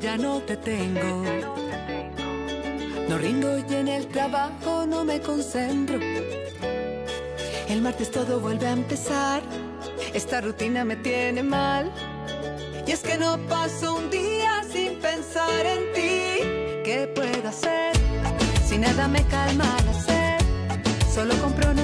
ya no te tengo. No rindo y en el trabajo no me concentro. El martes todo vuelve a empezar. Esta rutina me tiene mal. Y es que no paso un día sin pensar en ti. ¿Qué puedo hacer si nada me calma la sed? Solo con pronunciar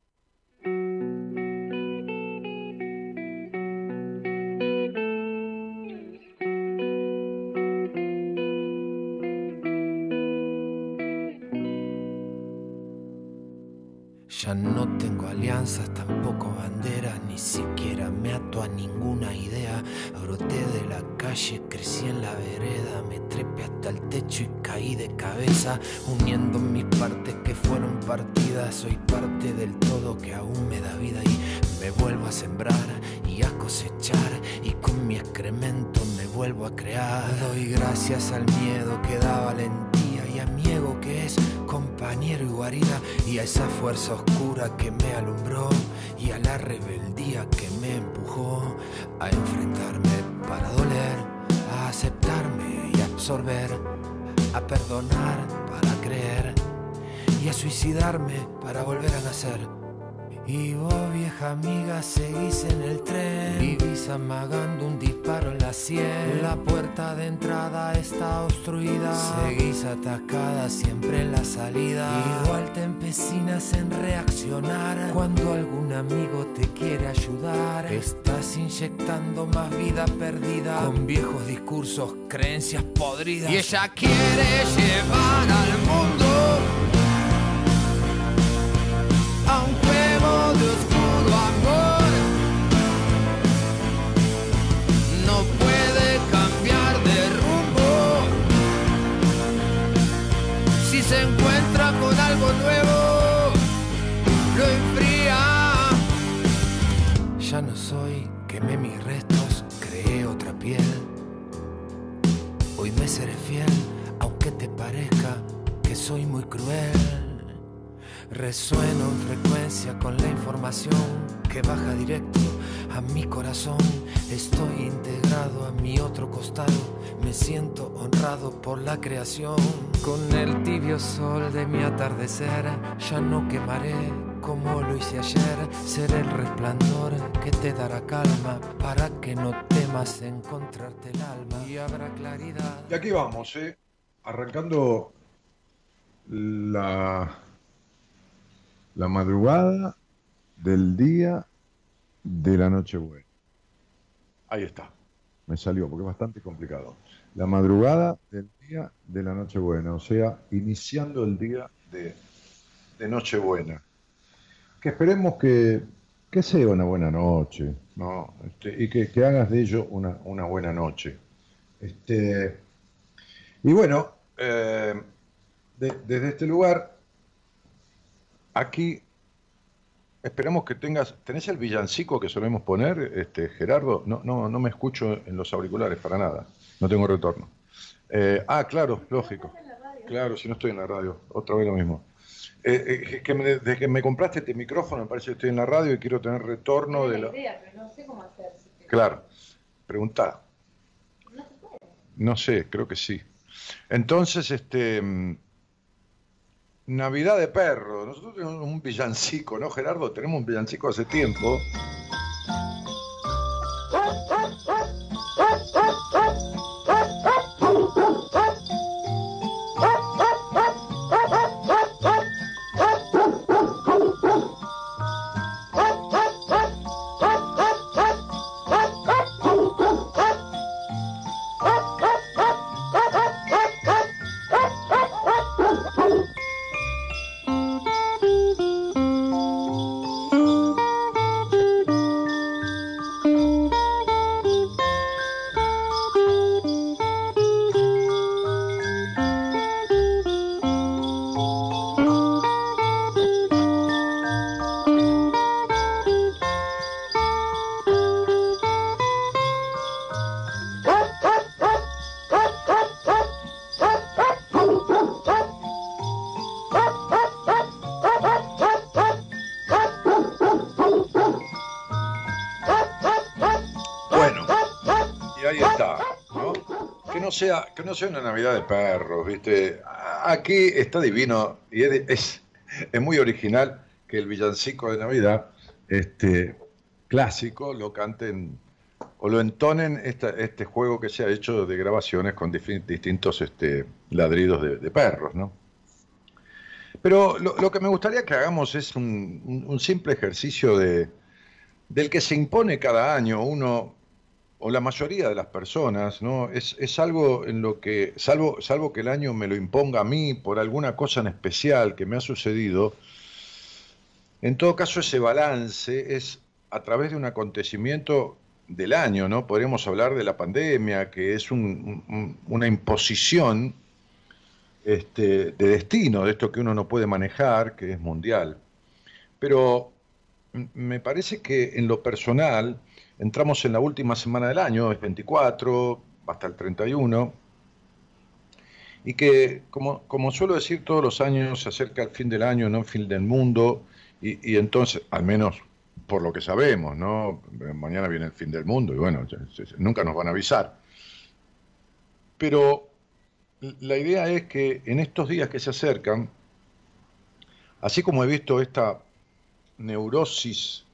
Ya no tengo alianzas, tampoco banderas, ni siquiera me ato a ninguna idea. Broté de la calle, crecí en la vereda, me trepé hasta el techo y caí de cabeza, uniendo mis partes que fueron partidas. Soy parte del todo que aún me da vida y me vuelvo a sembrar y a cosechar y con mi excremento me vuelvo a crear. Doy gracias al miedo que da valentía y a mi ego que es compañero y guarida y a esa fuerza oscura que me alumbró y a la rebeldía que me empujó a enfrentarme para doler, a aceptarme y absorber, a perdonar para creer y a suicidarme para volver a nacer. Y vos, vieja amiga, seguís en el tren. Vivís amagando un disparo en la sien. La puerta de entrada está obstruida. Seguís atacada siempre en la salida. Igual te empecinas en reaccionar. Cuando algún amigo te quiere ayudar, estás inyectando más vida perdida. Con viejos discursos, creencias podridas. Y ella quiere llevar al mundo Resueno en frecuencia con la información que baja directo a mi corazón. Estoy integrado a mi otro costado. Me siento honrado por la creación. Con el tibio sol de mi atardecer, ya no quemaré como lo hice ayer. Seré el resplandor que te dará calma para que no temas encontrarte el alma. Y habrá claridad. Y aquí vamos, ¿eh? Arrancando la, la madrugada del día de la Nochebuena. Ahí está. Me salió porque es bastante complicado. La madrugada del día de la Nochebuena, o sea, iniciando el día de, de Nochebuena. Que esperemos que, que sea una buena noche, ¿no? Este, y que, que hagas de ello una, una buena noche. Este, y bueno, eh, desde este lugar, aquí esperamos que tengas. ¿Tenés el villancico que solemos poner, este, Gerardo? No, no, no me escucho en los auriculares para nada. No tengo retorno. Eh, ah, claro, lógico. Claro, si no estoy en la radio. Otra vez lo mismo. Eh, eh, que desde que me compraste este micrófono, me parece que estoy en la radio y quiero tener retorno de la. Idea, pero no sé cómo hacer. Claro. Pregunta. No se puede. No sé, creo que sí. Entonces, este. Navidad de perro. Nosotros tenemos un villancico, ¿no, Gerardo? Tenemos un villancico hace tiempo. No sea una Navidad de perros, ¿viste? Aquí está divino y es, es, muy original que el villancico de Navidad este, clásico lo canten o lo entonen este juego que se ha hecho de grabaciones con distintos este, ladridos de, perros, ¿no? Pero lo, que me gustaría que hagamos es un, un simple ejercicio de, del que se impone cada año uno o la mayoría de las personas, ¿no? Es, es, algo en lo que, salvo, salvo que el año me lo imponga a mí por alguna cosa en especial que me ha sucedido, en todo caso ese balance es a través de un acontecimiento del año, ¿no? Podríamos hablar de la pandemia, que es una imposición este, de destino, de esto que uno no puede manejar, que es mundial. Pero me parece que en lo personal, Entramos en la última semana del año, es 24, hasta el 31, y que, como, como suelo decir todos los años, se acerca el fin del año, no el fin del mundo, y, entonces, al menos por lo que sabemos, ¿no? Mañana viene el fin del mundo, y bueno, nunca nos van a avisar. Pero la idea es que en estos días que se acercan, así como he visto esta neurosis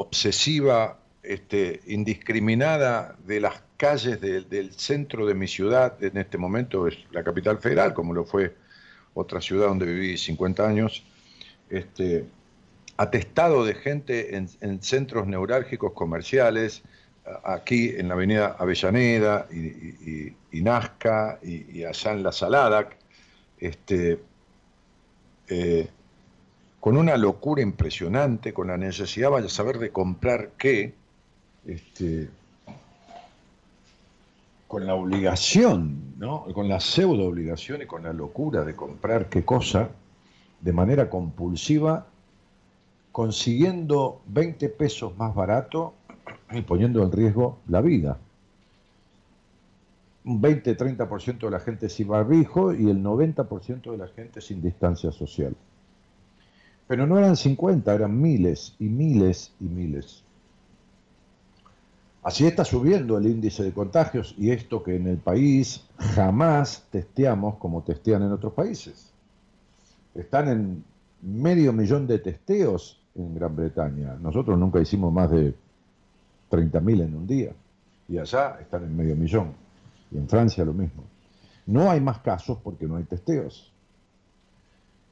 obsesiva, este, indiscriminada de las calles del centro de mi ciudad, en este momento es la capital federal, como lo fue otra ciudad donde viví 50 años, este, atestado de gente en, centros neurálgicos comerciales, aquí en la avenida Avellaneda y, Nazca y, allá en La Salada, este, eh, con una locura impresionante, con la necesidad, vaya a saber, de comprar qué, este, con la obligación, ¿no? con la pseudo obligación y con la locura de comprar qué cosa, de manera compulsiva, consiguiendo 20 pesos más barato y poniendo en riesgo la vida. Un 20-30% de la gente sin barbijo y el 90% de la gente sin distancia social. Pero no eran 50, eran miles y miles y miles. Así está subiendo el índice de contagios y esto que en el país jamás testeamos como testean en otros países. Están en medio millón de testeos en Gran Bretaña. Nosotros nunca hicimos más de 30.000 en un día. Y allá están en medio millón. Y en Francia lo mismo. No hay más casos porque no hay testeos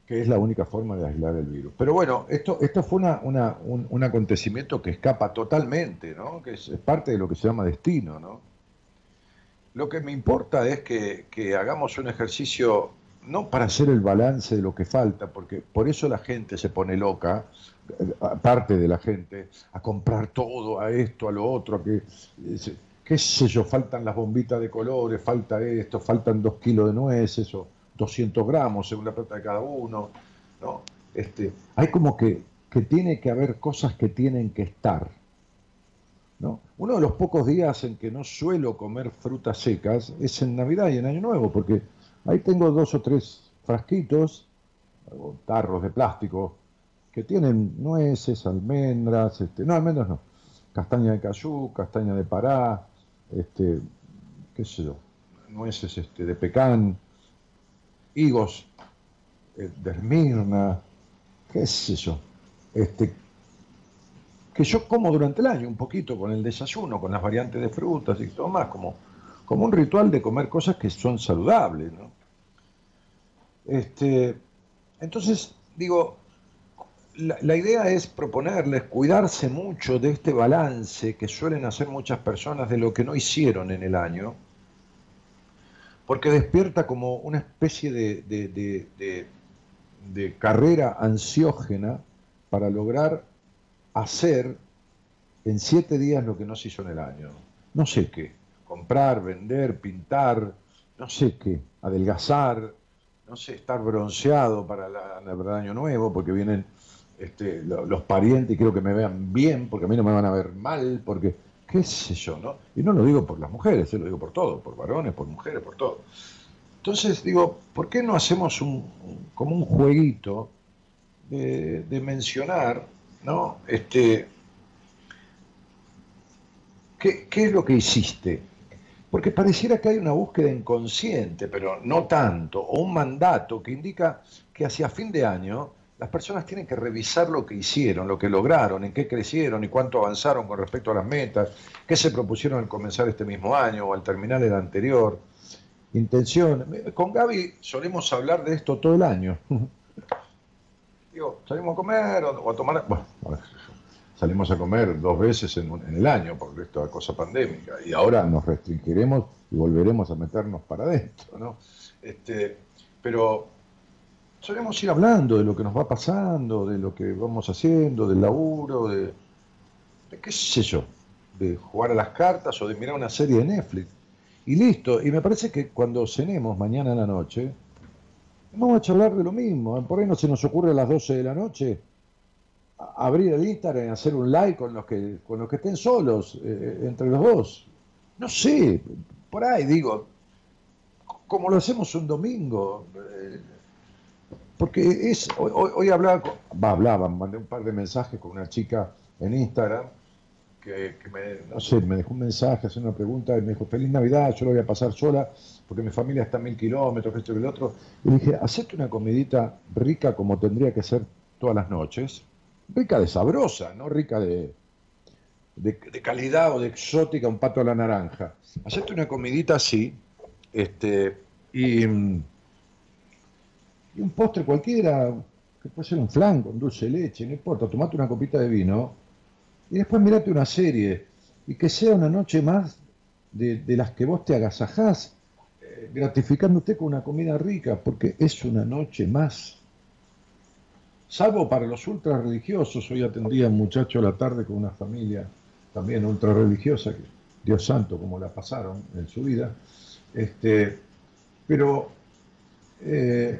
que es la única forma de aislar el virus. Pero bueno, esto, esto fue una, un, acontecimiento que escapa totalmente, ¿no? que es, parte de lo que se llama destino. ¿no? Lo que me importa es que, hagamos un ejercicio, no para hacer el balance de lo que falta, porque por eso la gente se pone loca, parte de la gente, a comprar todo, a esto, a lo otro, a que, qué sé yo, faltan las bombitas de colores, falta esto, faltan dos kilos de nueces o 200 gramos según la plata de cada uno. ¿no? Este, hay como que, que tiene que haber cosas que tienen que estar. ¿no? Uno de los pocos días en que no suelo comer frutas secas es en Navidad y en Año Nuevo, porque ahí tengo dos o tres frasquitos, tarros de plástico, que tienen nueces, almendras, este, no, almendras no, castaña de cayú, castaña de pará, este, qué sé yo, nueces este, de pecan, higos eh, qué sé yo, este, que yo como durante el año un poquito con el desayuno, con las variantes de frutas y todo más, como, como un ritual de comer cosas que son saludables. ¿no? Este, entonces, digo, la, idea es proponerles cuidarse mucho de este balance que suelen hacer muchas personas de lo que no hicieron en el año, porque despierta como una especie de, de, carrera ansiógena para lograr hacer en siete días lo que no se hizo en el año. No sé qué, comprar, vender, pintar, no sé qué, adelgazar, no sé, estar bronceado para el año nuevo, porque vienen este, los parientes quiero que me vean bien, porque a mí no me van a ver mal, porque qué sé yo, ¿no? Y no lo digo por las mujeres, lo digo por todo, por varones, por mujeres, por todo. Entonces digo, ¿por qué no hacemos un, como un jueguito de, mencionar, ¿no? Este, ¿qué, ¿Qué es lo que hiciste? Porque pareciera que hay una búsqueda inconsciente, pero no tanto, o un mandato que indica que hacia fin de año las personas tienen que revisar lo que hicieron, lo que lograron, en qué crecieron y cuánto avanzaron con respecto a las metas, qué se propusieron al comenzar este mismo año o al terminar el anterior. Intención. Con Gaby solemos hablar de esto todo el año. Digo, salimos a comer o, a tomar. Salimos a comer dos veces en, en el año por esta cosa pandémica y ahora nos restringiremos y volveremos a meternos para adentro, ¿no? Este, pero solemos ir hablando de lo que nos va pasando, de lo que vamos haciendo, del laburo, de, qué sé yo, de jugar a las cartas o de mirar una serie de Netflix. Y listo. Y me parece que cuando cenemos mañana en la noche, vamos a charlar de lo mismo. Por ahí no se nos ocurre a las 12 de la noche abrir el Instagram y hacer un like con los que, con los que estén solos, eh, entre los dos. No sé, por ahí digo, como lo hacemos un domingo. Eh, porque es, hoy, hablaba, va, hablaba, mandé un par de mensajes con una chica en Instagram que, me, no sé, me dejó un mensaje, hace una pregunta y me dijo, feliz Navidad, yo lo voy a pasar sola porque mi familia está a mil kilómetros, esto y el otro. Y dije, hacete una comidita rica como tendría que ser todas las noches, rica de sabrosa, no rica de, de, calidad o de exótica, un pato a la naranja. Hacete una comidita así, este, y y un postre cualquiera, que puede ser un flan con dulce de leche, no importa, tomate una copita de vino y después mirate una serie y que sea una noche más de, las que vos te agasajás, eh, gratificándote con una comida rica, porque es una noche más. Salvo para los ultra religiosos, hoy atendía a un muchacho a la tarde con una familia también ultra religiosa, que Dios santo como la pasaron en su vida, este, pero eh,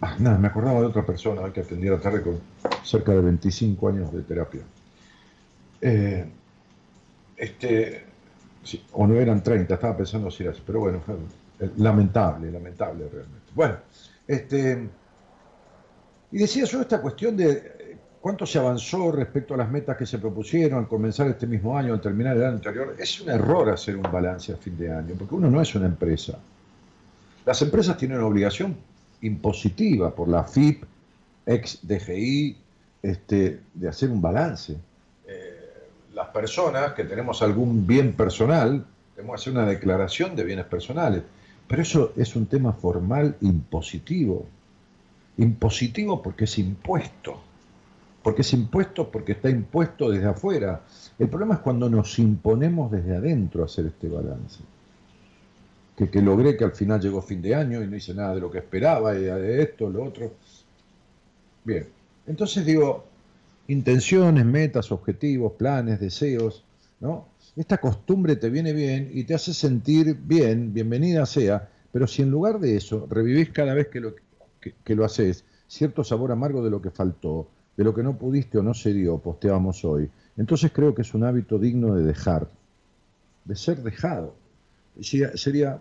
Ah, nada, me acordaba de otra persona que atendía la tarde con cerca de 25 años de terapia. Eh, este, o no eran 30, estaba pensando si era así, pero bueno, eh, lamentable, lamentable realmente. Bueno, este, y decía yo esta cuestión de eh, cuánto se avanzó respecto a las metas que se propusieron al comenzar este mismo año, al terminar el año anterior. Es un error hacer un balance a fin de año, porque uno no es una empresa. Las empresas tienen una obligación impositiva por la FIP, ex DGI, este, de hacer un balance. Eh, las personas que tenemos algún bien personal, tenemos que hacer una declaración de bienes personales, pero eso es un tema formal impositivo. Impositivo porque es impuesto. Porque es impuesto porque está impuesto desde afuera. El problema es cuando nos imponemos desde adentro hacer este balance que, logré que al final llegó fin de año y no hice nada de lo que esperaba, y de esto, lo otro. Bien, entonces digo, intenciones, metas, objetivos, planes, deseos, ¿no? Esta costumbre te viene bien y te hace sentir bien, bienvenida sea, pero si en lugar de eso revivís cada vez que lo, que, lo haces, cierto sabor amargo de lo que faltó, de lo que no pudiste o no se dio, posteábamos hoy, entonces creo que es un hábito digno de dejar, de ser dejado. Sería,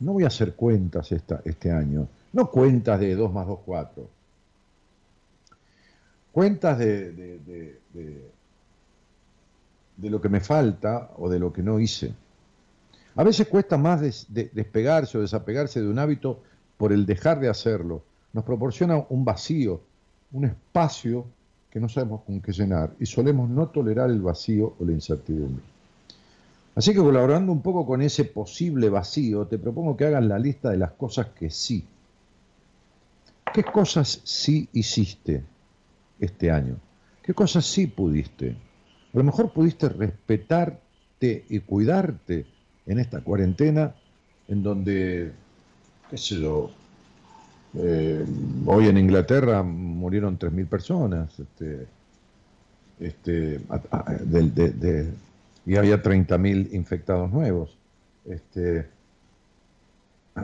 no voy a hacer cuentas esta, este año, no cuentas de 2 más 2, 4, cuentas de, de, lo que me falta o de lo que no hice. A veces cuesta más despegarse o desapegarse de un hábito por el dejar de hacerlo. Nos proporciona un vacío, un espacio que no sabemos con qué llenar y solemos no tolerar el vacío o la incertidumbre. Así que colaborando un poco con ese posible vacío, te propongo que hagas la lista de las cosas que sí. ¿Qué cosas sí hiciste este año? ¿Qué cosas sí pudiste? A lo mejor pudiste respetarte y cuidarte en esta cuarentena en donde, qué sé yo, eh, hoy en Inglaterra murieron 3.000 personas este, este, y había 30.000 infectados nuevos. Este,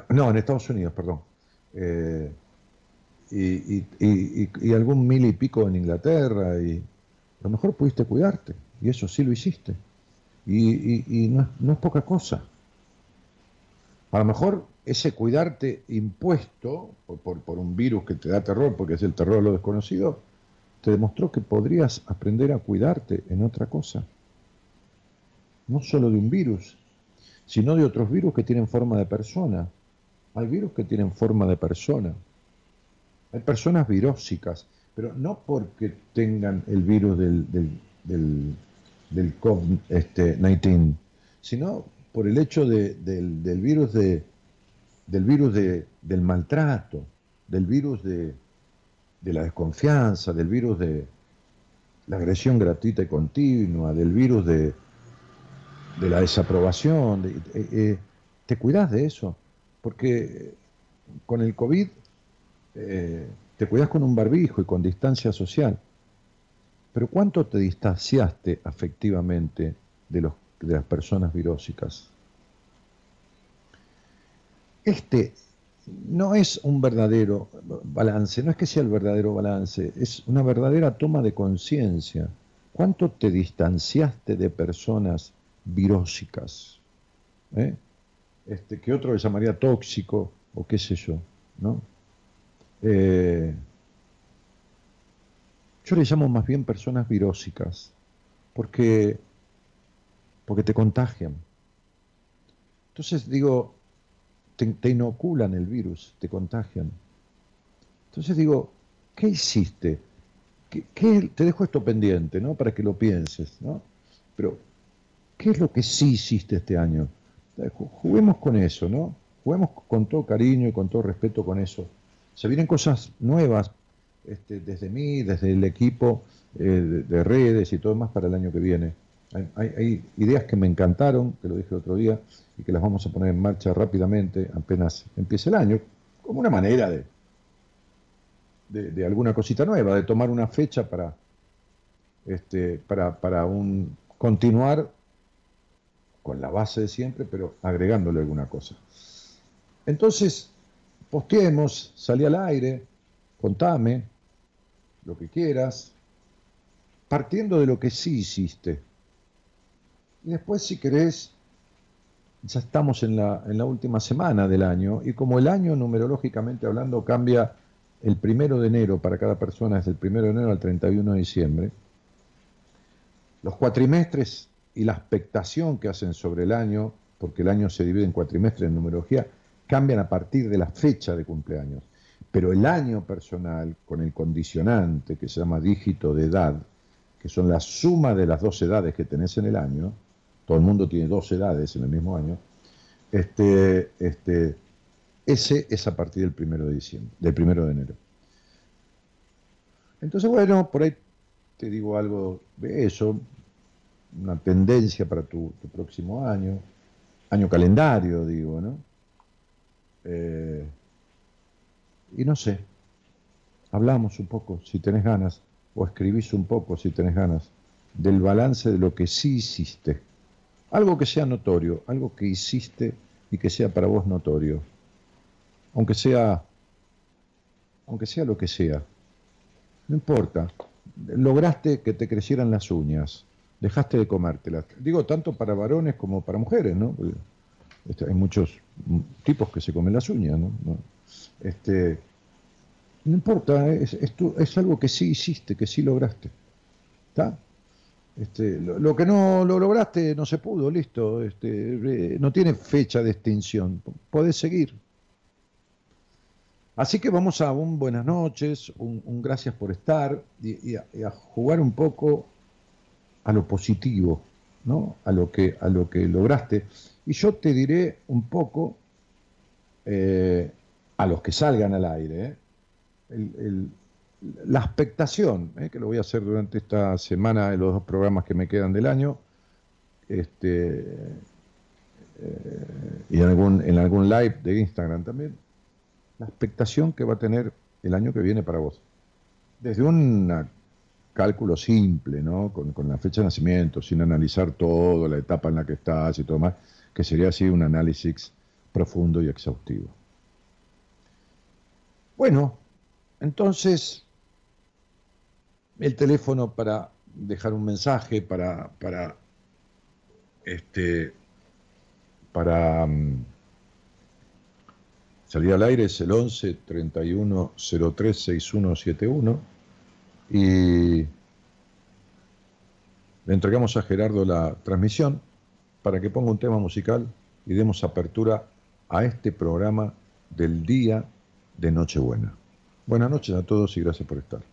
no, en Estados Unidos, perdón. Eh, y, algún mil y pico en Inglaterra, y a lo mejor pudiste cuidarte, y eso sí lo hiciste. Y, no, no, es poca cosa. A lo mejor ese cuidarte impuesto por, por, un virus que te da terror, porque es el terror de lo desconocido, te demostró que podrías aprender a cuidarte en otra cosa. No solo de un virus, sino de otros virus que tienen forma de persona. Hay virus que tienen forma de persona. Hay personas virósicas, pero no porque tengan el virus del, del, del, COVID-19, este, sino por el hecho del, del, virus de del virus de, del maltrato, del virus de, de, la desconfianza, del virus de la agresión gratuita y continua, del virus de, de la desaprobación. Eh, eh, ¿Te cuidas de eso? Porque con el COVID eh, te cuidas con un barbijo y con distancia social. Pero ¿cuánto te distanciaste afectivamente de, los, de las personas virósicas? Este no es un verdadero balance, no es que sea el verdadero balance, es una verdadera toma de conciencia. ¿Cuánto te distanciaste de personas virósicas? ¿Eh? Este, que otro le llamaría tóxico o qué sé yo, ¿no? Eh, yo le llamo más bien personas virósicas, porque, porque te contagian. Entonces digo, te, inoculan el virus, te contagian. Entonces digo, ¿qué hiciste? ¿Qué, te dejo esto pendiente, ¿no? Para que lo pienses, ¿no? Pero, ¿qué es lo que sí hiciste este año? Juguemos con eso, ¿no? Juguemos con todo cariño y con todo respeto con eso se vienen cosas nuevas este, desde mí, desde el equipo eh, de, redes y todo más para el año que viene. Hay, ideas que me encantaron, que lo dije el otro día, y que las vamos a poner en marcha rápidamente apenas empiece el año, como una manera de, de, alguna cosita nueva, de tomar una fecha para, este, para, para un continuar con la base de siempre, pero agregándole alguna cosa. Entonces, posteemos, salí al aire, contame lo que quieras, partiendo de lo que sí hiciste. Y después, si querés, ya estamos en la, en la última semana del año, y como el año numerológicamente hablando cambia el primero de enero para cada persona, desde el primero de enero al 31 de diciembre, los cuatrimestres y la expectación que hacen sobre el año, porque el año se divide en cuatrimestres en numerología, cambian a partir de la fecha de cumpleaños. Pero el año personal, con el condicionante que se llama dígito de edad, que son la suma de las dos edades que tenés en el año, todo el mundo tiene dos edades en el mismo año, este, este, ese es a partir del primero de diciembre, del primero de enero. Entonces, bueno, por ahí te digo algo de eso, una tendencia para tu, próximo año, año calendario, digo, ¿no? Eh, y no sé, hablamos un poco si tenés ganas, o escribís un poco si tenés ganas, del balance de lo que sí hiciste. Algo que sea notorio, algo que hiciste y que sea para vos notorio. Aunque sea, aunque sea lo que sea. No importa. Lograste que te crecieran las uñas. Dejaste de comértelas. Digo, tanto para varones como para mujeres, ¿no? Este, hay muchos tipos que se comen las uñas, ¿no? Este, no importa, es, es, algo que sí hiciste, que sí lograste. Este, lo, que no lo lograste no se pudo, listo. Este, no tiene fecha de extinción. Podés seguir. Así que vamos a un buenas noches, un, gracias por estar y, a, jugar un poco a lo positivo, ¿no? A lo que, a lo que lograste. Y yo te diré un poco eh, a los que salgan al aire, ¿eh? la expectación, ¿eh? que lo voy a hacer durante esta semana de los dos programas que me quedan del año, este, y en algún, en algún live de Instagram también, la expectación que va a tener el año que viene para vos. Desde un cálculo simple, ¿no? Con, con, la fecha de nacimiento, sin analizar todo, la etapa en la que estás y todo más, que sería así un análisis profundo y exhaustivo. Bueno, entonces, el teléfono para dejar un mensaje, para, para, este, para mm, salir al aire es el 11 31 03 6171 y le entregamos a Gerardo la transmisión para que ponga un tema musical y demos apertura a este programa del día de Nochebuena. Buenas noches a todos y gracias por estar.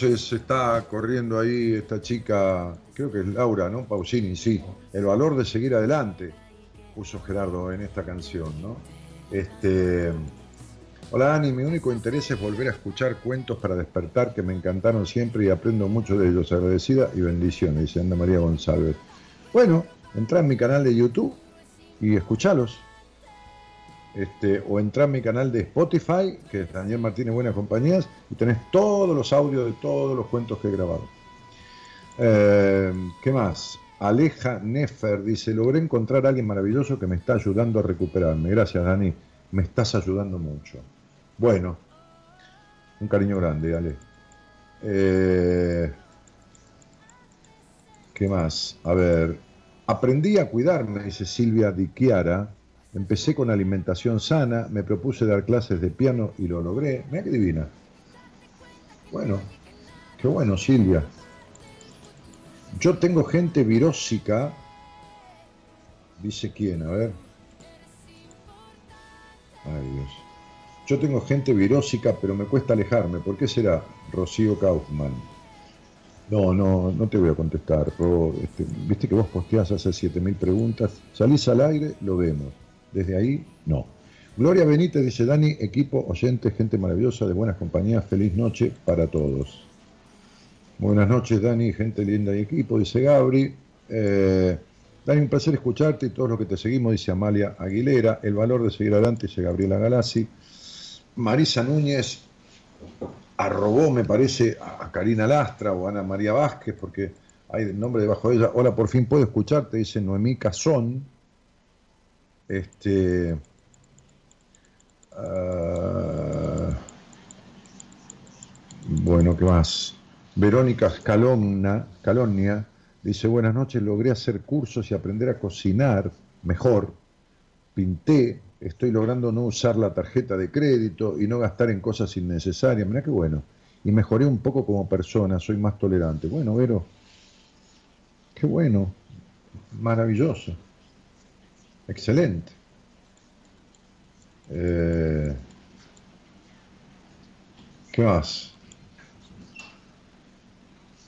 Entonces está corriendo ahí esta chica, creo que es Laura, ¿no? Pausini, sí. El valor de seguir adelante, puso Gerardo en esta canción, ¿no? Este, Hola Ani, mi único interés es volver a escuchar cuentos para despertar que me encantaron siempre y aprendo mucho de ellos. Agradecida y bendiciones, dice Ana María González. Bueno, entra en mi canal de YouTube y escuchalos. Este, o entra en mi canal de Spotify, que es Daniel Martínez Buenas Compañías, y tenés todos los audios de todos los cuentos que he grabado. Eh, ¿Qué más? Aleja Nefer dice, logré encontrar a alguien maravilloso que me está ayudando a recuperarme. Gracias, Dani. Me estás ayudando mucho. Bueno, un cariño grande, Ale. Eh, ¿Qué más? A ver, aprendí a cuidarme, dice Silvia Di Chiara, Empecé con alimentación sana, me propuse dar clases de piano y lo logré. Mira qué divina. Bueno, qué bueno, Silvia. Yo tengo gente virósica Dice quién, a ver. Ay Dios. Yo tengo gente virósica, pero me cuesta alejarme. ¿Por qué será? Rocío Kaufman. No, no, no te voy a contestar. Este, Viste que vos posteás hace 7000 preguntas. Salís al aire, lo vemos. Desde ahí, no. Gloria Benítez dice, Dani, equipo, oyente, gente maravillosa, de buenas compañías, feliz noche para todos. Buenas noches, Dani, gente linda y equipo, dice Gabri. Eh, Dani, un placer escucharte y todos los que te seguimos, dice Amalia Aguilera. El valor de seguir adelante, dice Gabriela Galassi. Marisa Núñez arrobó, me parece, a Karina Lastra o a Ana María Vázquez, porque hay el nombre debajo de ella. Hola, por fin puedo escucharte, dice Noemí Cazón. Este. Ah, bueno, ¿qué más? Verónica Calonnia dice, buenas noches, logré hacer cursos y aprender a cocinar mejor. Pinté, estoy logrando no usar la tarjeta de crédito y no gastar en cosas innecesarias. Mira qué bueno. Y mejoré un poco como persona, soy más tolerante. Bueno, Vero, qué bueno, maravilloso, excelente. Eh, ¿Qué más?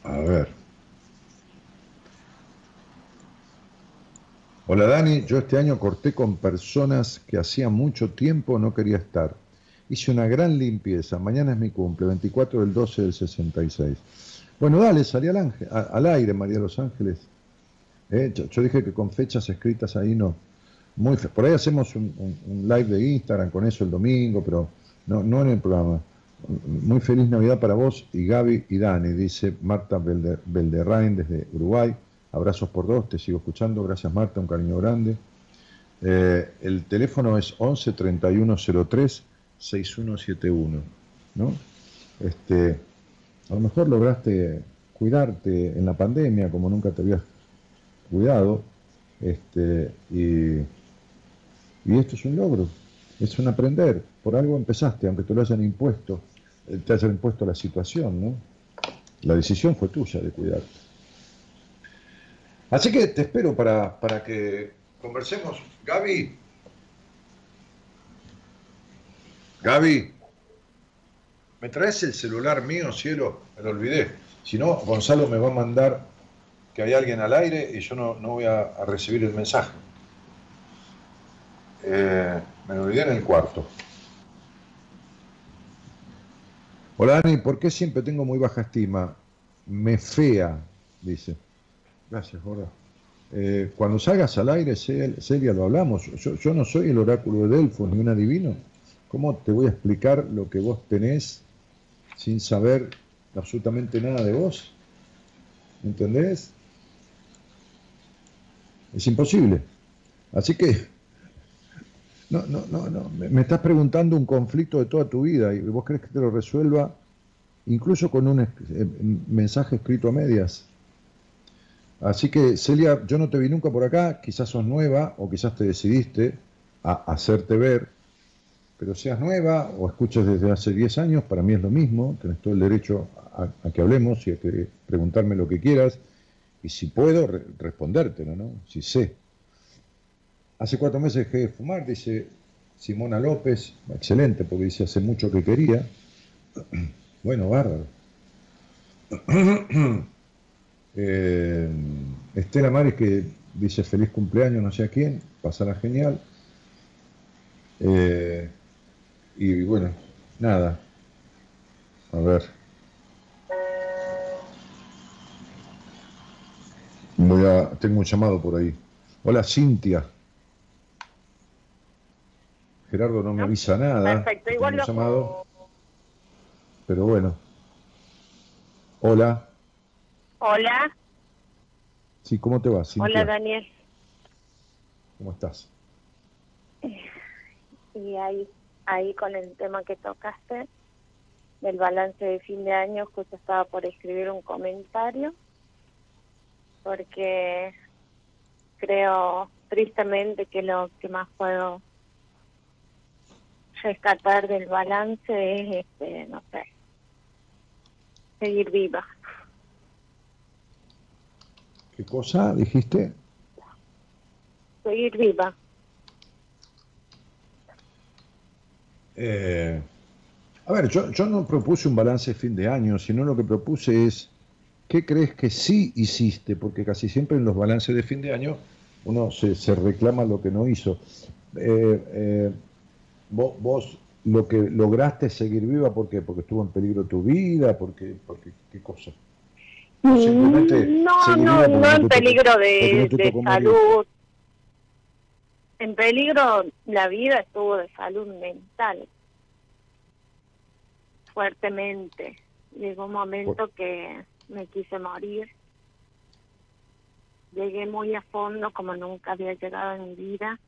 A ver. Hola Dani, yo este año corté con personas que hacía mucho tiempo no quería estar. Hice una gran limpieza. Mañana es mi cumple, 24 del 12 del 66. Bueno, dale, salí al, ángel, al aire, María de los Ángeles. Eh, yo, dije que con fechas escritas ahí no. Muy por ahí hacemos un, live de Instagram con eso el domingo, pero no, no en el programa. Muy feliz Navidad para vos y Gaby y Dani, dice Marta Belderrain desde Uruguay. Abrazos por dos, te sigo escuchando. Gracias Marta, un cariño grande. Eh, el teléfono es 11 31 03 6171. ¿no? Este, a lo mejor lograste cuidarte en la pandemia como nunca te habías cuidado. Este, y, y esto es un logro, es un aprender. Por algo empezaste, aunque te lo hayan impuesto te haya impuesto la situación, ¿no? La decisión fue tuya de cuidarte. Así que te espero para, para que conversemos. Gaby. Gaby. ¿Me traes el celular mío, cielo? Me lo olvidé. Si no, Gonzalo me va a mandar que hay alguien al aire y yo no, voy a, recibir el mensaje. Eh, me lo olvidé en el cuarto. Hola Dani, ¿por qué siempre tengo muy baja estima? Me fea, dice. Gracias, Jorge. Eh, cuando salgas al aire, Celia, lo hablamos. Yo, no soy el oráculo de Delfos ni un adivino. ¿Cómo te voy a explicar lo que vos tenés sin saber absolutamente nada de vos? ¿Entendés? Es imposible. Así que no, no, no, no. Me, estás preguntando un conflicto de toda tu vida y vos crees que te lo resuelva incluso con un eh, mensaje escrito a medias. Así que, Celia, yo no te vi nunca por acá, quizás sos nueva o quizás te decidiste a hacerte ver, pero seas nueva o escuchas desde hace 10 años, para mí es lo mismo, tenés todo el derecho a, que hablemos y a que preguntarme lo que quieras, y si puedo, respondértelo, ¿no? Si sé. Hace cuatro meses dejé de fumar, dice Simona López, excelente, porque dice hace mucho que quería. Bueno, bárbaro. Eh, Estela Maris que dice feliz cumpleaños, no sé a quién, pasará genial. Eh, y bueno, nada. A ver. Voy a, tengo un llamado por ahí. Hola Cintia. Gerardo no me avisa nada. Perfecto, igual lo... llamado. Pero bueno. Hola. Hola. Sí, ¿cómo te va? Hola, Daniel. ¿Cómo estás? Y ahí, ahí con el tema que tocaste, del balance de fin de año, justo estaba por escribir un comentario, porque creo tristemente que lo que más puedo rescatar del balance es, este, no sé, seguir viva. ¿Qué cosa dijiste? seguir viva. Eh, a ver, yo, yo no propuse un balance de fin de año, sino lo que propuse es, ¿qué crees que sí hiciste? Porque casi siempre en los balances de fin de año uno se, se reclama lo que no hizo. Eh, eh, vos, vos lo que lograste seguir viva, ¿por qué? Porque estuvo en peligro tu vida, porque, porque ¿qué cosa? Simplemente no, no, no en peligro de, de salud. En peligro la vida estuvo de salud mental. Fuertemente. Llegó un momento que me quise morir. Llegué muy a fondo como nunca había llegado en mi vida.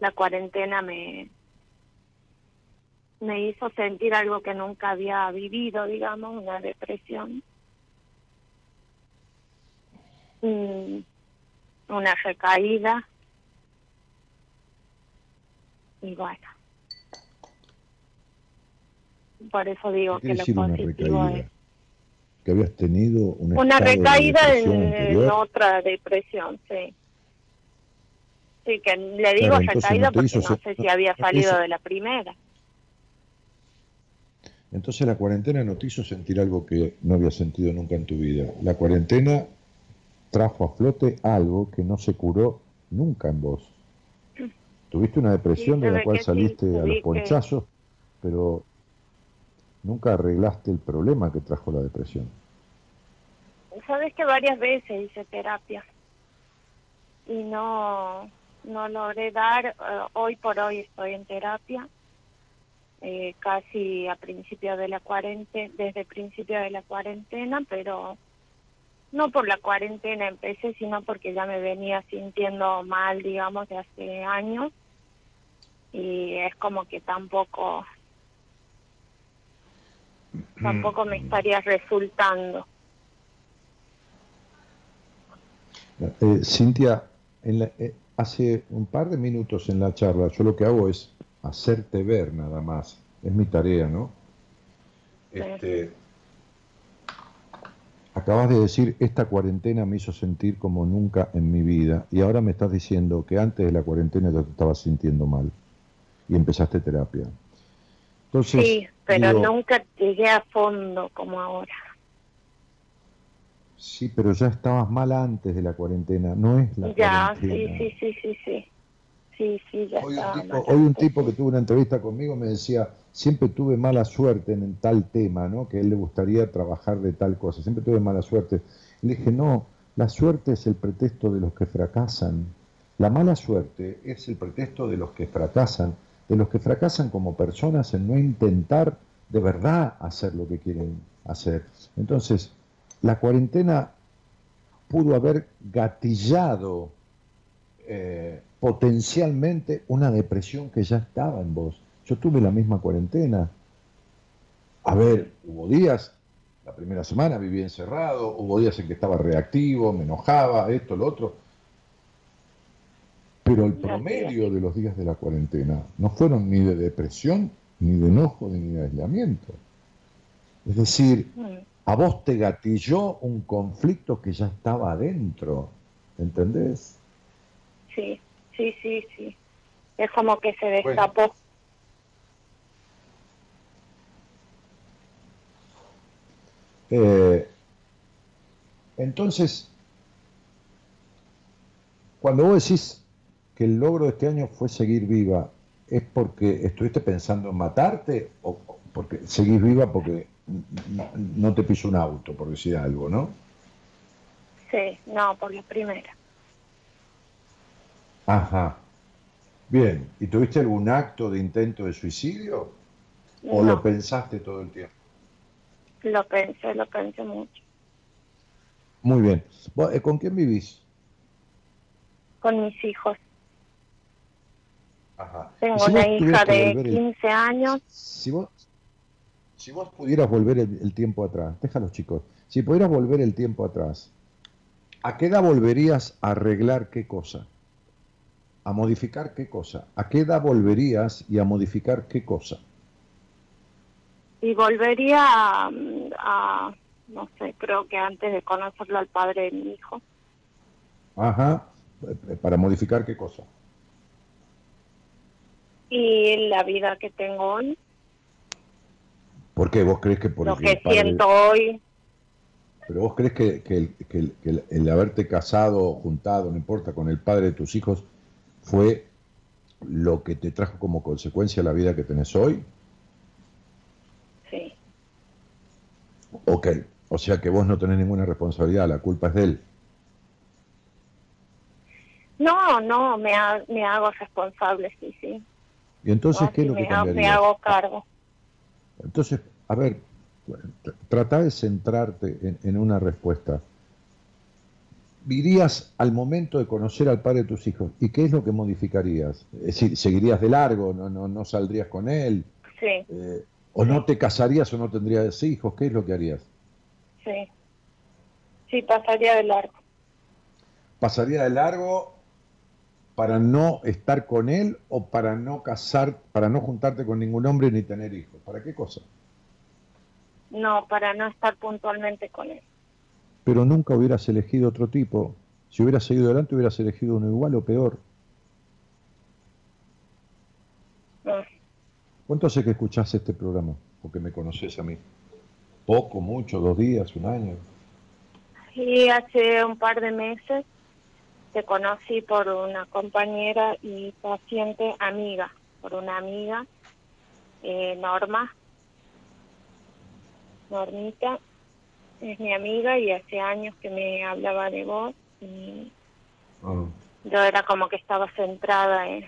La cuarentena me, me hizo sentir algo que nunca había vivido, digamos, una depresión. una recaída. Y bueno. Por eso digo que lo positivo es... Que habías tenido una, una recaída en, otra depresión, sí. Sí, que le digo recaída porque no sé si había salido de la primera. Entonces la cuarentena no te hizo sentir algo que no había sentido nunca en tu vida. La cuarentena trajo a flote algo que no se curó nunca en vos. Tuviste una depresión de la cual saliste a los ponchazos, pero nunca arreglaste el problema que trajo la depresión. Sabes que varias veces hice terapia y no, no logré dar, eh, hoy por hoy estoy en terapia eh, casi a principio de la cuarentena, desde el principio de la cuarentena, pero no por la cuarentena empecé, sino porque ya me venía sintiendo mal, digamos, de hace años. Y es como que tampoco, tampoco me estaría resultando. Eh, Cintia, en eh, hace un par de minutos en la charla, yo lo que hago es hacerte ver nada más. Es mi tarea, ¿no? Este, acabas de decir, esta cuarentena me hizo sentir como nunca en mi vida y ahora me estás diciendo que antes de la cuarentena ya te estabas sintiendo mal y empezaste terapia. Entonces, sí, pero nunca llegué a fondo como ahora. Sí, pero ya estabas mal antes de la cuarentena, no es la ya, sí, sí, sí, sí, sí sí, sí, ya hoy, un tipo, hoy un tipo que tuvo una entrevista conmigo me decía, siempre tuve mala suerte en tal tema, ¿no? Que a él le gustaría trabajar de tal cosa, siempre tuve mala suerte. Y le dije, no, la suerte es el pretexto de los que fracasan. La mala suerte es el pretexto de los que fracasan, de los que fracasan como personas en no intentar de verdad hacer lo que quieren hacer. Entonces, la cuarentena pudo haber gatillado eh, potencialmente una depresión que ya estaba en vos. Yo tuve la misma cuarentena. A ver, hubo días, la primera semana viví encerrado, hubo días en que estaba reactivo, me enojaba, esto, lo otro. Pero el promedio de los días de la cuarentena no fueron ni de depresión, ni de enojo, ni de aislamiento. Es decir, mm. A vos te gatilló un conflicto que ya estaba adentro, ¿entendés? Sí sí, sí, sí. Es como que se destapó. Eh, entonces, cuando vos decís que el logro de este año fue seguir viva, ¿es porque estuviste pensando en matarte o porque seguís viva porque no te pisó un auto, por decir algo, ¿no? Sí, no, por la primera. Ajá. Bien, ¿y tuviste algún acto de intento de suicidio? ¿O lo pensaste todo el tiempo? Lo pensé, lo pensé mucho. Muy bien. Eh, ¿Con quién vivís? Con mis hijos. Ajá. Tengo una hija de 15 años. Si vos, si vos pudieras volver el, el tiempo atrás, déjalos chicos, si pudieras volver el tiempo atrás, ¿a qué edad volverías a arreglar qué cosa? ¿A modificar qué cosa? ¿A qué edad volverías y a modificar qué cosa? Y volvería a, no sé, creo que antes de conocerlo al padre de mi hijo. Ajá, ¿para modificar qué cosa? Y la vida que tengo hoy. ¿Por qué? ¿Vos crees que por Lo que siento hoy. Pero vos crees que, que, el, el, haberte casado, juntado, no importa, con el padre de tus hijos, fue lo que te trajo como consecuencia la vida que tenés hoy? Sí. Ok, o sea que vos no tenés ninguna responsabilidad, la culpa es de él. No, no, me, me hago responsable, sí, sí. ¿Y entonces qué es lo que me, me hago cargo. Entonces, a ver, trata de centrarte en, una respuesta. ¿Irías al momento de conocer al padre de tus hijos y qué es lo que modificarías? Es decir, ¿seguirías de largo? ¿No, no, no saldrías con él? Sí. Eh, ¿O no te casarías o no tendrías hijos? ¿Qué es lo que harías? Sí. Sí, pasaría de largo. ¿Pasaría de largo para no estar con él o para no casar, para no juntarte con ningún hombre ni tener hijos? ¿Para qué cosa? No, para no estar puntualmente con él. Pero nunca hubieras elegido otro tipo. Si hubieras seguido adelante, hubieras elegido uno igual o peor. ¿Cuánto hace que escuchaste este programa? Porque me conoces a mí. ¿Poco, mucho, dos días, un año? Sí, hace un par de meses te conocí por una compañera y paciente amiga, por una amiga, eh, Norma. Normita es mi amiga y hace años que me hablaba de vos y ah. yo era como que estaba centrada en,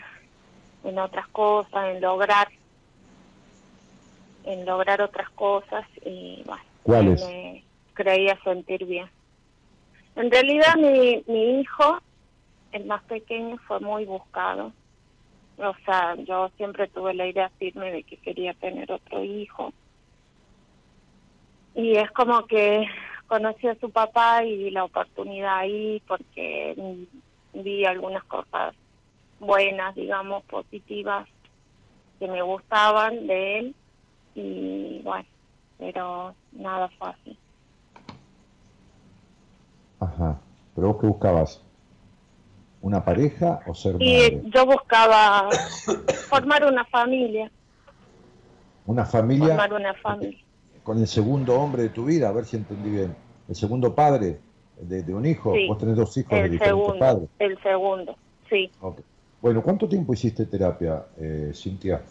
en otras cosas, en lograr en lograr otras cosas y bueno, me creía sentir bien. En realidad mi, mi hijo, el más pequeño, fue muy buscado. O sea, yo siempre tuve la idea firme de que quería tener otro hijo. Y es como que conocí a su papá y la oportunidad ahí porque vi algunas cosas buenas, digamos, positivas que me gustaban de él y bueno, pero nada fácil. Ajá, pero vos qué buscabas? ¿Una pareja o ser y yo buscaba formar una familia. ¿Una familia? Formar una familia. Con el segundo hombre de tu vida, a ver si entendí bien. ¿El segundo padre de, un hijo? Vos tenés dos hijos de diferentes segundo, padres. El segundo, sí. Bueno, ¿cuánto tiempo hiciste terapia, eh, Cintia?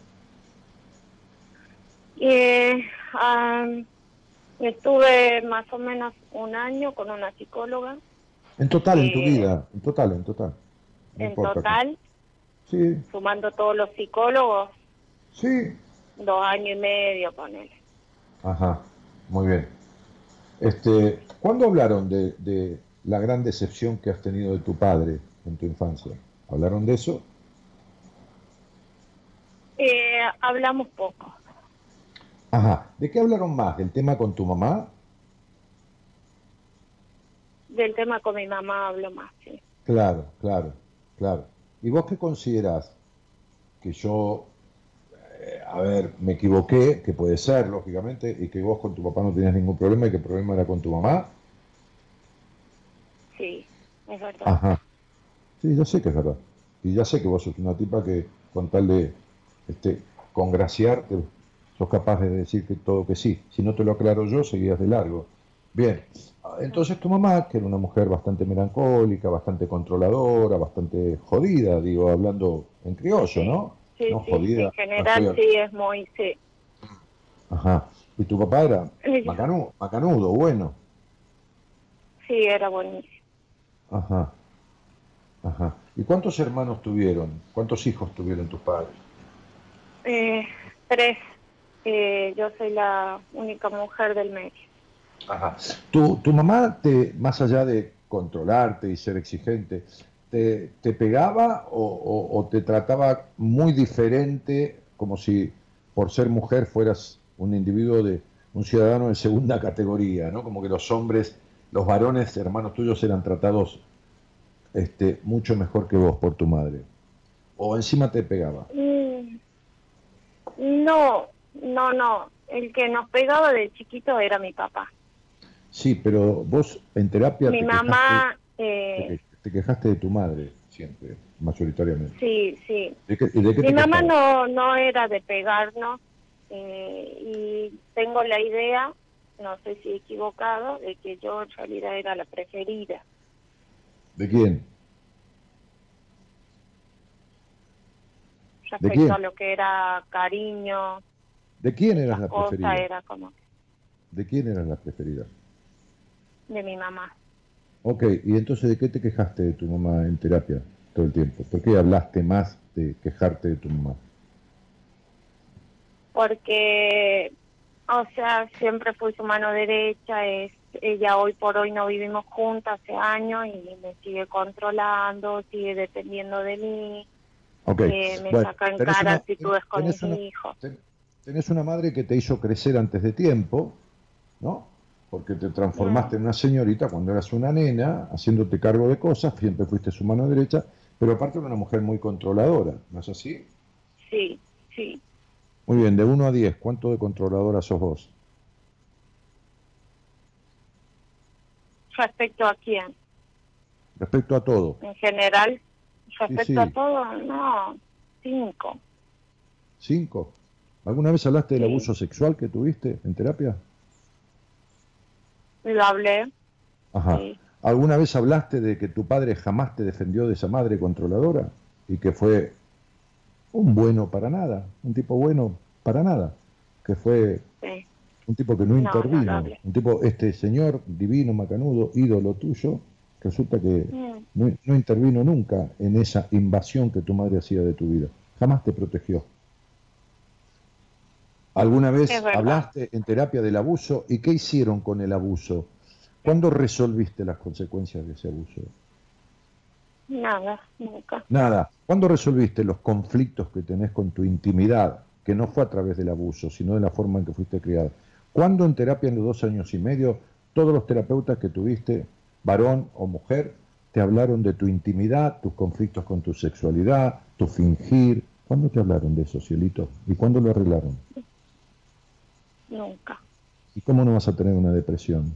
Eh, estuve más o menos un año con una psicóloga. En total, en tu vida, en total, en total. en total, sí. sumando todos los psicólogos. Sí. Dos años y medio con él. Ajá, muy bien. Este, ¿Cuándo hablaron de, de la gran decepción que has tenido de tu padre en tu infancia? ¿Hablaron de eso? Eh, hablamos poco. Ajá. ¿De qué hablaron más? ¿Del tema con tu mamá? Del tema con mi mamá hablo más, sí. Claro, claro, claro. ¿Y vos qué considerás? Que yo, eh, a ver, me equivoqué, que puede ser, lógicamente, y que vos con tu papá no tenías ningún problema y que el problema era con tu mamá. Sí, es verdad. Ajá. Sí, ya sé que es verdad. Y ya sé que vos sos una tipa que con tal de este, congraciarte sos capaz de decir que todo que sí. Si no te lo aclaro yo, seguías de largo. Bien, entonces tu mamá, que era una mujer bastante melancólica, bastante controladora, bastante jodida, digo, hablando en criollo, ¿no? Sí, no sí, jodida, en general sí es muy, sí. Ajá. ¿Y tu papá era macanudo, macanudo, bueno? Sí, era buenísimo. Ajá. Ajá. ¿Y cuántos hermanos tuvieron? ¿Cuántos hijos tuvieron tus padres? Eh, tres yo soy la única mujer del medio. Ajá. ¿Tu, tu mamá, te, más allá de controlarte y ser exigente, te, te pegaba o, o, te trataba muy diferente, como si por ser mujer fueras un individuo de un ciudadano de segunda categoría, ¿no? Como que los hombres, los varones, hermanos tuyos, eran tratados este, mucho mejor que vos por tu madre. ¿O encima te pegaba? Mm, no, no, no. El que nos pegaba de chiquito era mi papá. Sí, pero vos en terapia... Mi mamá... eh, te quejaste de tu madre siempre, mayoritariamente. Sí, sí. ¿De qué, de qué Mi te mamá no, no era de pegarnos eh, y tengo la idea, no sé si equivocado, de que yo en realidad era la preferida. ¿De quién? Respecto quién? a lo que era cariño, ¿De quién eras la preferida? era como ¿De quién eras la preferida? De mi mamá. Ok, y entonces ¿de qué te quejaste de tu mamá en terapia todo el tiempo? ¿Por qué hablaste más de quejarte de tu mamá? Porque, o sea, siempre fui su mano derecha, es ella hoy por hoy no vivimos juntas hace años y me sigue controlando, sigue dependiendo de mí, eh, me bueno, saca en cara una- actitudes con tenés mi una- tenés una madre que te hizo crecer antes de tiempo, ¿no? Porque te transformaste en una señorita cuando eras una nena, haciéndote cargo de cosas, siempre fuiste su mano derecha, pero aparte de una mujer muy controladora, ¿no es así? Sí, sí. Muy bien, de 1 a 10, ¿cuánto de controladora sos vos? Respecto a quién, Respecto a todo. en general, respecto sí. a todo, no, cinco. ¿Cinco? ¿Alguna vez hablaste del abuso sexual que tuviste en terapia? Lo hablé, Ajá. sí. ¿Alguna vez hablaste de que tu padre jamás te defendió de esa madre controladora y que fue un bueno para nada, un tipo bueno para nada, que fue sí. un tipo que no, No, intervino, no un tipo, este señor divino, macanudo, ídolo tuyo, resulta que Mm, no, no intervino nunca en esa invasión que tu madre hacía de tu vida, jamás te protegió. ¿Alguna vez hablaste en terapia del abuso y qué hicieron con el abuso? ¿Cuándo resolviste las consecuencias de ese abuso? Nada, nunca. Nada. ¿Cuándo resolviste los conflictos que tenés con tu intimidad, que no fue a través del abuso, sino de la forma en que fuiste criada? ¿Cuándo en terapia en los dos años y medio todos los terapeutas que tuviste, varón o mujer, te hablaron de tu intimidad, tus conflictos con tu sexualidad, tu fingir? ¿Cuándo te hablaron de eso, cielito? ¿Y cuándo lo arreglaron? Nunca. ¿Y cómo no vas a tener una depresión?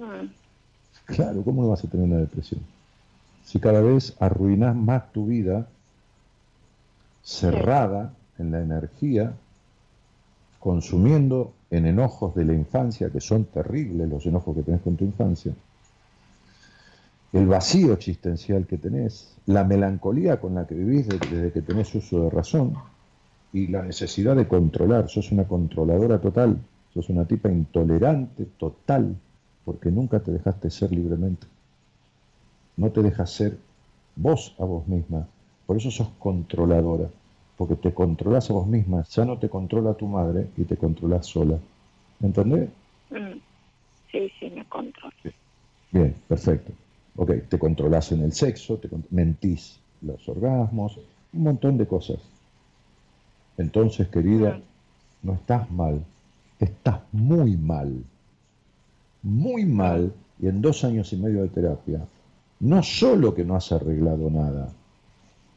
Mm, Claro, ¿cómo no vas a tener una depresión? Si cada vez arruinas más tu vida, cerrada en la energía, consumiendo en enojos de la infancia, que son terribles los enojos que tenés con tu infancia, el vacío existencial que tenés, la melancolía con la que vivís de- desde que tenés uso de razón y la necesidad de controlar, sos una controladora total, sos una tipa intolerante total, porque nunca te dejaste ser libremente. No te dejas ser vos a vos misma. Por eso sos controladora, porque te controlas a vos misma. Ya no te controla tu madre y te controlas sola. ¿Entendés? mm. Sí, sí, me controlo. Bien, perfecto. Ok, te controlas en el sexo, te mentís los orgasmos, un montón de cosas. Entonces, querida, no estás mal, estás muy mal. Muy mal, y en dos años y medio de terapia, no solo que no has arreglado nada,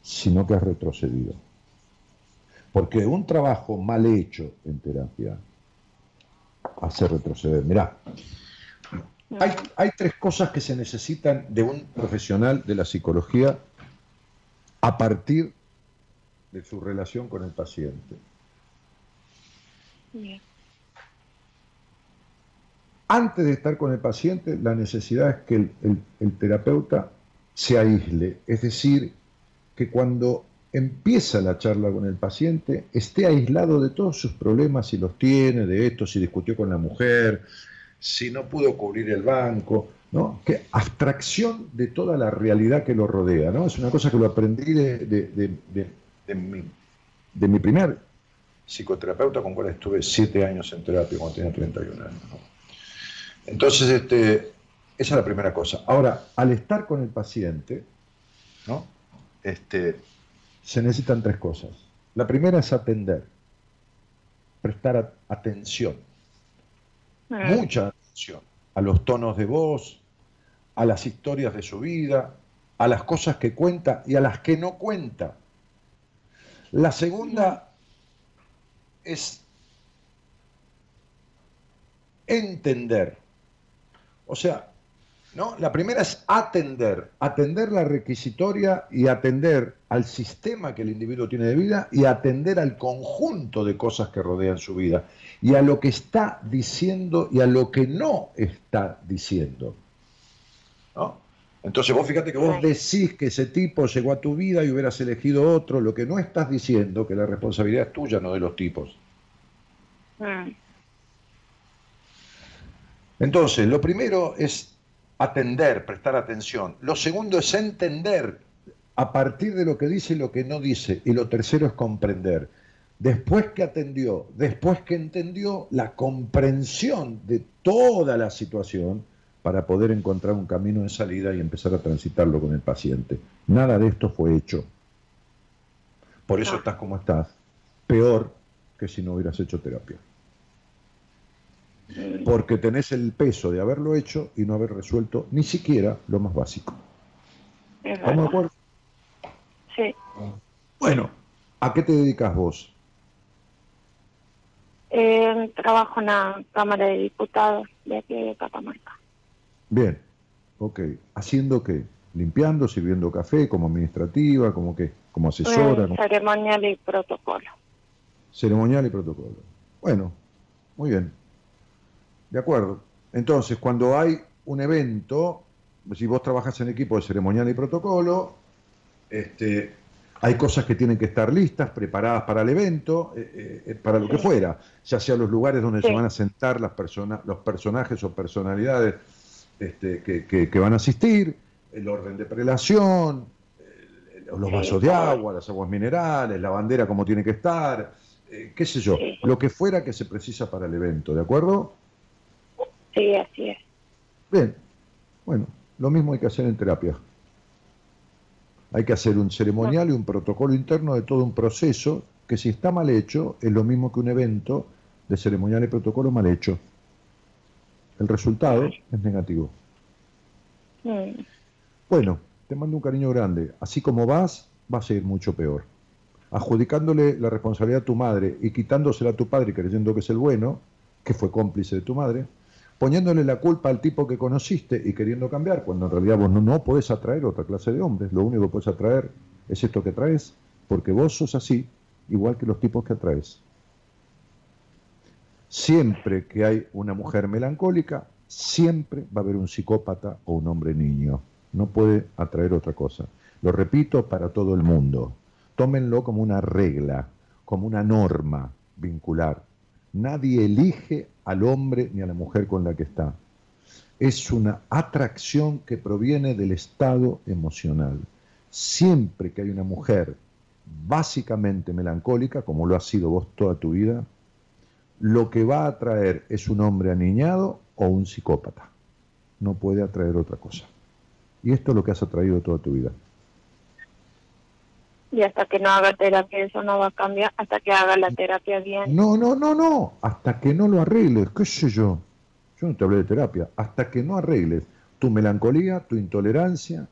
sino que has retrocedido. Porque un trabajo mal hecho en terapia hace retroceder. Mirá, hay, hay tres cosas que se necesitan de un profesional de la psicología a partir de su relación con el paciente. Bien. Antes de estar con el paciente, la necesidad es que el, el- el terapeuta se aísle, es decir, que cuando empieza la charla con el paciente esté aislado de todos sus problemas, si los tiene, de esto, si discutió con la mujer, si no pudo cubrir el banco, ¿no? Que abstracción de toda la realidad que lo rodea, ¿no? Es una cosa que lo aprendí de, de- de- de- mi, de mi primer psicoterapeuta con cual estuve siete años en terapia cuando tenía 31 años. ¿no? Entonces, este, esa es la primera cosa. Ahora, al estar con el paciente, ¿no? este, se necesitan tres cosas. La primera es atender, prestar atención, Mm, mucha atención a los tonos de voz, a las historias de su vida, a las cosas que cuenta y a las que no cuenta. La segunda es entender. O sea, ¿no? La primera es atender, atender la requisitoria y atender al sistema que el individuo tiene de vida y atender al conjunto de cosas que rodean su vida y a lo que está diciendo y a lo que no está diciendo. Entonces vos fíjate que vos decís que ese tipo llegó a tu vida y hubieras elegido otro, lo que no estás diciendo, que la responsabilidad es tuya, no de los tipos. Mm. Entonces, lo primero es atender, prestar atención. Lo segundo es entender a partir de lo que dice y lo que no dice. Y lo tercero es comprender. Después que atendió, después que entendió la comprensión de toda la situación para poder encontrar un camino de salida y empezar a transitarlo con el paciente. Nada de esto fue hecho. Por eso estás como estás. Peor que si no hubieras hecho terapia porque tenés el peso de haberlo hecho y no haber resuelto ni siquiera lo más básico. ¿Estamos de acuerdo? Sí. Bueno, ¿a qué te dedicas vos? Eh, trabajo en la Cámara de Diputados de aquí de Catamarca. Bien, ok. ¿Haciendo qué? ¿Limpiando, sirviendo café, como administrativa, como qué? ¿Como asesora? Ceremonial y protocolo. Ceremonial y protocolo. Bueno, muy bien. De acuerdo. Entonces, cuando hay un evento, si vos trabajas en equipo de ceremonial y protocolo, este, hay cosas que tienen que estar listas, preparadas para el evento, eh, eh, para lo que fuera, ya sea los lugares donde se van a sentar las personas, los personajes o personalidades este, que, van a asistir, el orden de prelación, los vasos de agua, las aguas minerales, la bandera como tiene que estar, eh, qué sé yo, lo que fuera que se precisa para el evento, ¿de acuerdo? Sí, así es. Bien, bueno, lo mismo hay que hacer en terapia. Hay que hacer un ceremonial y un protocolo interno de todo un proceso que si está mal hecho es lo mismo que un evento de ceremonial y protocolo mal hecho. El resultado es negativo. Bueno, te mando un cariño grande. Así como vas, vas a ir mucho peor. Adjudicándole la responsabilidad a tu madre y quitándosela a tu padre creyendo que es el bueno, que fue cómplice de tu madre, poniéndole la culpa al tipo que conociste y queriendo cambiar, cuando en realidad vos no, no podés atraer otra clase de hombres, lo único que podés atraer es esto que traes, porque vos sos así, igual que los tipos que atraes. Siempre que hay una mujer melancólica, siempre va a haber un psicópata o un hombre niño. No puede atraer otra cosa. Lo repito para todo el mundo. Tómenlo como una regla, como una norma vincular. Nadie elige al hombre ni a la mujer con la que está. Es una atracción que proviene del estado emocional. Siempre que hay una mujer básicamente melancólica, como lo has sido vos toda tu vida, lo que va a atraer es un hombre aniñado o un psicópata. No puede atraer otra cosa. Y esto es lo que has atraído toda tu vida. Y hasta que no haga terapia eso no va a cambiar, hasta que haga la terapia bien. No, no, no, no, hasta que no lo arregles, qué sé yo. Yo no te hablé de terapia, hasta que no arregles tu melancolía, tu intolerancia,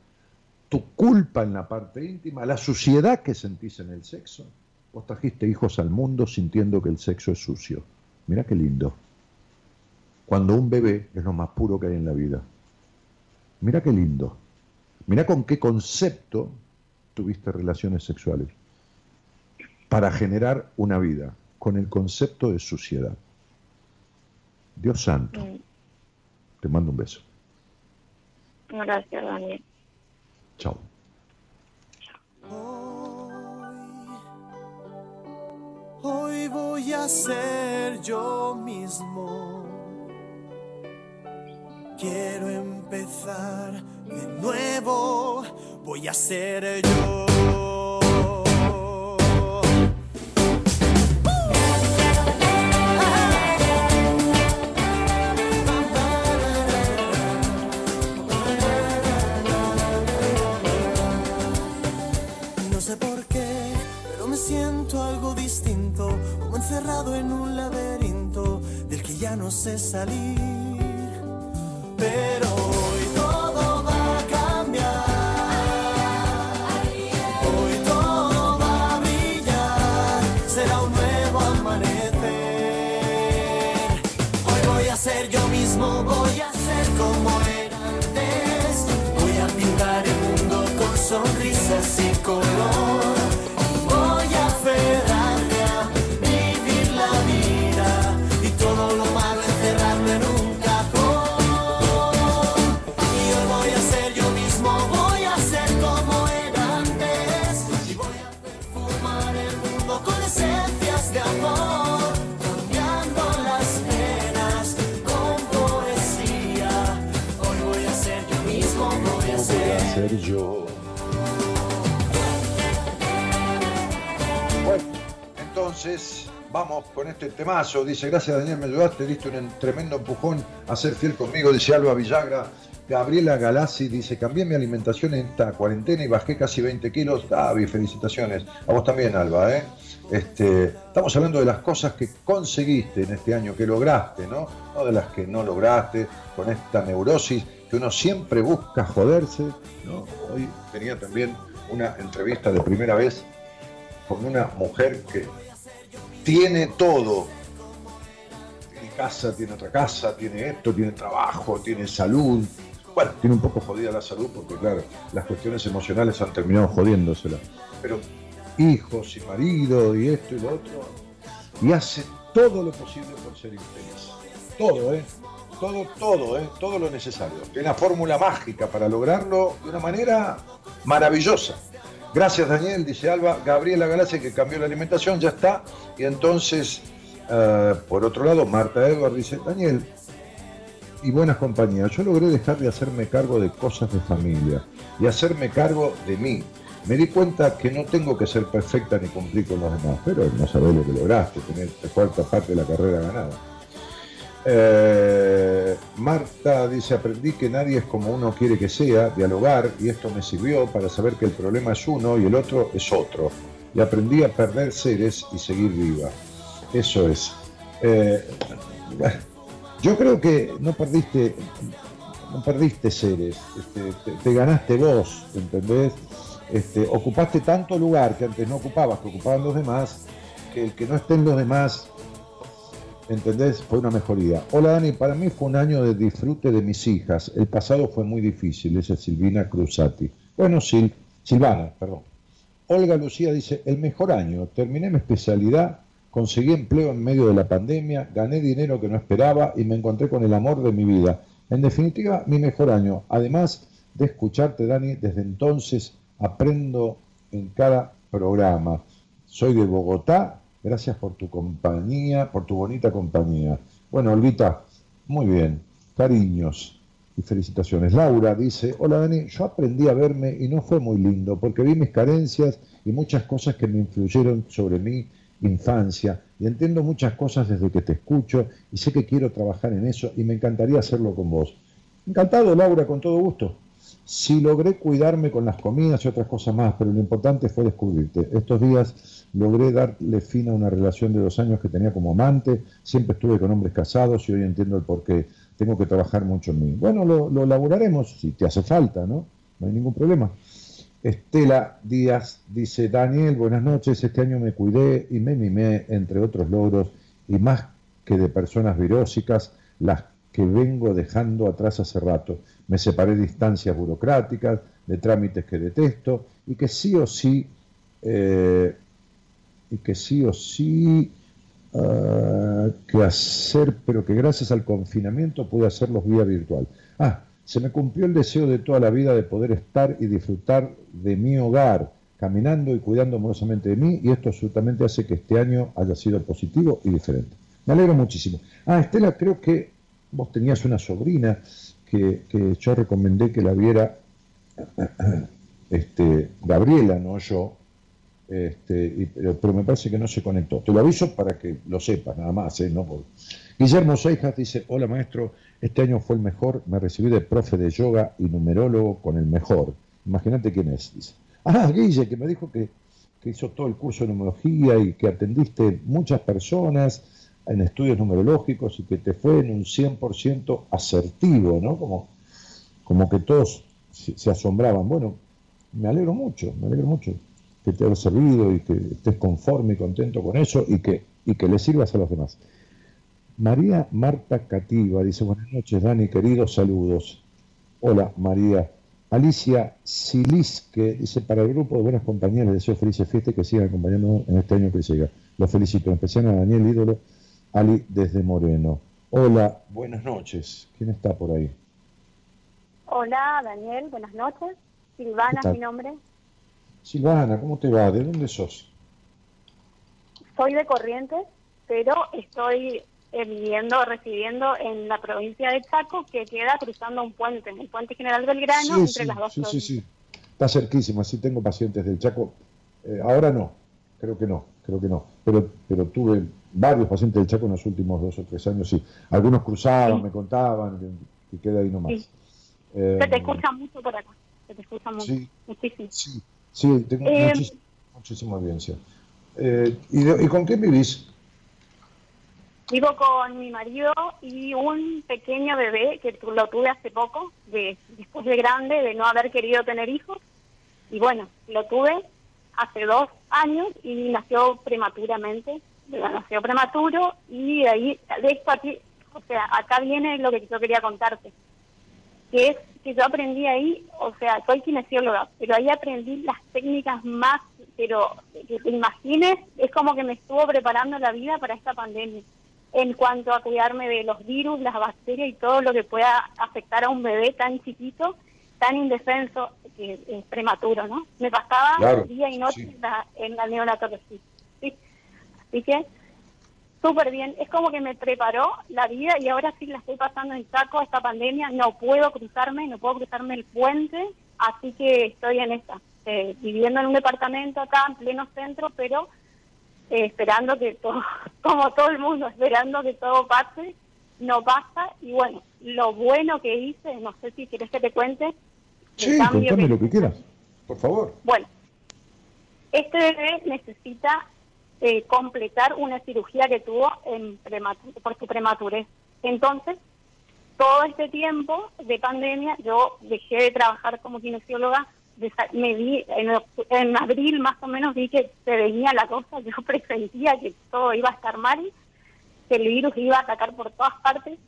tu culpa en la parte íntima, la suciedad que sentís en el sexo. Vos trajiste hijos al mundo sintiendo que el sexo es sucio. Mira qué lindo. Cuando un bebé es lo más puro que hay en la vida. Mira qué lindo. Mira con qué concepto tuviste relaciones sexuales para generar una vida con el concepto de suciedad. Dios santo. Mm. Te mando un beso. Gracias, Daniel. Chao. Hoy voy a ser yo mismo. Quiero empezar de nuevo voy a ser yo. Encerrado en un laberinto del que ya no sé salir. Pero ser vamos con este temazo. Dice, gracias Daniel, me ayudaste, diste un tremendo empujón a ser fiel conmigo, dice Alba Villagra. Gabriela Galassi dice, cambié mi alimentación en esta cuarentena y bajé casi 20 kilos. David, felicitaciones. A vos también, Alba, ¿eh? Este, estamos hablando de las cosas que conseguiste en este año, que lograste, ¿no? No de las que no lograste, con esta neurosis que uno siempre busca joderse. Hoy tenía también una entrevista de primera vez con una mujer que tiene todo. Tiene casa, tiene otra casa, tiene esto, tiene trabajo, tiene salud. Bueno, tiene un poco jodida la salud porque, claro, las cuestiones emocionales han terminado jodiéndosela. Pero hijos y marido y esto y lo otro, y hace todo lo posible por ser infeliz. Todo, ¿eh? Todo, todo, ¿eh? Todo lo necesario. Tiene una fórmula mágica para lograrlo de una manera maravillosa. Gracias, Daniel, dice Alba. Gabriela Galacia, que cambió la alimentación, ya está. Y entonces, eh, por otro lado, Marta Edward dice, Daniel, y buenas compañías, yo logré dejar de hacerme cargo de cosas de familia y hacerme cargo de mí, me di cuenta que no tengo que ser perfecta ni cumplir con los demás, pero no sabés lo que lograste, tener cuarta parte de la carrera ganada. Eh, Marta dice, aprendí que nadie es como uno quiere que sea, dialogar, y esto me sirvió para saber que el problema es uno y el otro es otro. Y aprendí a perder seres y seguir viva. Eso es. Eh, yo creo que no perdiste, no perdiste seres, este, te, ganaste vos, ¿entendés? Este, ocupaste tanto lugar que antes no ocupabas, que ocupaban los demás, que el que no estén los demás, ¿entendés? Fue una mejoría. Hola Dani, para mí fue un año de disfrute de mis hijas. El pasado fue muy difícil, dice Silvina Cruzati. Bueno, Sil, Silvana, perdón. Olga Lucía dice, el mejor año, terminé mi especialidad, conseguí empleo en medio de la pandemia, gané dinero que no esperaba y me encontré con el amor de mi vida. En definitiva, mi mejor año. Además de escucharte, Dani, desde entonces aprendo en cada programa. Soy de Bogotá, gracias por tu compañía, por tu bonita compañía. Bueno, Olvita, muy bien, cariños y felicitaciones. Laura dice, hola Dani, yo aprendí a verme y no fue muy lindo porque vi mis carencias y muchas cosas que me influyeron sobre mi infancia y entiendo muchas cosas desde que te escucho y sé que quiero trabajar en eso y me encantaría hacerlo con vos. Encantado, Laura, con todo gusto. Sí logré cuidarme con las comidas y otras cosas más, pero lo importante fue descubrirte. Estos días logré darle fin a una relación de dos años que tenía como amante, siempre estuve con hombres casados y hoy entiendo el por qué. Tengo que trabajar mucho en mí. Bueno, lo, lo elaboraremos si te hace falta, ¿no? No hay ningún problema. Estela Díaz dice, Daniel, buenas noches, este año me cuidé y me mimé, entre otros logros, y más que de personas virósicas, las que vengo dejando atrás hace rato me separé de instancias burocráticas, de trámites que detesto y que sí o sí, eh, y que sí o sí ah, que hacer, pero que gracias al confinamiento pude hacerlos vía virtual. Ah, se me cumplió el deseo de toda la vida de poder estar y disfrutar de mi hogar, caminando y cuidando amorosamente de mí, y esto absolutamente hace que este año haya sido positivo y diferente. Me alegro muchísimo. Ah, Estela, creo que vos tenías una sobrina que, yo recomendé que la viera este, Gabriela, no yo, este, pero, me parece que no se conectó. Te lo aviso para que lo sepas, nada más. ¿eh? No, Guillermo Seijas dice, hola maestro, este año fue el mejor, me recibí de profe de yoga y numerólogo con el mejor. Imagínate quién es, dice. Ah, Guille, que me dijo que, que hizo todo el curso de numerología y que atendiste muchas personas en estudios numerológicos y que te fue en un 100% asertivo, ¿no? Como, como que todos se, asombraban. Bueno, me alegro mucho, me alegro mucho que te haya servido y que estés conforme y contento con eso y que, y que le sirvas a los demás. María Marta Cativa dice, buenas noches Dani, queridos saludos. Hola María. Alicia Silisque dice, para el grupo de buenas compañías les deseo felices fiestas que sigan acompañando en este año que llega. Los felicito, en especial a Daniel Ídolo Ali desde Moreno. Hola, buenas noches. ¿Quién está por ahí? Hola, Daniel, buenas noches. Silvana es mi nombre. Silvana, ¿cómo te va? ¿De dónde sos? Soy de Corrientes, pero estoy eh, viviendo, residiendo en la provincia de Chaco, que queda cruzando un puente, el puente General Belgrano, entre las dos sí, Sí, sí, está cerquísimo, así tengo pacientes del Chaco. Eh, ahora no, creo que no, creo que no. Pero, pero tuve varios pacientes del Chaco en los últimos dos o tres años, sí. Algunos cruzaban, me contaban, y, queda ahí nomás. Sí. se te escucha mucho por acá, se te escucha mucho, sí, muchísimo. Sí, sí tengo muchísima audiencia. ¿y, ¿Y con qué vivís? Vivo con mi marido y un pequeño bebé que lo tuve hace poco, de, después de grande, de no haber querido tener hijos. Y bueno, lo tuve hace dos años y nació prematuramente. Nació prematuro y de ahí, de esto aquí, o sea, acá viene lo que yo quería contarte. Que es que yo aprendí ahí, o sea, soy kinesióloga, pero ahí aprendí las técnicas más, pero que te imagines, es como que me estuvo preparando la vida para esta pandemia en cuanto a cuidarme de los virus, las bacterias y todo lo que pueda afectar a un bebé tan chiquito, tan indefenso, que es prematuro, ¿no? Me pasaba día y noche en la, en la neonatología. ¿Sí? Así que, súper bien. Es como que me preparó la vida y ahora sí la estoy pasando en saco esta pandemia. No puedo cruzarme, no puedo cruzarme el puente, así que estoy en esta. Eh, viviendo en un departamento acá, en pleno centro, pero eh, esperando que todo, como todo el mundo, esperando que todo pase, no pasa. Y bueno, lo bueno que hice, no sé si quieres que te cuente. Sí, contame lo que quieras, por favor. Bueno, este bebé necesita eh, completar una cirugía que tuvo en por su prematurez. Entonces, todo este tiempo de pandemia, yo dejé de trabajar como kinesióloga me vi, en, abril más o menos vi que se venía la cosa, yo presentía que todo iba a estar mal, que el virus iba a atacar por todas partes.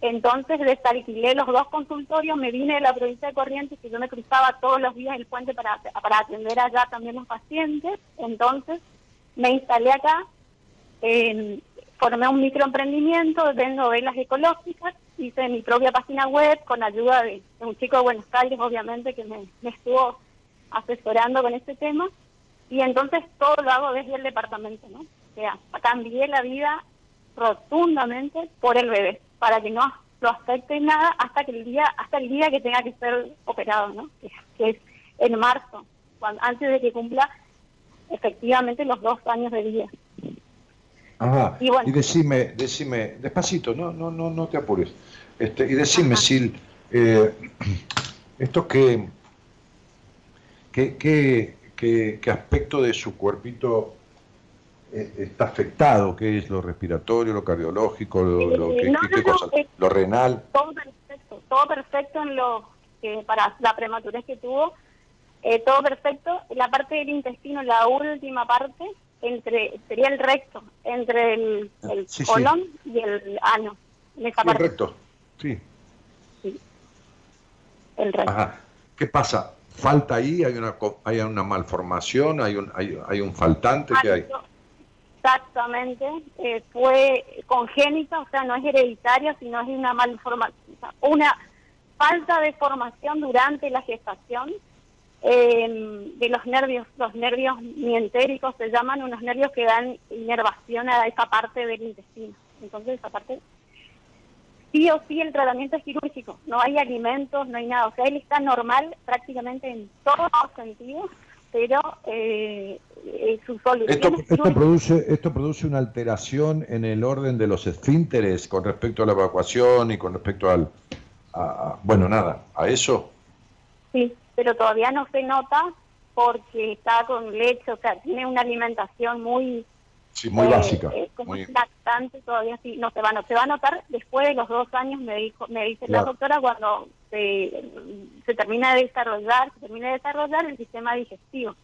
Entonces desalquilé los dos consultorios, me vine de la provincia de Corrientes, que yo me cruzaba todos los días el puente para, para atender allá también los pacientes. Entonces me instalé acá, formé un microemprendimiento, vendo velas ecológicas hice mi propia página web con ayuda de, un chico de Buenos Aires, obviamente, que me, estuvo asesorando con este tema. Y entonces todo lo hago desde el departamento, ¿no? O sea, cambié la vida rotundamente por el bebé, para que no lo afecte nada hasta que el día hasta el día que tenga que ser operado, ¿no? Que, es en marzo, antes de que cumpla efectivamente los dos años de vida. Ajá. Y, decime, decime, despacito, no, no, no, no te apures. Este, y decime, Sil, eh, esto que, qué, qué, qué, aspecto de su cuerpito eh, está afectado, qué es lo respiratorio, lo cardiológico, lo, eh, qué, cosa, lo renal. Todo perfecto, todo perfecto en lo que para la prematurez que tuvo, todo perfecto. La parte del intestino, la última parte, entre sería el recto, entre el, el colon y el ano. En esa parte. El recto, sí. Sí. El recto. Ajá. ¿Qué pasa? ¿Falta ahí? ¿Hay una, hay una malformación? ¿Hay un, hay, hay un faltante? ¿Qué hay? Exactamente. Eh, fue congénita, o sea, no es hereditaria, sino es una malformación, una falta de formación durante la gestación eh, de los nervios, los nervios mientéricos se llaman unos nervios que dan inervación a esa parte del intestino. Entonces esa parte, sí o sí el tratamiento es quirúrgico, no hay alimentos, no hay nada, o sea, él está normal prácticamente en todos los sentidos, pero eh, eh su solución esto, esto produce esto produce una alteración en el orden de los esfínteres con respecto a la evacuación y con respecto al a, bueno nada a eso. Sí pero todavía no se nota porque está con leche, o sea, tiene una alimentación muy... Sí, muy eh, básica. Eh, como lactante todavía sí, no se va, no se va a notar después de los dos años, me dijo, me dice la doctora, cuando se, termina de desarrollar, se termina de desarrollar el sistema digestivo.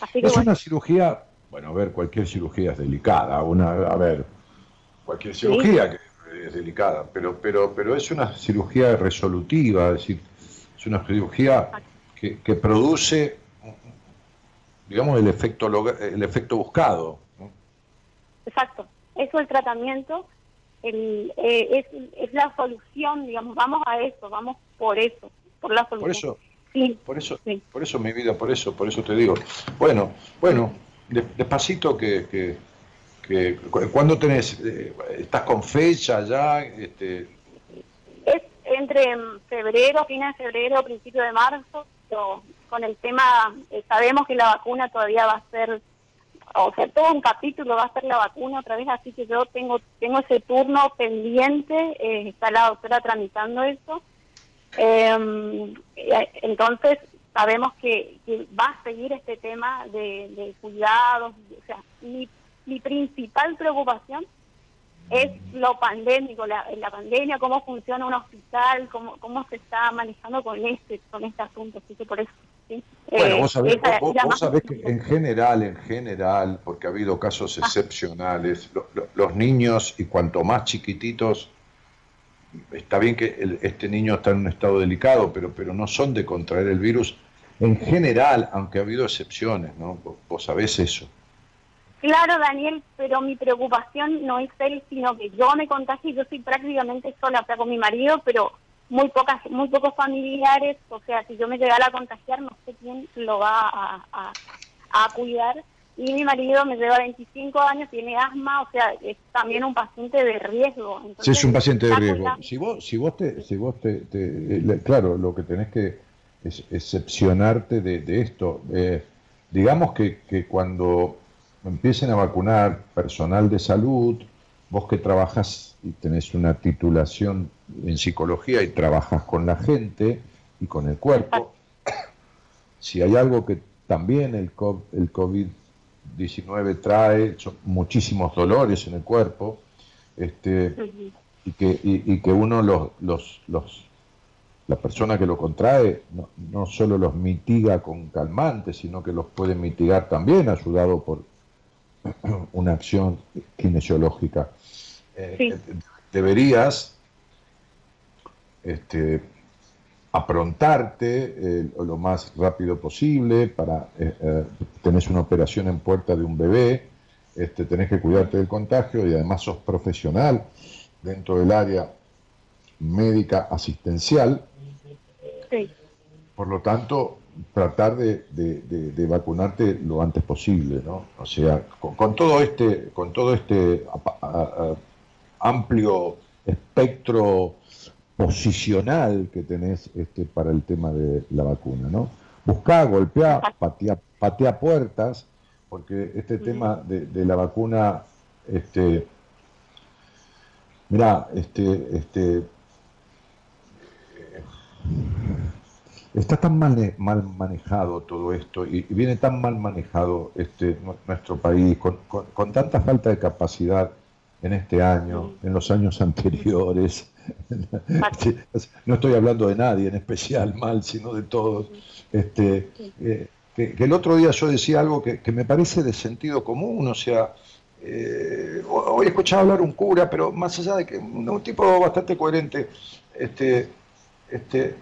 Así que, es una cirugía, bueno, a ver, cualquier cirugía es delicada, una, a ver, cualquier cirugía es delicada, pero, pero, pero es una cirugía resolutiva, es decir, es una cirugía que, que produce, digamos, el efecto, el efecto buscado. Exacto. Eso es el tratamiento, el, eh, es, es, la solución, digamos, vamos a eso, vamos por eso, por la solución. Por eso, sí. por eso, por eso mi vida, por eso, por eso te digo. Bueno, bueno, despacito que, que, que ¿cuándo tenés, eh, estás con fecha ya? Este, entre febrero, fines de febrero, principio de marzo, con el tema, eh, sabemos que la vacuna todavía va a ser, o sea, todo un capítulo va a ser la vacuna otra vez, así que yo tengo tengo ese turno pendiente, eh, está la doctora tramitando eso. Em, eh, entonces, sabemos que, va a seguir este tema de, cuidados, o sea, mi, mi principal preocupación es lo pandémico, la, la, pandemia, cómo funciona un hospital, cómo, cómo se está manejando con este, con este asunto, así que por eso. Bueno, vos sabés, que en general, en general, porque ha habido casos ah. excepcionales, los niños y cuanto más chiquititos, está bien que este niño está en un estado delicado, pero, pero no son de contraer el virus. En general, aunque ha habido excepciones, ¿no? vos sabés eso. Claro, Daniel, pero mi preocupación no es él, sino que yo me contagie. Yo soy prácticamente sola, o sea, con mi marido, pero muy pocas, muy pocos familiares. O sea, si yo me llegara a contagiar, no sé quién lo va a, cuidar. Y mi marido me lleva 25 años, tiene asma, o sea, es también un paciente de riesgo. sí, es un paciente de riesgo. Si vos, si vos te, si vos te, eh, claro, lo que tenés que es excepcionarte de, esto. Eh, digamos que, que cuando empiecen a vacunar personal de salud, vos que trabajas y tenés una titulación en psicología y trabajas con la gente y con el cuerpo, si hay algo que también el COVID-19 trae, son muchísimos dolores en el cuerpo, este, y, que, y, que uno los, los, los, la persona que lo contrae no, no solo los mitiga con calmantes, sino que los puede mitigar también, ayudado por, una acción kinesiológica. Eh, eh, deberías este, aprontarte eh, lo más rápido posible para eh, tenés una operación en puerta de un bebé, este, tenés que cuidarte del contagio y además sos profesional dentro del área médica asistencial. Por lo tanto, tratar de, vacunarte lo antes posible, ¿no? O sea, con, todo este, con todo este amplio espectro posicional que tenés este, para el tema de la vacuna, ¿no? Buscá, golpea, patea, patea puertas, porque este tema de, la vacuna, este, mira, este, este, está tan mal, mal manejado todo esto y, viene tan mal manejado este nuestro país con, con, tanta falta de capacidad en este año, en los años anteriores. no estoy hablando de nadie en especial mal, sino de todos. Este, eh, que, el otro día yo decía algo que, me parece de sentido común, o sea, eh, hoy he escuchado hablar un cura, pero más allá de que un, tipo bastante coherente, este, este,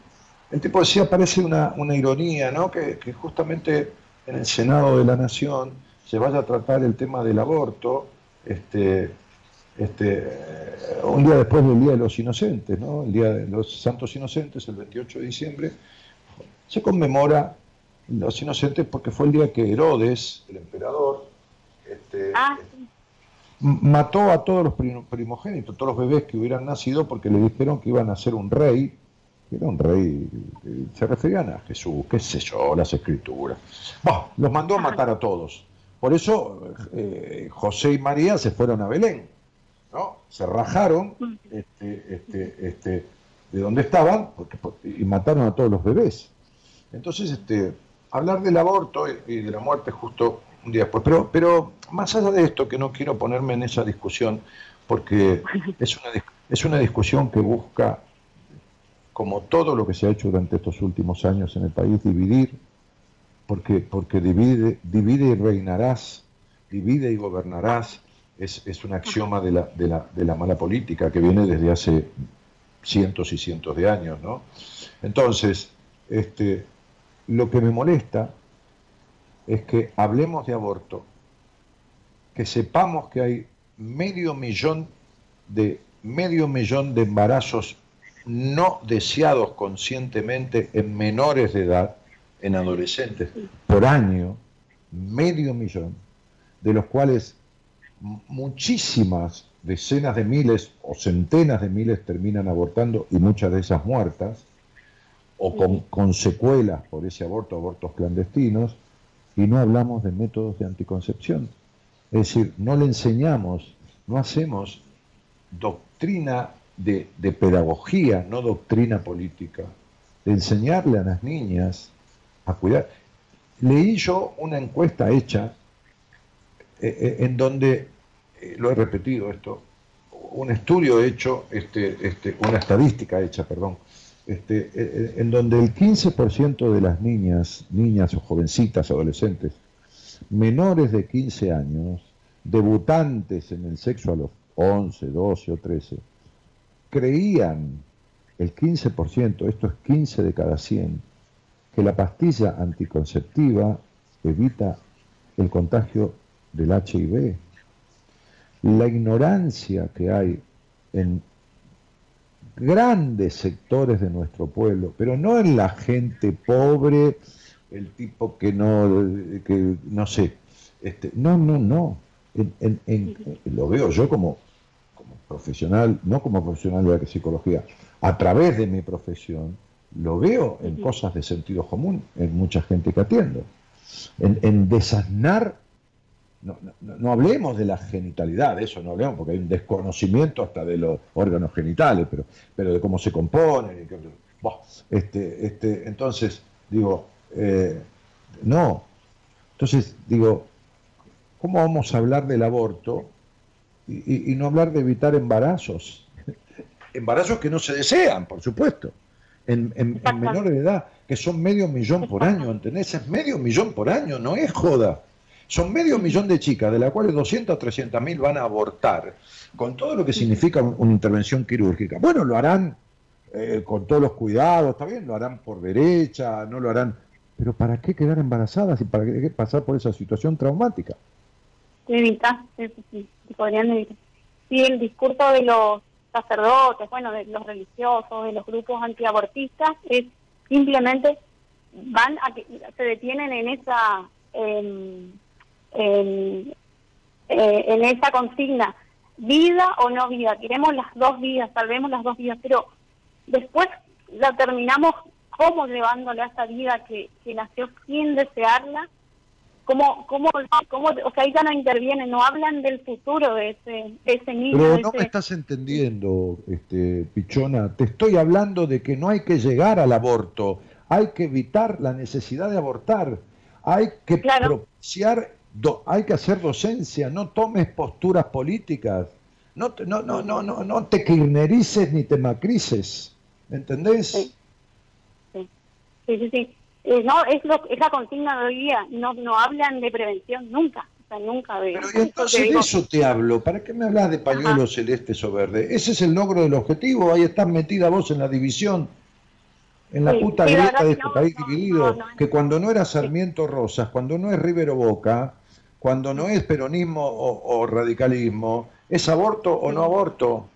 el tipo decía, parece una, una ironía, ¿no? Que, justamente en el Senado de la Nación se vaya a tratar el tema del aborto, este, este, un día después del Día de los Inocentes, ¿no? El Día de los Santos Inocentes, el 28 de diciembre, se conmemora los inocentes porque fue el día que Herodes, el emperador, este, ah. mató a todos los primogénitos, todos los bebés que hubieran nacido porque le dijeron que iban a ser un rey era un rey, se referían a Jesús, qué sé yo, las escrituras. Bueno, los mandó a matar a todos. Por eso eh, José y María se fueron a Belén, ¿no? Se rajaron este, este, este, de donde estaban porque, y mataron a todos los bebés. Entonces, este, hablar del aborto y de la muerte justo un día después. Pero, pero más allá de esto, que no quiero ponerme en esa discusión, porque es una, es una discusión que busca como todo lo que se ha hecho durante estos últimos años en el país, dividir, porque, porque divide, divide y reinarás, divide y gobernarás, es, es un axioma de la, de, la, de la mala política que viene desde hace cientos y cientos de años, ¿no? Entonces, este, lo que me molesta es que hablemos de aborto, que sepamos que hay medio millón de medio millón de embarazos no deseados conscientemente en menores de edad, en adolescentes, por año, medio millón, de los cuales muchísimas decenas de miles o centenas de miles terminan abortando y muchas de esas muertas, o con, con secuelas por ese aborto, abortos clandestinos, y no hablamos de métodos de anticoncepción. Es decir, no le enseñamos, no hacemos doctrina de, pedagogía, no doctrina política, de enseñarle a las niñas a cuidar. Leí yo una encuesta hecha eh, eh, en donde, eh, lo he repetido esto, un estudio hecho, este, este, una estadística hecha, perdón, este, en donde el 15% de las niñas, niñas o jovencitas, adolescentes, menores de 15 años, debutantes en el sexo a los 11, 12 o 13, creían el 15%, esto es 15 de cada 100, que la pastilla anticonceptiva evita el contagio del HIV. La ignorancia que hay en grandes sectores de nuestro pueblo, pero no en la gente pobre, el tipo que no, que no sé, este, no, no, no. lo veo yo como profesional, no como profesional de la psicología, a través de mi profesión, lo veo en cosas de sentido común, en mucha gente que atiendo, en, en desasnar no, no, hablemos de la genitalidad, eso no hablemos, porque hay un desconocimiento hasta de los órganos genitales, pero, pero de cómo se componen. este, este, entonces, digo, eh, no. Entonces, digo, ¿cómo vamos a hablar del aborto y, no hablar de evitar embarazos? embarazos que no se desean, por supuesto, en, en, en menores de edad, que son medio millón por año, ¿entendés? Es medio millón por año, no es joda. Son medio millón de chicas, de las cuales 200 o 300 mil van a abortar, con todo lo que significa una intervención quirúrgica. Bueno, lo harán eh, con todos los cuidados, está bien, lo harán por derecha, no lo harán. Pero ¿para qué quedar embarazadas y para qué pasar por esa situación traumática? Evitar, sí, podrían evitar. Sí, el discurso de los sacerdotes, bueno, de los religiosos, de los grupos antiabortistas, es simplemente van a que se detienen en esa en, eh, en esa consigna, vida o no vida, queremos las dos vidas, salvemos las dos vidas, pero después la terminamos como llevándole a esa vida que nació sin desearla, ¿Cómo, cómo, cómo, o sea, ahí ya no intervienen, no hablan del futuro de ese, ese niño. Pero no me estás entendiendo, este, Pichona. Te estoy hablando de que no hay que llegar al aborto, hay que evitar la necesidad de abortar, hay que propiciar hay que hacer docencia, no tomes posturas políticas, no, no, no, no, no, no te kirnerices ni te macrices, ¿entendés? Sí, sí, sí. Eh, no, es, lo, es la consigna de hoy día, no, no hablan de prevención nunca. O sea, nunca de, Pero entonces de eso te hablo. ¿Para qué me hablas de pañuelos celestes o verdes? Ese es el logro del objetivo. Ahí estás metida vos en la división en la puta grieta de este país dividido, que cuando no era Sarmiento Rosas, cuando no es Rivero Boca, cuando no es peronismo o, radicalismo, es aborto o no aborto,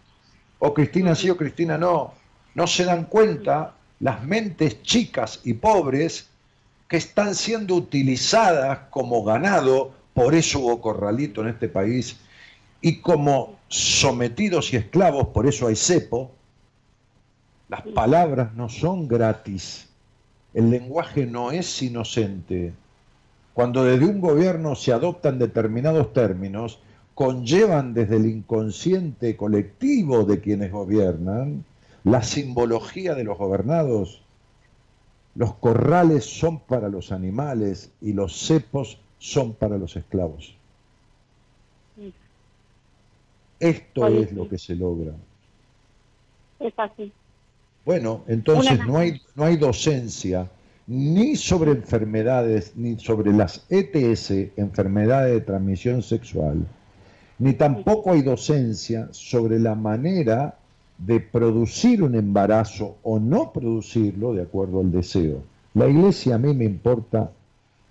o Cristina sí o Cristina no. No se dan cuenta las mentes chicas y pobres que están siendo utilizadas como ganado, por eso hubo corralito en este país, y como sometidos y esclavos, por eso hay cepo. Las palabras no son gratis, el lenguaje no es inocente cuando desde un gobierno se adoptan determinados términos, conllevan desde el inconsciente colectivo de quienes gobiernan la simbología de los gobernados. Los corrales son para los animales y los cepos son para los esclavos. Esto es lo que se logra. Es así. Bueno, entonces no hay, no hay docencia ni sobre enfermedades, ni sobre las ETS, enfermedades de transmisión sexual, ni tampoco hay docencia sobre la manera de producir un embarazo o no producirlo de acuerdo al deseo. La iglesia a mí me importa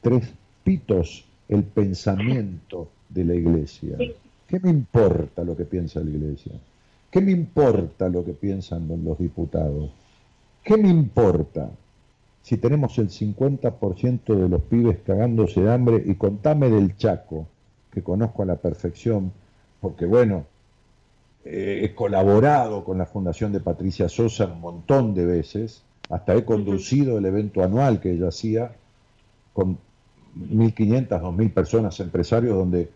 tres pitos el pensamiento de la iglesia. ¿Qué me importa lo que piensa la iglesia? ¿Qué me importa lo que piensan los diputados? ¿Qué me importa? si tenemos el 50% de los pibes cagándose de hambre y contame del Chaco, que conozco a la perfección, porque bueno, he colaborado con la Fundación de Patricia Sosa un montón de veces, hasta he conducido el evento anual que ella hacía con 1.500, 2.000 personas, empresarios, donde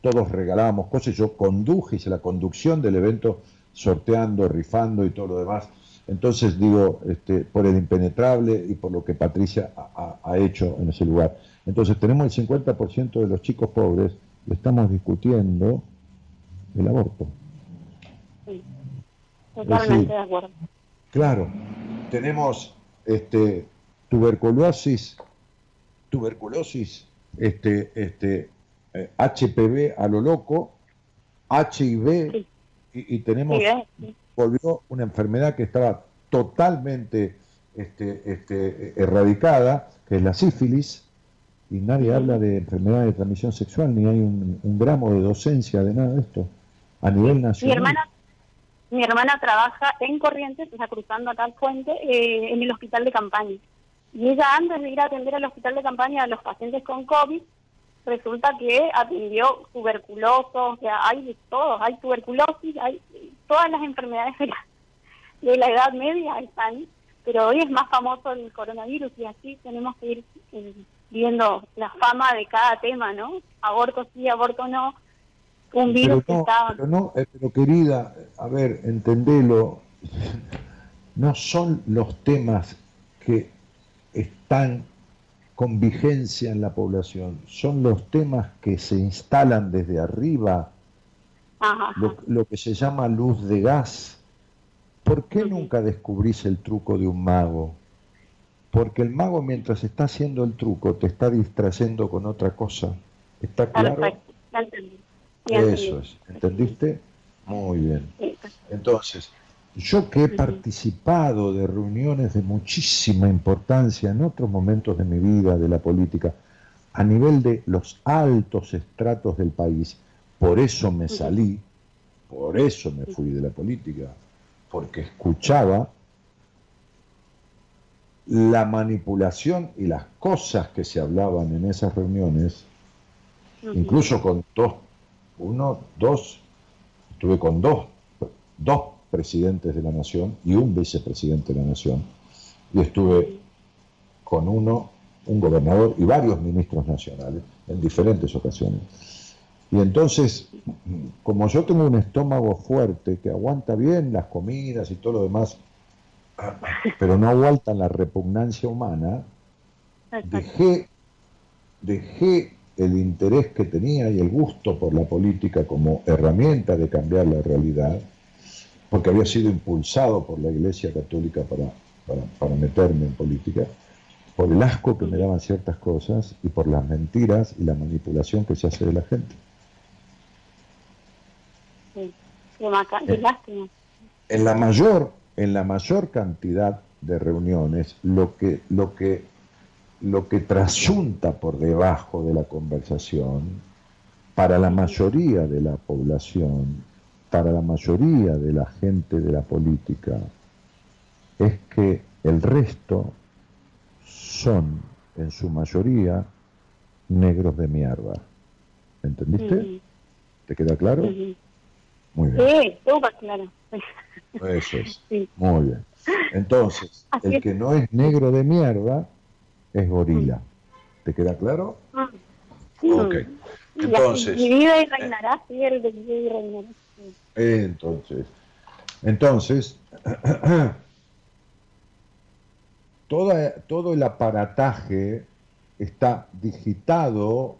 todos regalábamos cosas. Yo conduje, la conducción del evento, sorteando, rifando y todo lo demás. Entonces digo, este, por el impenetrable y por lo que Patricia ha, hecho en ese lugar. Entonces tenemos el 50% de los chicos pobres y estamos discutiendo el aborto. Sí, totalmente de acuerdo. Claro, tenemos este, tuberculosis, tuberculosis, este, este, HPV eh, a lo loco, HIV, y, tenemos, volvió una enfermedad que estaba totalmente este, este, erradicada, que es la sífilis, y nadie habla de enfermedad de transmisión sexual, ni hay un, gramo de docencia de nada de esto, a nivel nacional. Mi hermana, mi hermana trabaja en Corrientes, o sea, cruzando acá el puente, eh, en el hospital de campaña. Y ella antes de ir a atender al hospital de campaña a los pacientes con COVID, resulta que atendió tuberculosos, o sea, hay de todo, hay tuberculosis, hay todas las enfermedades de la, edad media están, pero hoy es más famoso el coronavirus y así tenemos que ir eh, viendo la fama de cada tema, ¿no? Aborto sí, aborto no, un virus que. Pero no, eh, pero querida, a ver, entendelo, no son los temas que están con vigencia en la población, son los temas que se instalan desde arriba, Lo, que se llama luz de gas. ¿Por qué nunca descubrís el truco de un mago? Porque el mago mientras está haciendo el truco te está distrayendo con otra cosa. ¿Está claro? Eso es. ¿Entendiste? Muy bien. Entonces, yo que he participado de reuniones de muchísima importancia en otros momentos de mi vida, de la política, a nivel de los altos estratos del país, por eso me salí, por eso me fui de la política, porque escuchaba la manipulación y las cosas que se hablaban en esas reuniones, incluso con dos, uno, dos, estuve con dos, dos presidentes de la nación y un vicepresidente de la nación. Y estuve con uno, un gobernador y varios ministros nacionales en diferentes ocasiones. Y entonces, como yo tengo un estómago fuerte que aguanta bien las comidas y todo lo demás, pero no aguanta la repugnancia humana, dejé, dejé el interés que tenía y el gusto por la política como herramienta de cambiar la realidad porque había sido impulsado por la Iglesia Católica para, para, meterme en política, por el asco que me daban ciertas cosas y por las mentiras y la manipulación que se hace de la gente. Sí, qué lástima. En la mayor, en la mayor cantidad de reuniones, lo que, lo que, lo que trasunta por debajo de la conversación, para la mayoría de la población, para la mayoría de la gente de la política es que el resto son, en su mayoría, negros de mierda. ¿Entendiste? ¿Te queda claro? Muy bien. Sí, todo claro. Eso es. Muy bien. Entonces, el que no es negro de mierda es gorila. ¿Te queda claro? Sí. Ok. Entonces. Y vive y reinará, sí, el de vive y reinará. Entonces, entonces todo el aparataje está digitado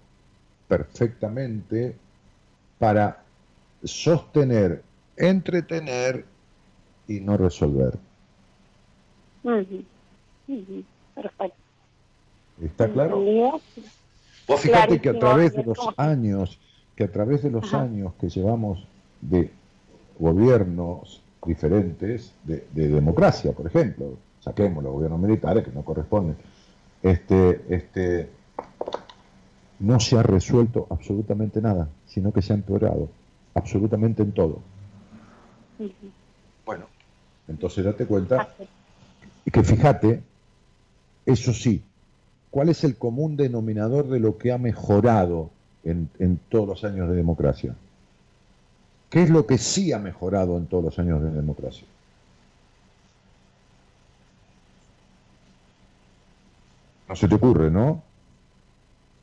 perfectamente para sostener, entretener y no resolver. Perfecto. ¿Está claro? Vos fíjate que a través de los años, que a través de los años que llevamos de gobiernos diferentes de, democracia, por ejemplo. Saquemos los gobiernos militares que no corresponden. Este, este, no se ha resuelto absolutamente nada, sino que se ha empeorado, absolutamente en todo. Bueno, entonces date cuenta que fíjate, eso sí, ¿cuál es el común denominador de lo que ha mejorado en todos los años de democracia? ¿Qué es lo que sí ha mejorado en todos los años de democracia? No se te ocurre, ¿no?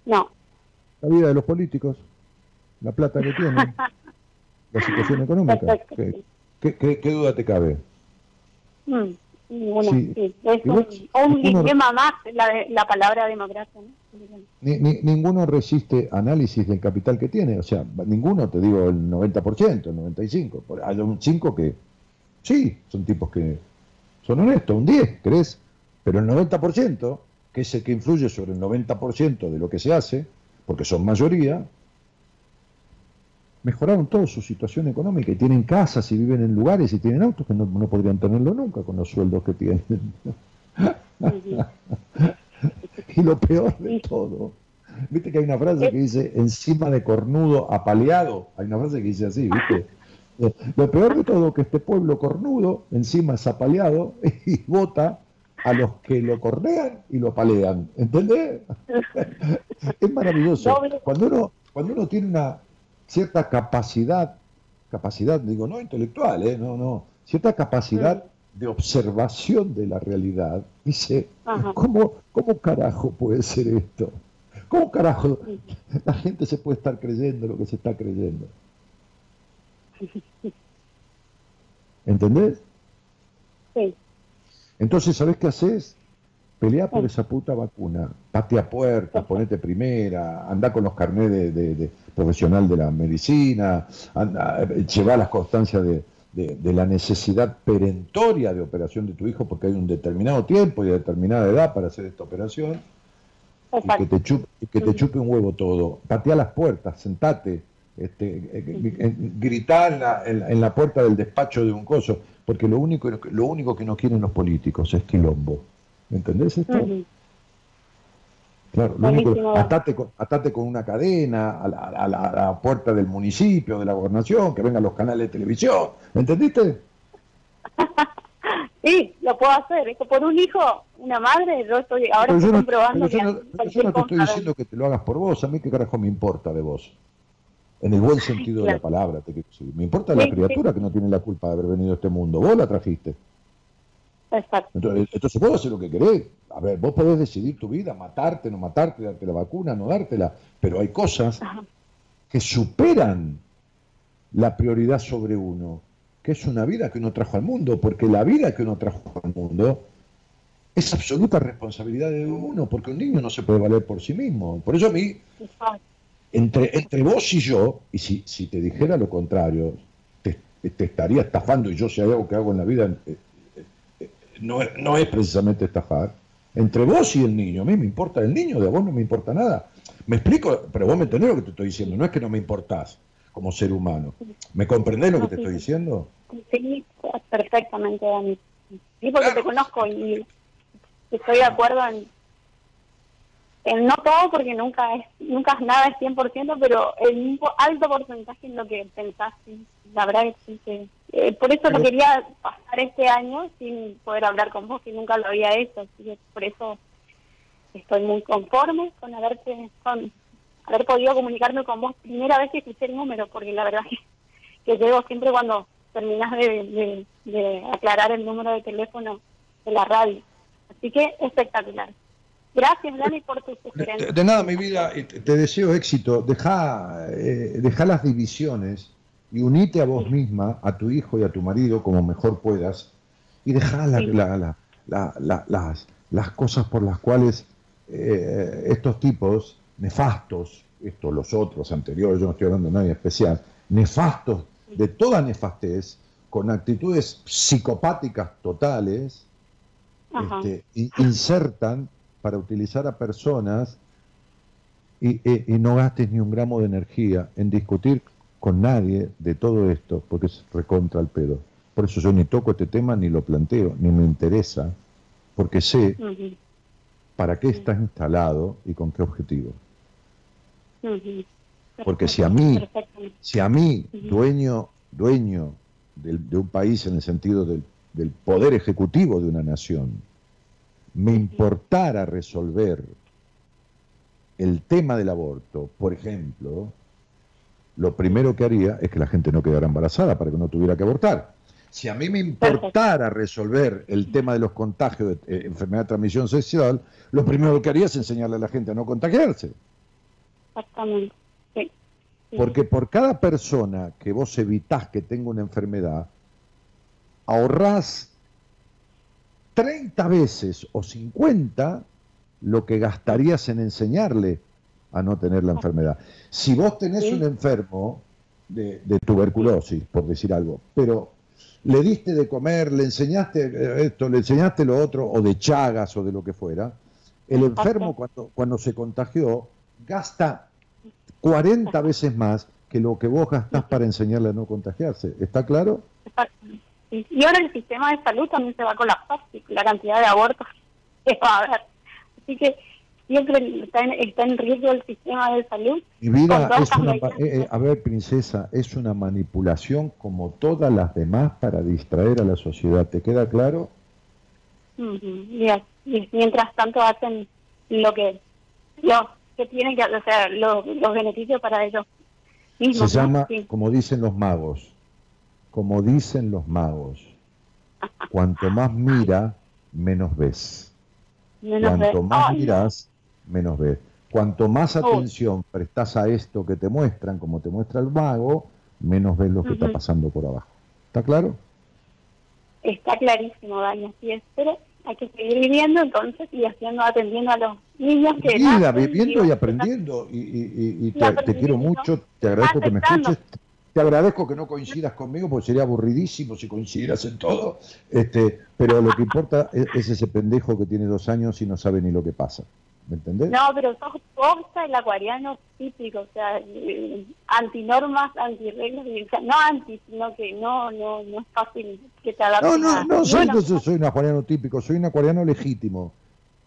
No. La vida de los políticos, la plata que tienen, la situación económica. ¿Qué, qué, duda te cabe? Mm, ninguna, sí. Es un, dilema más la, la palabra democracia. Ni, ninguno resiste análisis del capital que tiene, o sea, ninguno, te digo, el 90%, el 95%. Hay un 5 que sí, son tipos que son honestos, un 10, ¿crees? Pero el 90%, que es el que influye sobre el 90% de lo que se hace, porque son mayoría, mejoraron toda su situación económica y tienen casas y viven en lugares y tienen autos que no, no podrían tenerlo nunca con los sueldos que tienen. y lo peor de todo, viste que hay una frase que dice encima de cornudo apaleado, hay una frase que dice así, viste. Lo peor de todo que este pueblo cornudo encima es apaleado y vota a los que lo cornean y lo apalean, ¿entendés? es maravilloso. Cuando uno, cuando uno tiene una cierta capacidad, capacidad, digo, no intelectual, ¿eh? no, no, cierta capacidad de observación de la realidad, dice, ¿cómo, ¿cómo carajo puede ser esto? ¿Cómo carajo la gente se puede estar creyendo lo que se está creyendo? ¿Entendés? Sí. Entonces, ¿sabés qué haces? Pelea por esa puta vacuna, patea puertas, ponete primera, anda con los carnés de, profesional de la medicina, anda, lleva las constancias de, de, la necesidad perentoria de operación de tu hijo porque hay un determinado tiempo y determinada edad para hacer esta operación y que, te chupe, que te chupe un huevo todo. Patea las puertas, sentate, este, eh, eh, gritar en la, puerta del despacho de un coso, porque lo único, lo único que no quieren los políticos es quilombo. ¿Entendés esto? Claro, lo único, atate, con, atate con una cadena a la, puerta del municipio, de la gobernación, que vengan los canales de televisión. ¿Me entendiste? sí, lo puedo hacer. Esto por un hijo, una madre, yo estoy ahora estoy comprobando que. Yo no, te estoy diciendo que te lo hagas por vos, a mí qué carajo me importa de vos. En el buen sentido de la palabra, te Me importa la criatura que no tiene la culpa de haber venido a este mundo. Vos la trajiste. Exacto. Entonces, entonces vos hacer lo que querés. A ver, vos podés decidir tu vida, matarte, no matarte, darte la vacuna, no dártela, pero hay cosas que superan la prioridad sobre uno, que es una vida que uno trajo al mundo, porque la vida que uno trajo al mundo es absoluta responsabilidad de uno, porque un niño no se puede valer por sí mismo. Por eso a mí, entre, entre vos y yo, y si, si te dijera lo contrario, te, te, estaría estafando y yo si hay algo que hago en la vida, eh, no, no es precisamente estafar, entre vos y el niño. A mí me importa el niño, de vos no me importa nada. Me explico, pero vos me entendés lo que te estoy diciendo, no es que no me importás como ser humano. ¿Me comprendés lo que te estoy diciendo? Sí, perfectamente, Dani. Sí, porque te conozco y estoy de acuerdo en, no todo, porque nunca es nunca nada es 100%, pero en un alto porcentaje en lo que pensás, la verdad es que eh, por eso lo quería pasar este año sin poder hablar con vos, que nunca lo había hecho. Así que por eso estoy muy conforme con haberte con haber podido comunicarme con vos primera vez que escuché el número, porque la verdad que, que llego siempre cuando terminas de, de, aclarar el número de teléfono de la radio. Así que espectacular. Gracias, Dani, por tu sugerencia. De, nada, mi vida, te deseo éxito. Deja, eh, deja las divisiones y unite a vos misma, a tu hijo y a tu marido como mejor puedas y deja las, las cosas por las cuales eh, estos tipos nefastos, estos los otros anteriores, yo no estoy hablando de nadie especial, nefastos de toda nefastez, con actitudes psicopáticas totales, este, insertan para utilizar a personas y, y, no gastes ni un gramo de energía en discutir con nadie de todo esto, porque es recontra el pedo. Por eso yo ni toco este tema, ni lo planteo, ni me interesa, porque sé para qué está instalado y con qué objetivo. Porque si a mí, si a mí, dueño, dueño de un país en el sentido del, del poder ejecutivo de una nación, me importara resolver el tema del aborto, por ejemplo, lo primero que haría es que la gente no quedara embarazada para que no tuviera que abortar. Si a mí me importara resolver el tema de los contagios de eh, enfermedad de transmisión sexual, lo primero que haría es enseñarle a la gente a no contagiarse. Exactamente. Porque por cada persona que vos evitás que tenga una enfermedad, ahorrás 30 veces o 50 lo que gastarías en enseñarle a no tener la enfermedad. Si vos tenés un enfermo de, tuberculosis, por decir algo, pero le diste de comer, le enseñaste eh, esto, le enseñaste lo otro, o de chagas o de lo que fuera, el enfermo cuando, cuando se contagió gasta 40 veces más que lo que vos gastás para enseñarle a no contagiarse. ¿Está claro? Y ahora el sistema de salud también se va a colapsar, la cantidad de abortos que va a haber. Así que siempre está en, está en riesgo el sistema de salud. Mi vida es una, eh, eh, a ver, princesa, es una manipulación como todas las demás para distraer a la sociedad. ¿Te queda claro? y mientras tanto hacen lo que lo que tienen que o sea, los, beneficios para ellos Se llama, como dicen los magos, como dicen los magos, cuanto más mira, menos ves. cuanto más miras, menos ves. Cuanto más atención prestas a esto que te muestran, como te muestra el mago, menos ves lo que está pasando por abajo. ¿Está claro? Está clarísimo, Dani, así es. Pero hay que seguir viviendo entonces y haciendo, atendiendo a los niños que... Vida, viviendo y aprendiendo. Y, te, quiero mucho, te agradezco que me escuches. Te agradezco que no coincidas conmigo, porque sería aburridísimo si coincidieras en todo. Este, pero lo que importa es ese pendejo que tiene dos años y no sabe ni lo que pasa. ¿Me entendés? No, pero sos posta el acuariano típico, o sea, eh, antinormas, antirreglas, no anti, sino que no, no, no es fácil que te adaptes. No, no, no, soy, soy un acuariano típico, soy un acuariano legítimo.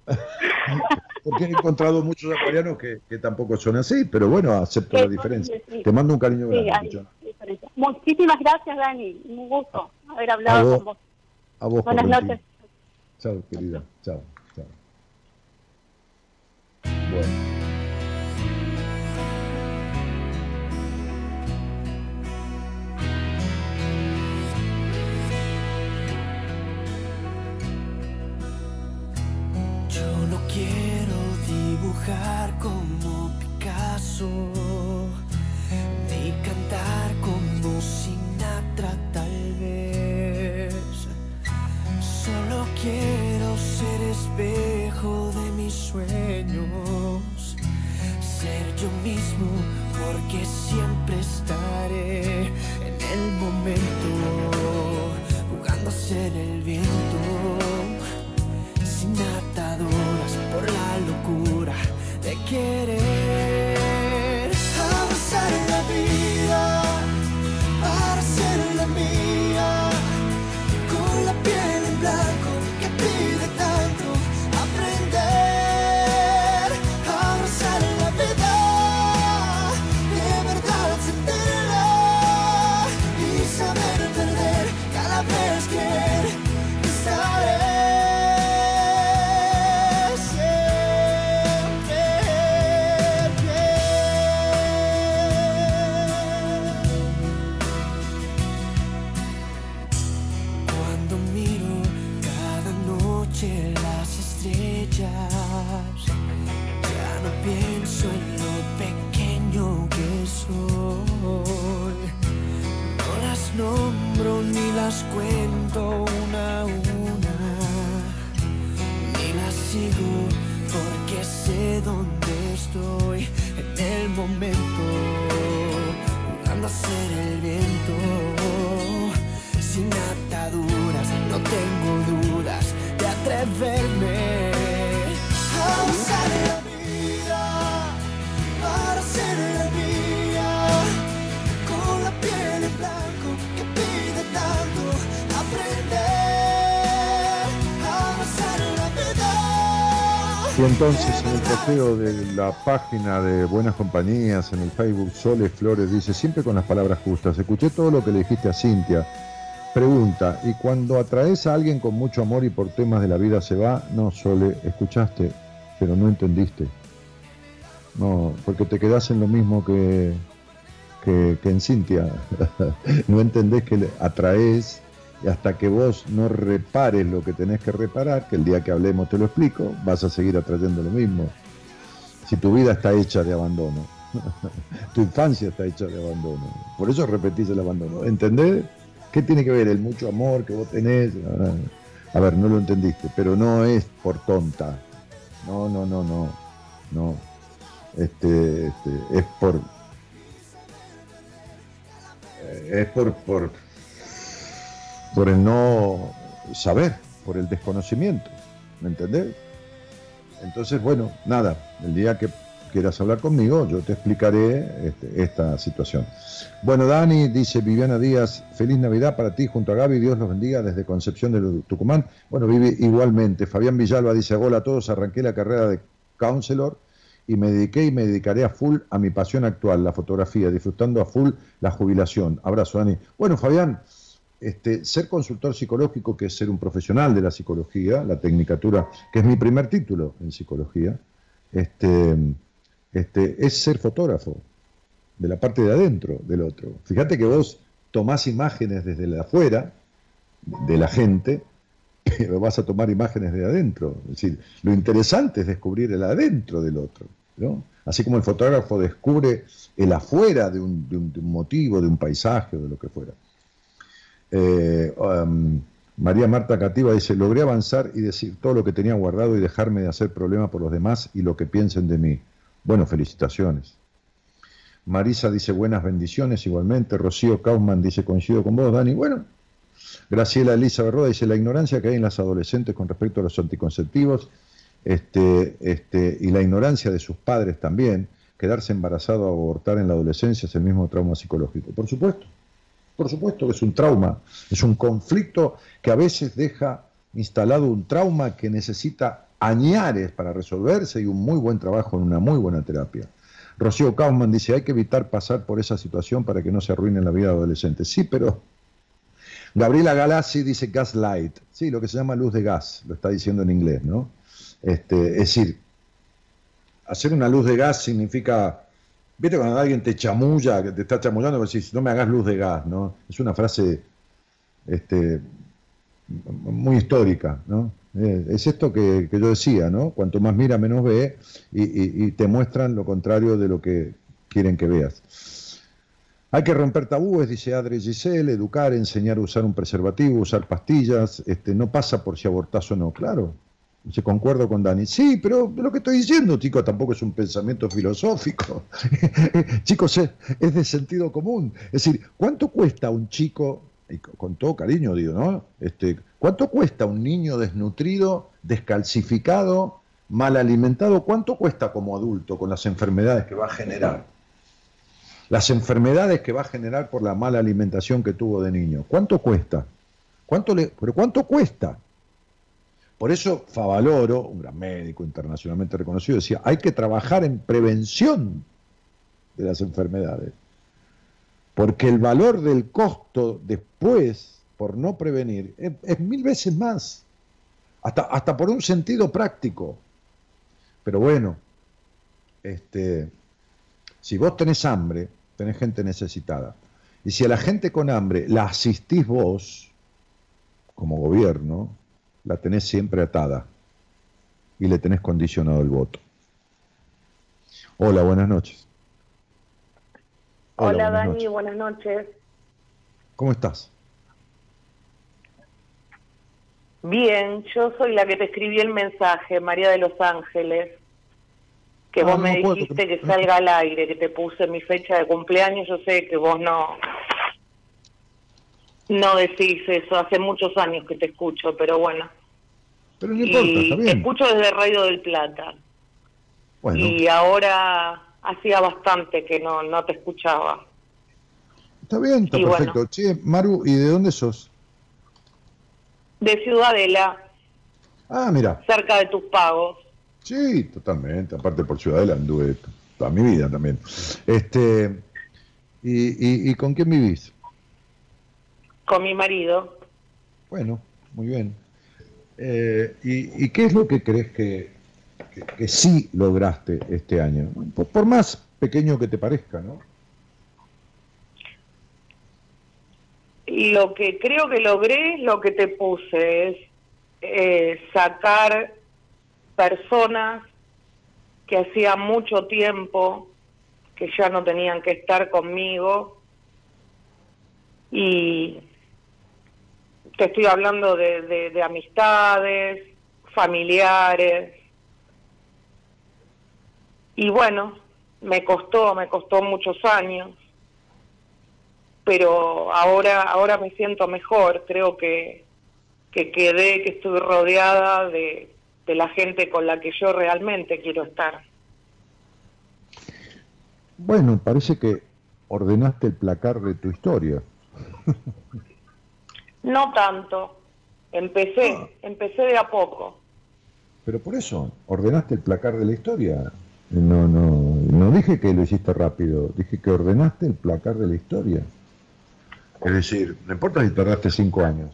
Porque he encontrado muchos acuarianos que, que, tampoco son así, pero bueno, acepto la diferencia. Te mando un cariño grande. Muchísimas gracias, Dani. Un gusto haber hablado con vos. A vos, Buenas noches. Chao, querida. Chao. Yo no quiero dibujar como Picasso, quiero ser espejo de mis sueños, ser yo mismo porque siempre estaré en el momento, jugando a ser el Y entonces en el posteo de la página de Buenas Compañías en el Facebook Soles Flores dice, siempre con las palabras justas, escuché todo lo que le dijiste a Cintia. Pregunta, ¿y cuando atraes a alguien con mucho amor y por temas de la vida se va? No, Sole, escuchaste, pero no entendiste. No, porque te quedás en lo mismo que, que, que en Cintia. no entendés que atraes y hasta que vos no repares lo que tenés que reparar, que el día que hablemos te lo explico, vas a seguir atrayendo lo mismo. Si tu vida está hecha de abandono, tu infancia está hecha de abandono, por eso repetís el abandono. ¿Entendés? ¿Qué tiene que ver el mucho amor que vos tenés? A ver, no lo entendiste, pero no es por tonta. No, no, no, no. No. Este, este es por. Eh, es por, por por el no saber, por el desconocimiento, ¿me entendés? Entonces, bueno, nada, el día que quieras hablar conmigo, yo te explicaré este, esta situación. Bueno, Dani dice, Viviana Díaz, feliz Navidad para ti junto a Gaby, Dios los bendiga desde Concepción de Tucumán. Bueno, vive igualmente. Fabián Villalba dice, hola a todos, arranqué la carrera de counselor y me dediqué y me dedicaré a full a mi pasión actual, la fotografía, disfrutando a full la jubilación. Abrazo, Dani. Bueno, Fabián, este, ser consultor psicológico, que es ser un profesional de la psicología, la tecnicatura, que es mi primer título en psicología, este, este, es ser fotógrafo de la parte de adentro del otro. Fíjate que vos tomás imágenes desde la afuera de la gente, pero vas a tomar imágenes de adentro. Es decir, lo interesante es descubrir el adentro del otro. ¿no? Así como el fotógrafo descubre el afuera de un, de un motivo, de un paisaje o de lo que fuera. Eh, um, María Marta Cativa dice, logré avanzar y decir todo lo que tenía guardado y dejarme de hacer problema por los demás y lo que piensen de mí. Bueno, felicitaciones. Marisa dice, buenas bendiciones igualmente. Rocío Kaufman dice, coincido con vos, Dani. Bueno, Graciela Elisa Berroda dice, la ignorancia que hay en las adolescentes con respecto a los anticonceptivos este, este, y la ignorancia de sus padres también, quedarse embarazado o abortar en la adolescencia es el mismo trauma psicológico. Por supuesto. Por supuesto que es un trauma, es un conflicto que a veces deja instalado un trauma que necesita añares para resolverse y un muy buen trabajo en una muy buena terapia. Rocío Kaufman dice, hay que evitar pasar por esa situación para que no se arruine la vida adolescente. Sí, pero Gabriela Galassi dice gaslight, sí, lo que se llama luz de gas, lo está diciendo en inglés, ¿no? Este, es decir, hacer una luz de gas significa Viste cuando alguien te chamulla, que te está chamullando, decís, no me hagas luz de gas, ¿no? Es una frase este, muy histórica, ¿no? Eh, es esto que, yo decía, ¿no? Cuanto más mira, menos ve, y, te muestran lo contrario de lo que quieren que veas. Hay que romper tabúes, dice Adri Giselle, educar, enseñar a usar un preservativo, usar pastillas, este, no pasa por si abortás o no, claro, se concuerdo con Dani. Sí, pero lo que estoy diciendo, chicos, tampoco es un pensamiento filosófico. chicos, es, de sentido común. Es decir, ¿cuánto cuesta un chico, y con todo cariño digo, ¿no? Este, ¿Cuánto cuesta un niño desnutrido, descalcificado, mal alimentado? ¿Cuánto cuesta como adulto con las enfermedades que va a generar? Las enfermedades que va a generar por la mala alimentación que tuvo de niño. ¿Cuánto cuesta? ¿Cuánto le, ¿Pero cuánto cuesta? Por eso Favaloro, un gran médico internacionalmente reconocido, decía, hay que trabajar en prevención de las enfermedades, porque el valor del costo después, por no prevenir, es, mil veces más, hasta, hasta por un sentido práctico. Pero bueno, este, si vos tenés hambre, tenés gente necesitada. Y si a la gente con hambre la asistís vos, como gobierno, la tenés siempre atada y le tenés condicionado el voto. Hola, buenas noches. Hola, Dani, buenas noches. ¿Cómo estás? Bien, yo soy la que te escribí el mensaje, María de los Ángeles, que ah, vos me dijiste que salga al aire, que te puse mi fecha de cumpleaños, yo sé que vos no no decís eso, hace muchos años que te escucho, pero bueno. Pero no importa, está bien. Te escucho desde Radio del Plata. Y ahora hacía bastante que no, no te escuchaba. Está bien, está perfecto. Che, Maru, ¿y de dónde sos? De Ciudadela. Ah, mira. Cerca de tus pagos. Sí, totalmente. Aparte por Ciudadela anduve toda mi vida también. Este, ¿y, y con quién vivís? Con mi marido. Bueno, muy bien. Eh, y, qué es lo que crees que, que, sí lograste este año? Por, más pequeño que te parezca, ¿no? lo que creo que logré, lo que te puse, es eh, sacar personas que hacía mucho tiempo que ya no tenían que estar conmigo y te estoy hablando de, de amistades, familiares. Y bueno, me costó, me costó muchos años pero ahora ahora me siento mejor. Creo que que quedé que estoy rodeada de, de la gente con la que yo realmente quiero estar. Bueno parece que ordenaste el placar de tu historia no tanto empecé ah. empecé de a poco pero por eso ordenaste el placar de la historia no no no dije que lo hiciste rápido dije que ordenaste el placar de la historia es decir, no importa si tardaste cinco años,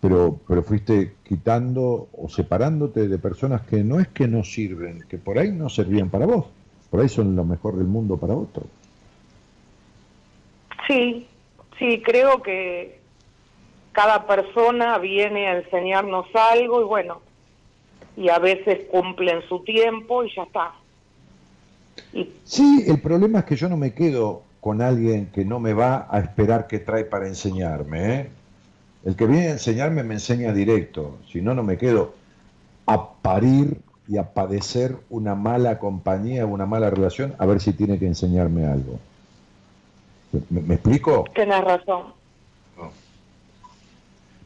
pero, pero fuiste quitando o separándote de personas que no es que no sirven, que por ahí no servían para vos, por ahí son lo mejor del mundo para otro. Sí, sí, creo que cada persona viene a enseñarnos algo y bueno, y a veces cumplen su tiempo y ya está. Sí, el problema es que yo no me quedo con alguien que no me va a esperar que trae para enseñarme. ¿eh? El que viene a enseñarme me enseña directo, si no, no me quedo a parir y a padecer una mala compañía, una mala relación, a ver si tiene que enseñarme algo. ¿Me, explico? Tienes razón.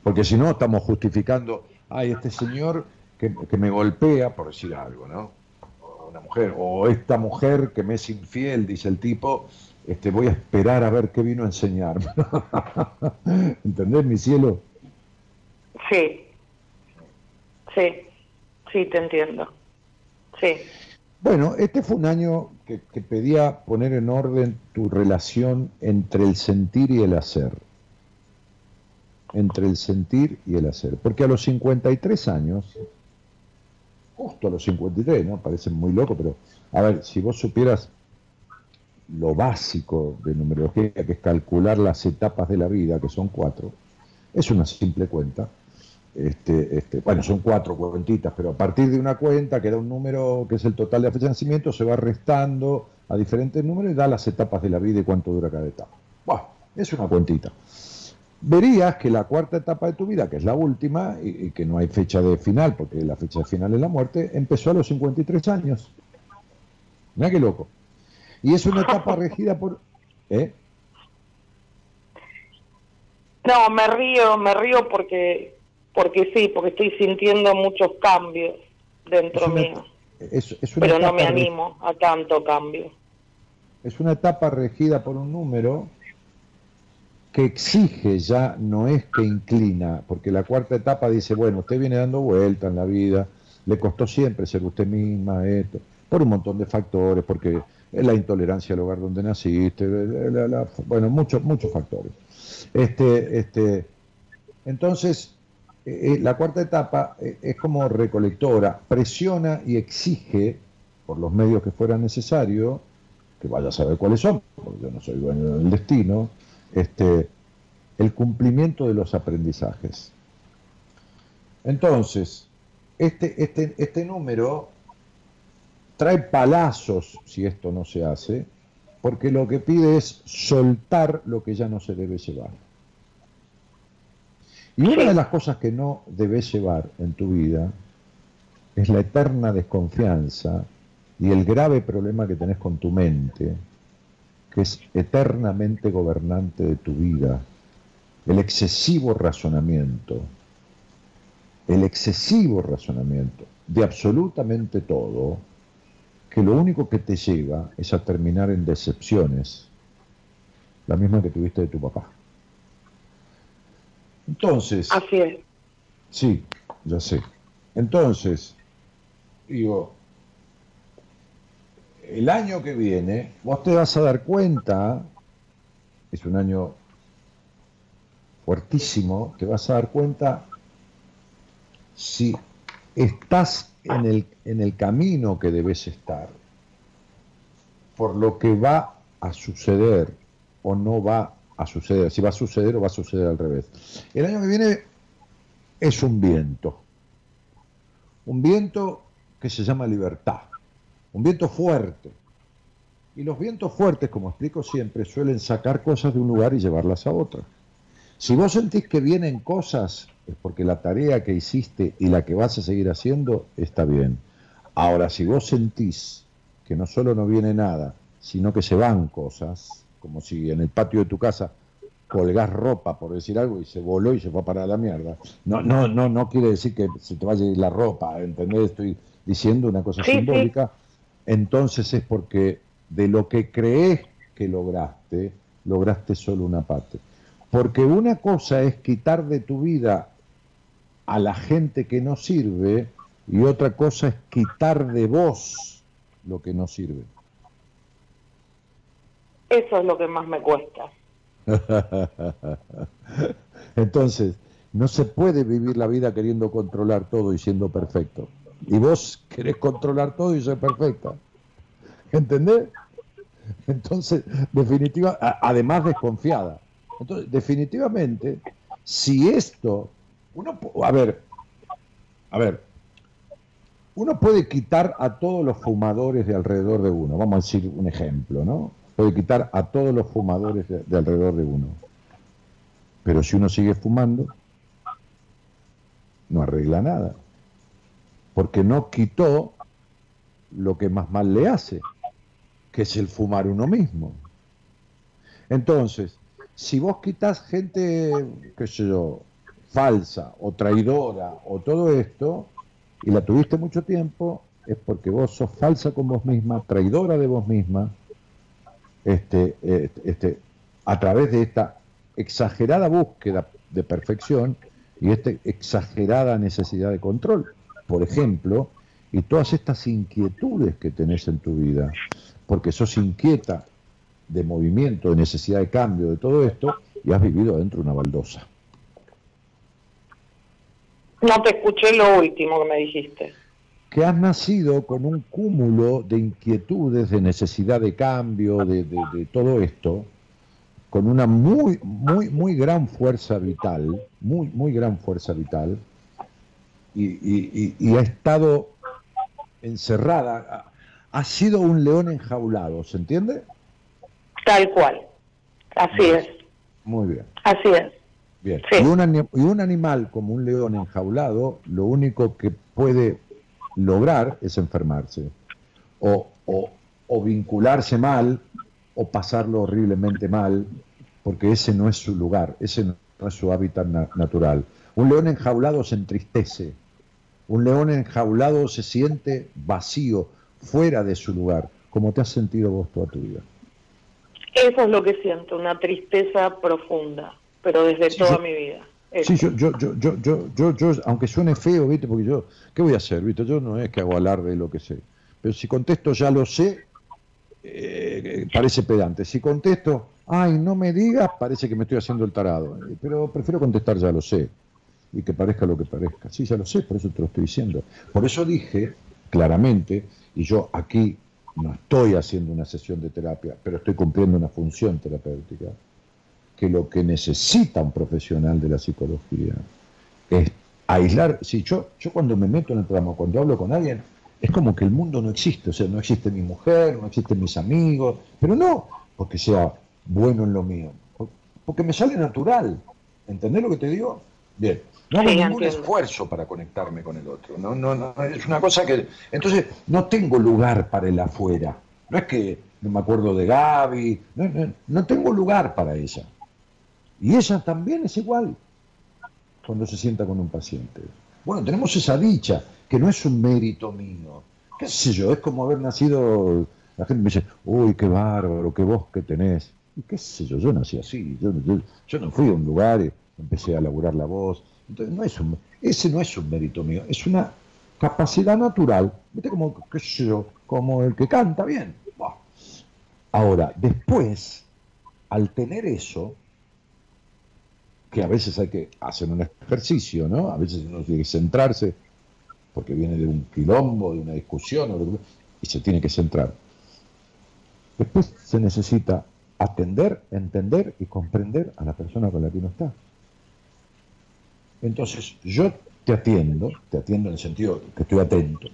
Porque si no, estamos justificando, ay, este señor que, que me golpea, por decir algo, ¿no? una mujer, o esta mujer que me es infiel, dice el tipo, este, voy a esperar a ver qué vino a enseñarme. ¿Entendés, mi cielo? Sí, sí, sí, te entiendo. Sí. Bueno, este fue un año que, pedía poner en orden tu relación entre el sentir y el hacer. Entre el sentir y el hacer. Porque a los 53 años, justo a los 53, ¿no? Parece muy loco, pero a ver, si vos supieras lo básico de numerología, que es calcular las etapas de la vida, que son cuatro, es una simple cuenta. Este, este, bueno, son cuatro cuentitas, pero a partir de una cuenta que da un número que es el total de fecha de nacimiento, se va restando a diferentes números y da las etapas de la vida y cuánto dura cada etapa. Bueno, es una cuentita. Verías que la cuarta etapa de tu vida, que es la última, y, y que no hay fecha de final, porque la fecha de final es la muerte, empezó a los 53 años. Mira qué loco. Y es una etapa regida por... ¿eh? No, me río, me río porque, porque sí, porque estoy sintiendo muchos cambios dentro mío. Pero no me animo a tanto cambio. Es una etapa regida por un número que exige ya, no es que inclina, porque la cuarta etapa dice, bueno, usted viene dando vuelta en la vida, le costó siempre ser usted misma, esto, por un montón de factores, porque la intolerancia al hogar donde naciste, bueno, muchos, muchos factores. Este, este, entonces, eh, la cuarta etapa eh, es como recolectora, presiona y exige, por los medios que fuera necesario, que vaya a saber cuáles son, porque yo no soy dueño del destino, este, el cumplimiento de los aprendizajes. Entonces, este, este, este número trae palazos si esto no se hace, porque lo que pide es soltar lo que ya no se debe llevar. Y una de las cosas que no debes llevar en tu vida es la eterna desconfianza y el grave problema que tenés con tu mente, que es eternamente gobernante de tu vida, el excesivo razonamiento, el excesivo razonamiento de absolutamente todo, que lo único que te lleva es a terminar en decepciones, la misma que tuviste de tu papá. Entonces... Así es. Sí, ya sé. Entonces, digo, el año que viene, vos te vas a dar cuenta, es un año fuertísimo, te vas a dar cuenta si estás en el, en el camino que debes estar, por lo que va a suceder o no va a suceder, si va a suceder o va a suceder al revés. El año que viene es un viento, un viento que se llama libertad, un viento fuerte. Y los vientos fuertes, como explico siempre, suelen sacar cosas de un lugar y llevarlas a otro. Si vos sentís que vienen cosas, es porque la tarea que hiciste y la que vas a seguir haciendo está bien. Ahora, si vos sentís que no solo no viene nada, sino que se van cosas, como si en el patio de tu casa colgás ropa, por decir algo, y se voló y se fue a parar a la mierda. No, no, no, no quiere decir que se te vaya a ir la ropa, ¿entendés? Estoy diciendo una cosa simbólica. Entonces es porque de lo que crees que lograste, lograste solo una parte. Porque una cosa es quitar de tu vida a la gente que no sirve y otra cosa es quitar de vos lo que no sirve. Eso es lo que más me cuesta. Entonces, no se puede vivir la vida queriendo controlar todo y siendo perfecto. Y vos querés controlar todo y ser perfecta. ¿Entendés? Entonces, definitiva, además desconfiada. Entonces, definitivamente, si esto, uno, a ver, a ver, uno puede quitar a todos los fumadores de alrededor de uno, vamos a decir un ejemplo, ¿no? Puede quitar a todos los fumadores de, alrededor de uno. Pero si uno sigue fumando, no arregla nada. Porque no quitó lo que más mal le hace, que es el fumar uno mismo. Entonces, si vos quitas gente, qué sé yo, falsa o traidora o todo esto, y la tuviste mucho tiempo, es porque vos sos falsa con vos misma, traidora de vos misma, este, este, a través de esta exagerada búsqueda de perfección y esta exagerada necesidad de control, por ejemplo, y todas estas inquietudes que tenés en tu vida, porque sos inquieta de movimiento, de necesidad de cambio, de todo esto, y has vivido dentro de una baldosa. No te escuché lo último que me dijiste que has nacido con un cúmulo de inquietudes, de necesidad de cambio, de, todo esto, con una muy, muy, muy gran fuerza vital, muy, muy gran fuerza vital, y, ha estado encerrada, ha sido un león enjaulado, ¿se entiende? Tal cual, así es. Muy bien. Así es. Bien. Y, un, y un animal como un león enjaulado, lo único que puede lograr es enfermarse o, o, vincularse mal o pasarlo horriblemente mal, porque ese no es su lugar, ese no es su hábitat natural. Un león enjaulado se entristece, un león enjaulado se siente vacío, fuera de su lugar, como te has sentido vos toda tu vida. Eso es lo que siento, una tristeza profunda, pero desde toda mi vida. Sí, yo, yo, yo, yo, yo, aunque suene feo, ¿viste? Porque yo, ¿qué voy a hacer? ¿Viste? Yo no es que hago alarde de lo que sé. Pero si contesto ya lo sé, eh, parece pedante. Si contesto, ay, no me digas, parece que me estoy haciendo el tarado. Pero prefiero contestar ya lo sé. Y que parezca lo que parezca. Sí, ya lo sé, por eso te lo estoy diciendo. Por eso dije claramente, y yo aquí no estoy haciendo una sesión de terapia, pero estoy cumpliendo una función terapéutica que lo que necesita un profesional de la psicología es aislar. Si yo, yo cuando me meto en el programa, cuando hablo con alguien, es como que el mundo no existe, o sea, no existe mi mujer, no existen mis amigos, pero no porque sea bueno en lo mío, porque me sale natural. ¿Entendés lo que te digo? Bien. No hago ningún esfuerzo para conectarme con el otro. No, no, no, es una cosa que. Entonces, no tengo lugar para el afuera. No es que no me acuerdo de Gaby, no, no tengo lugar para ella. Y ella también es igual cuando se sienta con un paciente. Bueno, tenemos esa dicha, que no es un mérito mío. ¿Qué sé yo? Es como haber nacido. La gente me dice, uy, qué bárbaro, qué voz que tenés. Y qué sé yo, yo nací así. Yo, yo, no fui a un lugar y empecé a laburar la voz. Entonces, no es un, ese no es un mérito mío, es una capacidad natural. ¿Viste? Como, qué sé yo, como el que canta bien. Ahora, después, al tener eso, a veces hay que hacer un ejercicio, ¿no? A veces uno tiene que centrarse porque viene de un quilombo, de una discusión, y se tiene que centrar. Después se necesita atender, entender y comprender a la persona con la que uno está. Entonces, yo te atiendo, te atiendo en el sentido que estoy atento,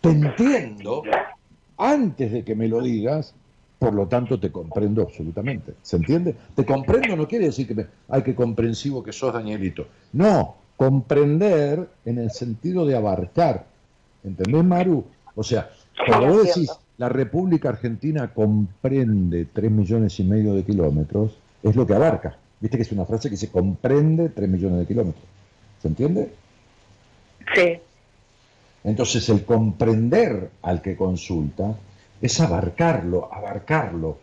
te entiendo antes de que me lo digas, por lo tanto te comprendo absolutamente. ¿Se entiende? Te comprendo no quiere decir que me, ay, qué comprensivo que sos, Danielito. No, comprender en el sentido de abarcar. ¿Entendés, Maru? O sea, cuando vos decís la República Argentina comprende tres millones y medio de kilómetros, es lo que abarca. Viste que es una frase que se comprende tres millones de kilómetros. ¿Se entiende? Sí. Entonces el comprender al que consulta es abarcarlo, abarcarlo.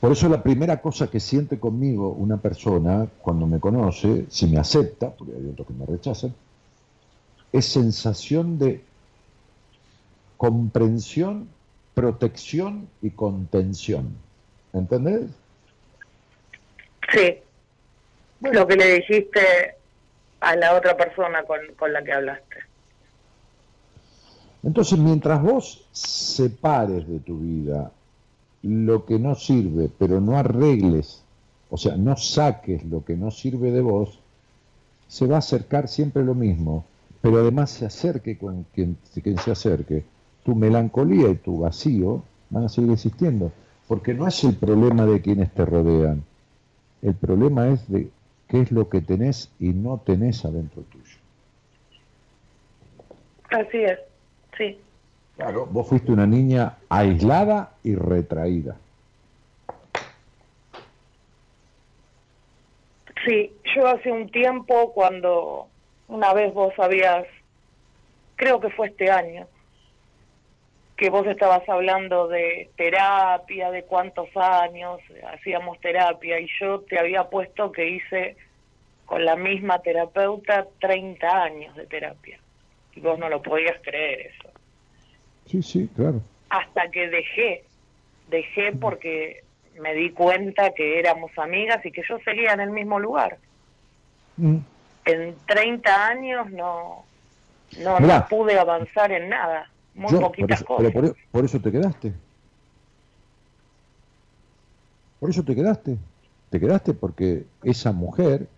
Por eso la primera cosa que siente conmigo una persona cuando me conoce, si me acepta, porque hay otros que me rechazan, es sensación de comprensión, protección y contención. ¿Entendés? Sí. Lo que le dijiste a la otra persona con, con la que hablaste. Entonces, mientras vos separes de tu vida lo que no sirve, pero no arregles, o sea, no saques lo que no sirve de vos, se va a acercar siempre lo mismo pero además se acerque con quien, se acerque, tu melancolía y tu vacío van a seguir existiendo, porque no es el problema de quienes te rodean, el problema es de qué es lo que tenés y no tenés adentro tuyo. Así es, sí. Claro, vos fuiste una niña aislada y retraída. Sí, yo hace un tiempo cuando una vez vos habías, creo que fue este año, que vos estabas hablando de terapia, de cuántos años hacíamos terapia, y yo te había puesto que hice con la misma terapeuta 30 años de terapia. Y vos no lo podías creer eso. Sí, sí, claro. Hasta que dejé, dejé porque me di cuenta que éramos amigas y que yo seguía en el mismo lugar. Mm en 30 años no, no, pude avanzar en nada, muy poquitas cosas. Pero por, eso te quedaste. Por eso te quedaste. Te quedaste porque esa mujer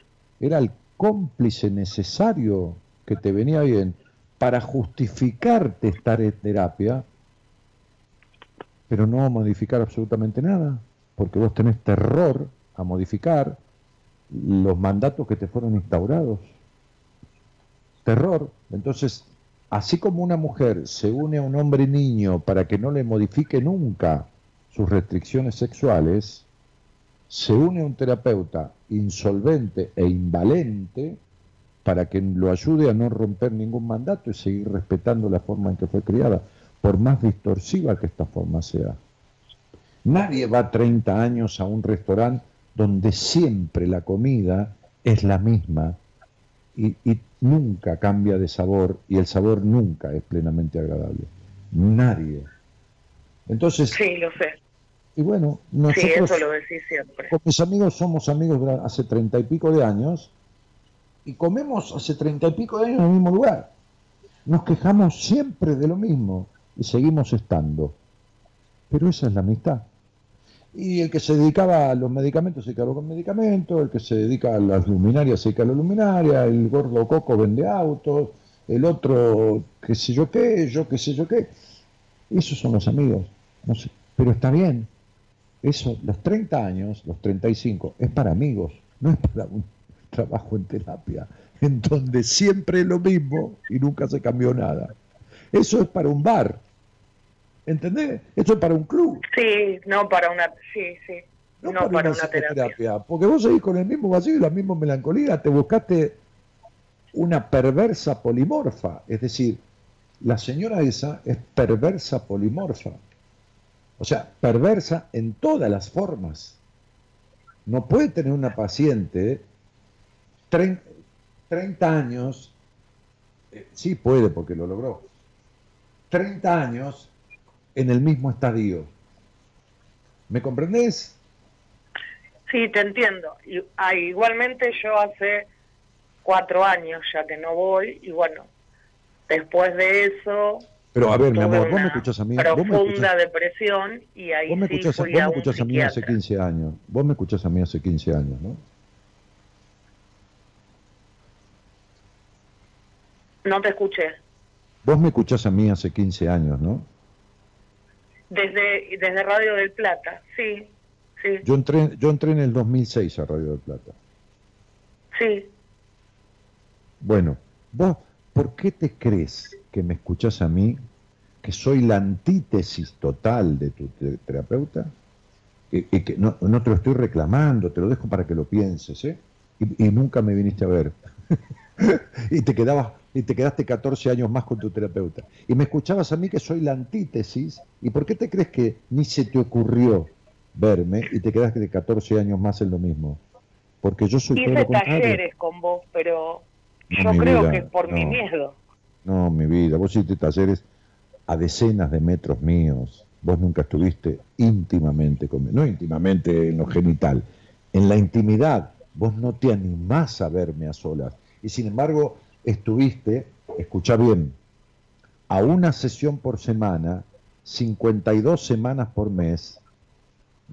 era el cómplice necesario que te venía bien para justificarte estar en terapia, pero no modificar absolutamente nada, porque vos tenés terror a modificar los mandatos que te fueron instaurados. Terror. Entonces, así como una mujer se une a un hombre niño para que no le modifique nunca sus restricciones sexuales, se une a un terapeuta insolvente e invalente para que lo ayude a no romper ningún mandato y seguir respetando la forma en que fue criada, por más distorsiva que esta forma sea. Nadie va 30 años a un restaurante donde siempre la comida es la misma y, nunca cambia de sabor y el sabor nunca es plenamente agradable. Nadie. Entonces. Sí, lo sé. Y bueno, nosotros. Con mis amigos somos amigos hace treinta y pico de años y comemos hace treinta y pico de años en el mismo lugar. Nos quejamos siempre de lo mismo y seguimos estando. Pero esa es la amistad. Y el que se dedicaba a los medicamentos se quedó con medicamentos, el que se dedica a las luminarias se dedica a las luminarias, el gordo coco vende autos, el otro qué sé yo qué, yo qué sé yo qué. Esos son los amigos. No sé, pero está bien. Eso, los 30 años, los 35, es para amigos, no es para un trabajo en terapia, en donde siempre es lo mismo y nunca se cambió nada. Eso es para un bar, ¿Entendés? Esto es para un club. Sí, no para una, sí, sí. No, para, una, terapia. Porque vos seguís con el mismo vacío y la misma melancolía, te buscaste una perversa polimorfa, es decir, la señora esa es perversa polimorfa. O sea, perversa en todas las formas. No puede tener una paciente 30 años, eh, sí puede porque lo logró, 30 años en el mismo estadio. ¿Me comprendés? Sí, te entiendo. Y, ah, igualmente yo hace cuatro años ya que no voy y bueno, después de eso Pero a ver, mi amor, vos me escuchás a mí. Vos me Profunda depresión y ahí vos me sí escuchás, fui vos a me escuchás a mí hace psiquiatra. 15 años. Vos me escuchás a mí hace 15 años, ¿no? No te escuché. Vos me escuchás a mí hace 15 años, ¿no? Desde, desde Radio del Plata, sí, sí, Yo entré, yo entré en el 2006 a Radio del Plata. sí. Bueno, vos, ¿por qué te crees que me escuchás a mí, que soy la antítesis total de tu te- terapeuta? Y, y que no, no te lo estoy reclamando, te lo dejo para que lo pienses, ¿eh? Y, y nunca me viniste a ver. y te quedabas y te quedaste 14 años más con tu terapeuta. Y me escuchabas a mí que soy la antítesis. ¿Y por qué te crees que ni se te ocurrió verme y te quedaste 14 años más en lo mismo? Porque yo soy todo Hice lo contrario. talleres con vos, pero No, yo creo vida, que es por mi miedo. No, mi vida, vos hiciste talleres a decenas de metros míos. Vos nunca estuviste íntimamente conmigo. No íntimamente en lo genital, en la intimidad. Vos no te animás a verme a solas. Y sin embargo, estuviste, escucha bien, a una sesión por semana, 52 semanas por mes,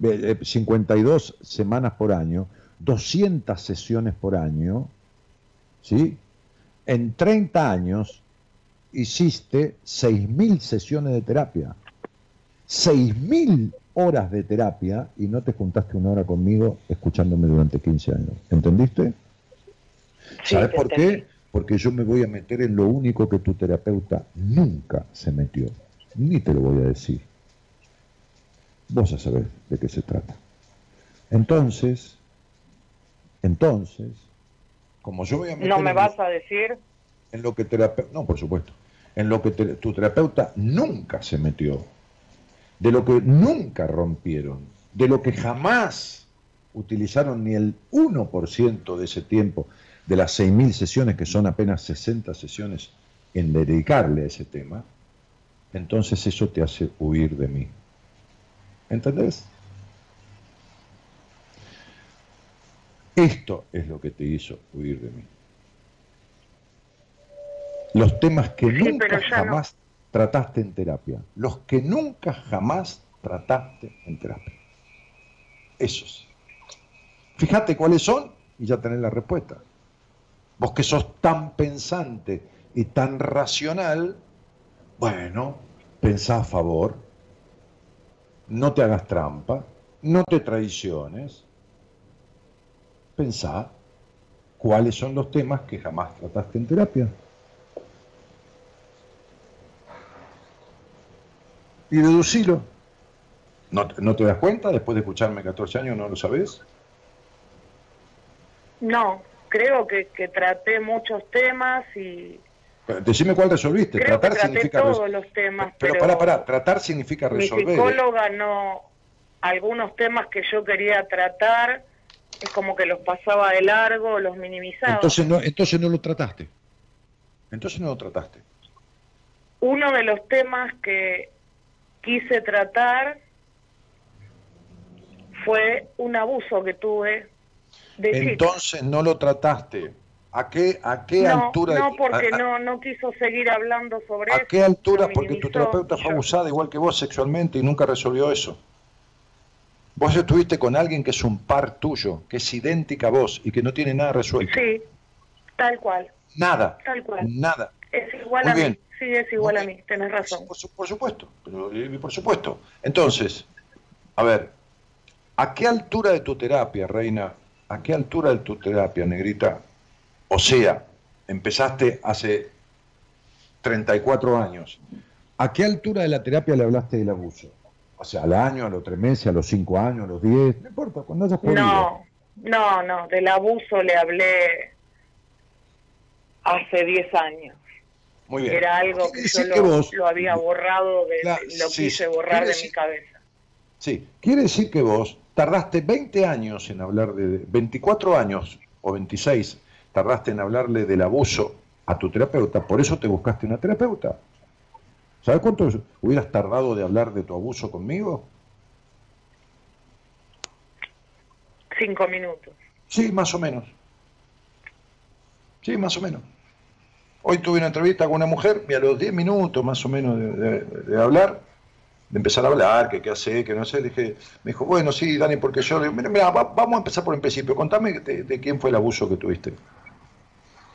eh, eh, 52 semanas por año, 200 sesiones por año, ¿sí? En 30 años hiciste 6.000 sesiones de terapia, 6.000 horas de terapia y no te juntaste una hora conmigo escuchándome durante 15 años. ¿Entendiste? Sí, ¿Sabes por entendí. qué? Porque yo me voy a meter en lo único que tu terapeuta nunca se metió. Ni te lo voy a decir. Vos a saber de qué se trata. Entonces, entonces, como yo voy a meter ¿No me en- vas a decir? en lo que terapeuta, no, por supuesto, en lo que te- tu terapeuta nunca se metió, de lo que nunca rompieron, de lo que jamás utilizaron ni el 1% de ese tiempo, de las 6.000 sesiones, que son apenas 60 sesiones, en dedicarle a ese tema, entonces eso te hace huir de mí. ¿Entendés? Esto es lo que te hizo huir de mí. Los temas que Sí, nunca no. jamás trataste en terapia. Los que nunca jamás trataste en terapia. Esos. Fíjate cuáles son y ya tenés la respuesta. Vos que sos tan pensante y tan racional, bueno, pensá a favor, no te hagas trampa, no te traiciones, pensá cuáles son los temas que jamás trataste en terapia. Y deducilo. ¿No, ¿No te das cuenta? Después de escucharme 14 años, ¿no lo sabés? No, creo que, que traté muchos temas y Decime cuál resolviste. creo que Tratar traté significa... todos los temas, Pero pero, pará, pará, tratar significa mi resolver. ¿eh? psicóloga no, algunos temas que yo quería tratar es como que los pasaba de largo, los minimizaba. Entonces no, entonces no lo trataste. Entonces no lo trataste. Uno de los temas que quise tratar fue un abuso que tuve de chica. Entonces no lo trataste. ¿A qué, a qué no, altura? no, porque a- no, no quiso seguir hablando sobre ¿A eso. qué altura? Porque tu terapeuta fue abusada igual que vos sexualmente y nunca resolvió eso. Vos estuviste con alguien que es un par tuyo, que es idéntica a vos y que no tiene nada resuelto. Sí, tal cual, Nada. tal cual. Nada. Es igual Muy a bien. mí, sí, es igual Muy a bien. mí, tenés razón. Por supuesto, pero, eh, por supuesto. Entonces, a ver, ¿a qué altura de tu terapia, reina? ¿A qué altura de tu terapia, negrita? O sea, empezaste hace 34 años. ¿A qué altura de la terapia le hablaste del abuso? O sea, al año, a los tres meses, a los cinco años, a los diez, no importa, cuando hayas podido. No, no, no, del abuso le hablé hace 10 años. Muy bien. Era algo que yo lo, que vos- lo había borrado, de, lo sí, quise borrar de decir- mi cabeza. Sí, quiere decir que vos tardaste 20 años en hablar de, 24 años o 26, tardaste en hablarle del abuso a tu terapeuta, por eso te buscaste una terapeuta. ¿Sabes cuánto hubieras tardado de hablar de tu abuso conmigo? Cinco minutos. Sí, más o menos. Sí, más o menos. Hoy tuve una entrevista con una mujer y a los 10 minutos más o menos de, hablar, de empezar a hablar, que qué hace, que no sé, dije, me dijo, bueno, sí, Dani, porque yo, mira, vamos a empezar por el principio, contame de, quién fue el abuso que tuviste.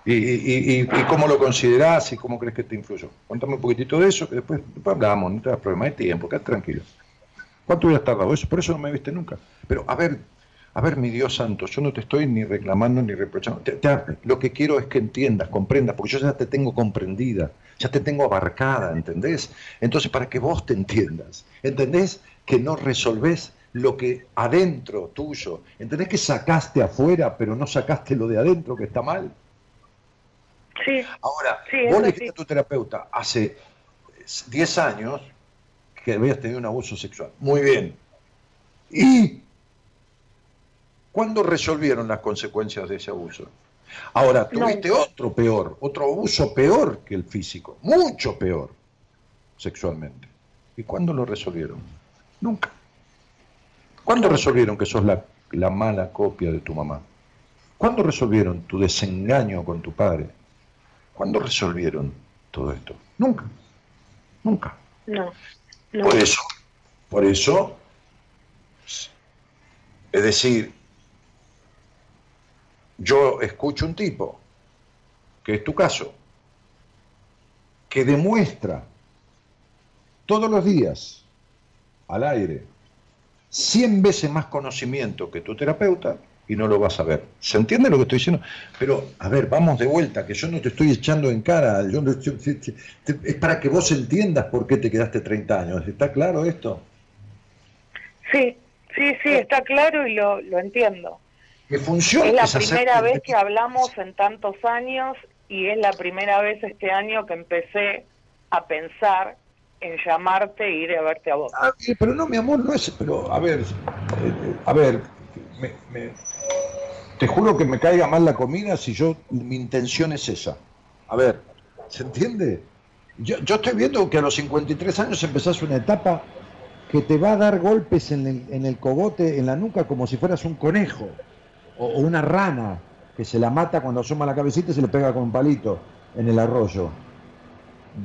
Y, cómo lo considerás y cómo crees que te influyó. Cuéntame un poquitito de eso, que después, hablamos, no te das problema de tiempo, quédate tranquilo. ¿Cuánto hubieras tardado eso? Por eso no me viste nunca. Pero, a ver, a ver, mi Dios santo, yo no te estoy ni reclamando ni reprochando. lo que quiero es que entiendas, comprendas, porque yo ya te tengo comprendida, ya te tengo abarcada, ¿entendés? Entonces, para que vos te entiendas, ¿entendés? Que no resolvés lo que adentro tuyo, ¿entendés que sacaste afuera, pero no sacaste lo de adentro que está mal? Sí. Ahora, vos le dijiste a tu terapeuta hace 10 años que habías tenido un abuso sexual. Muy bien. Y ¿Cuándo resolvieron las consecuencias de ese abuso? Ahora, tuviste otro peor, otro abuso peor que el físico, mucho peor sexualmente. ¿Y cuándo lo resolvieron? Nunca. ¿Cuándo resolvieron que sos la, la mala copia de tu mamá? ¿Cuándo resolvieron tu desengaño con tu padre? ¿Cuándo resolvieron todo esto? Nunca. Nunca. No. no. Por eso, por eso, es decir, yo escucho un tipo, que es tu caso, que demuestra todos los días al aire 100 veces más conocimiento que tu terapeuta y no lo vas a ver. ¿Se entiende lo que estoy diciendo? Pero, a ver, vamos de vuelta, que yo no te estoy echando en cara, es para que vos entiendas por qué te quedaste 30 años. ¿Está claro esto? Sí, sí, sí, está claro y lo, lo entiendo que funciona. Es la primera vez que hablamos en tantos años y es la primera vez este año que empecé a pensar en llamarte e ir a verte a vos. Ah, pero no, mi amor, no es. Pero a ver, eh, a ver, te juro que me caiga mal la comida si yo. Mi intención es esa. A ver, ¿se entiende? Yo, yo estoy viendo que a los 53 años empezás una etapa que te va a dar golpes en el, en el cogote, en la nuca, como si fueras un conejo o, una rana que se la mata cuando asoma la cabecita y se le pega con un palito en el arroyo.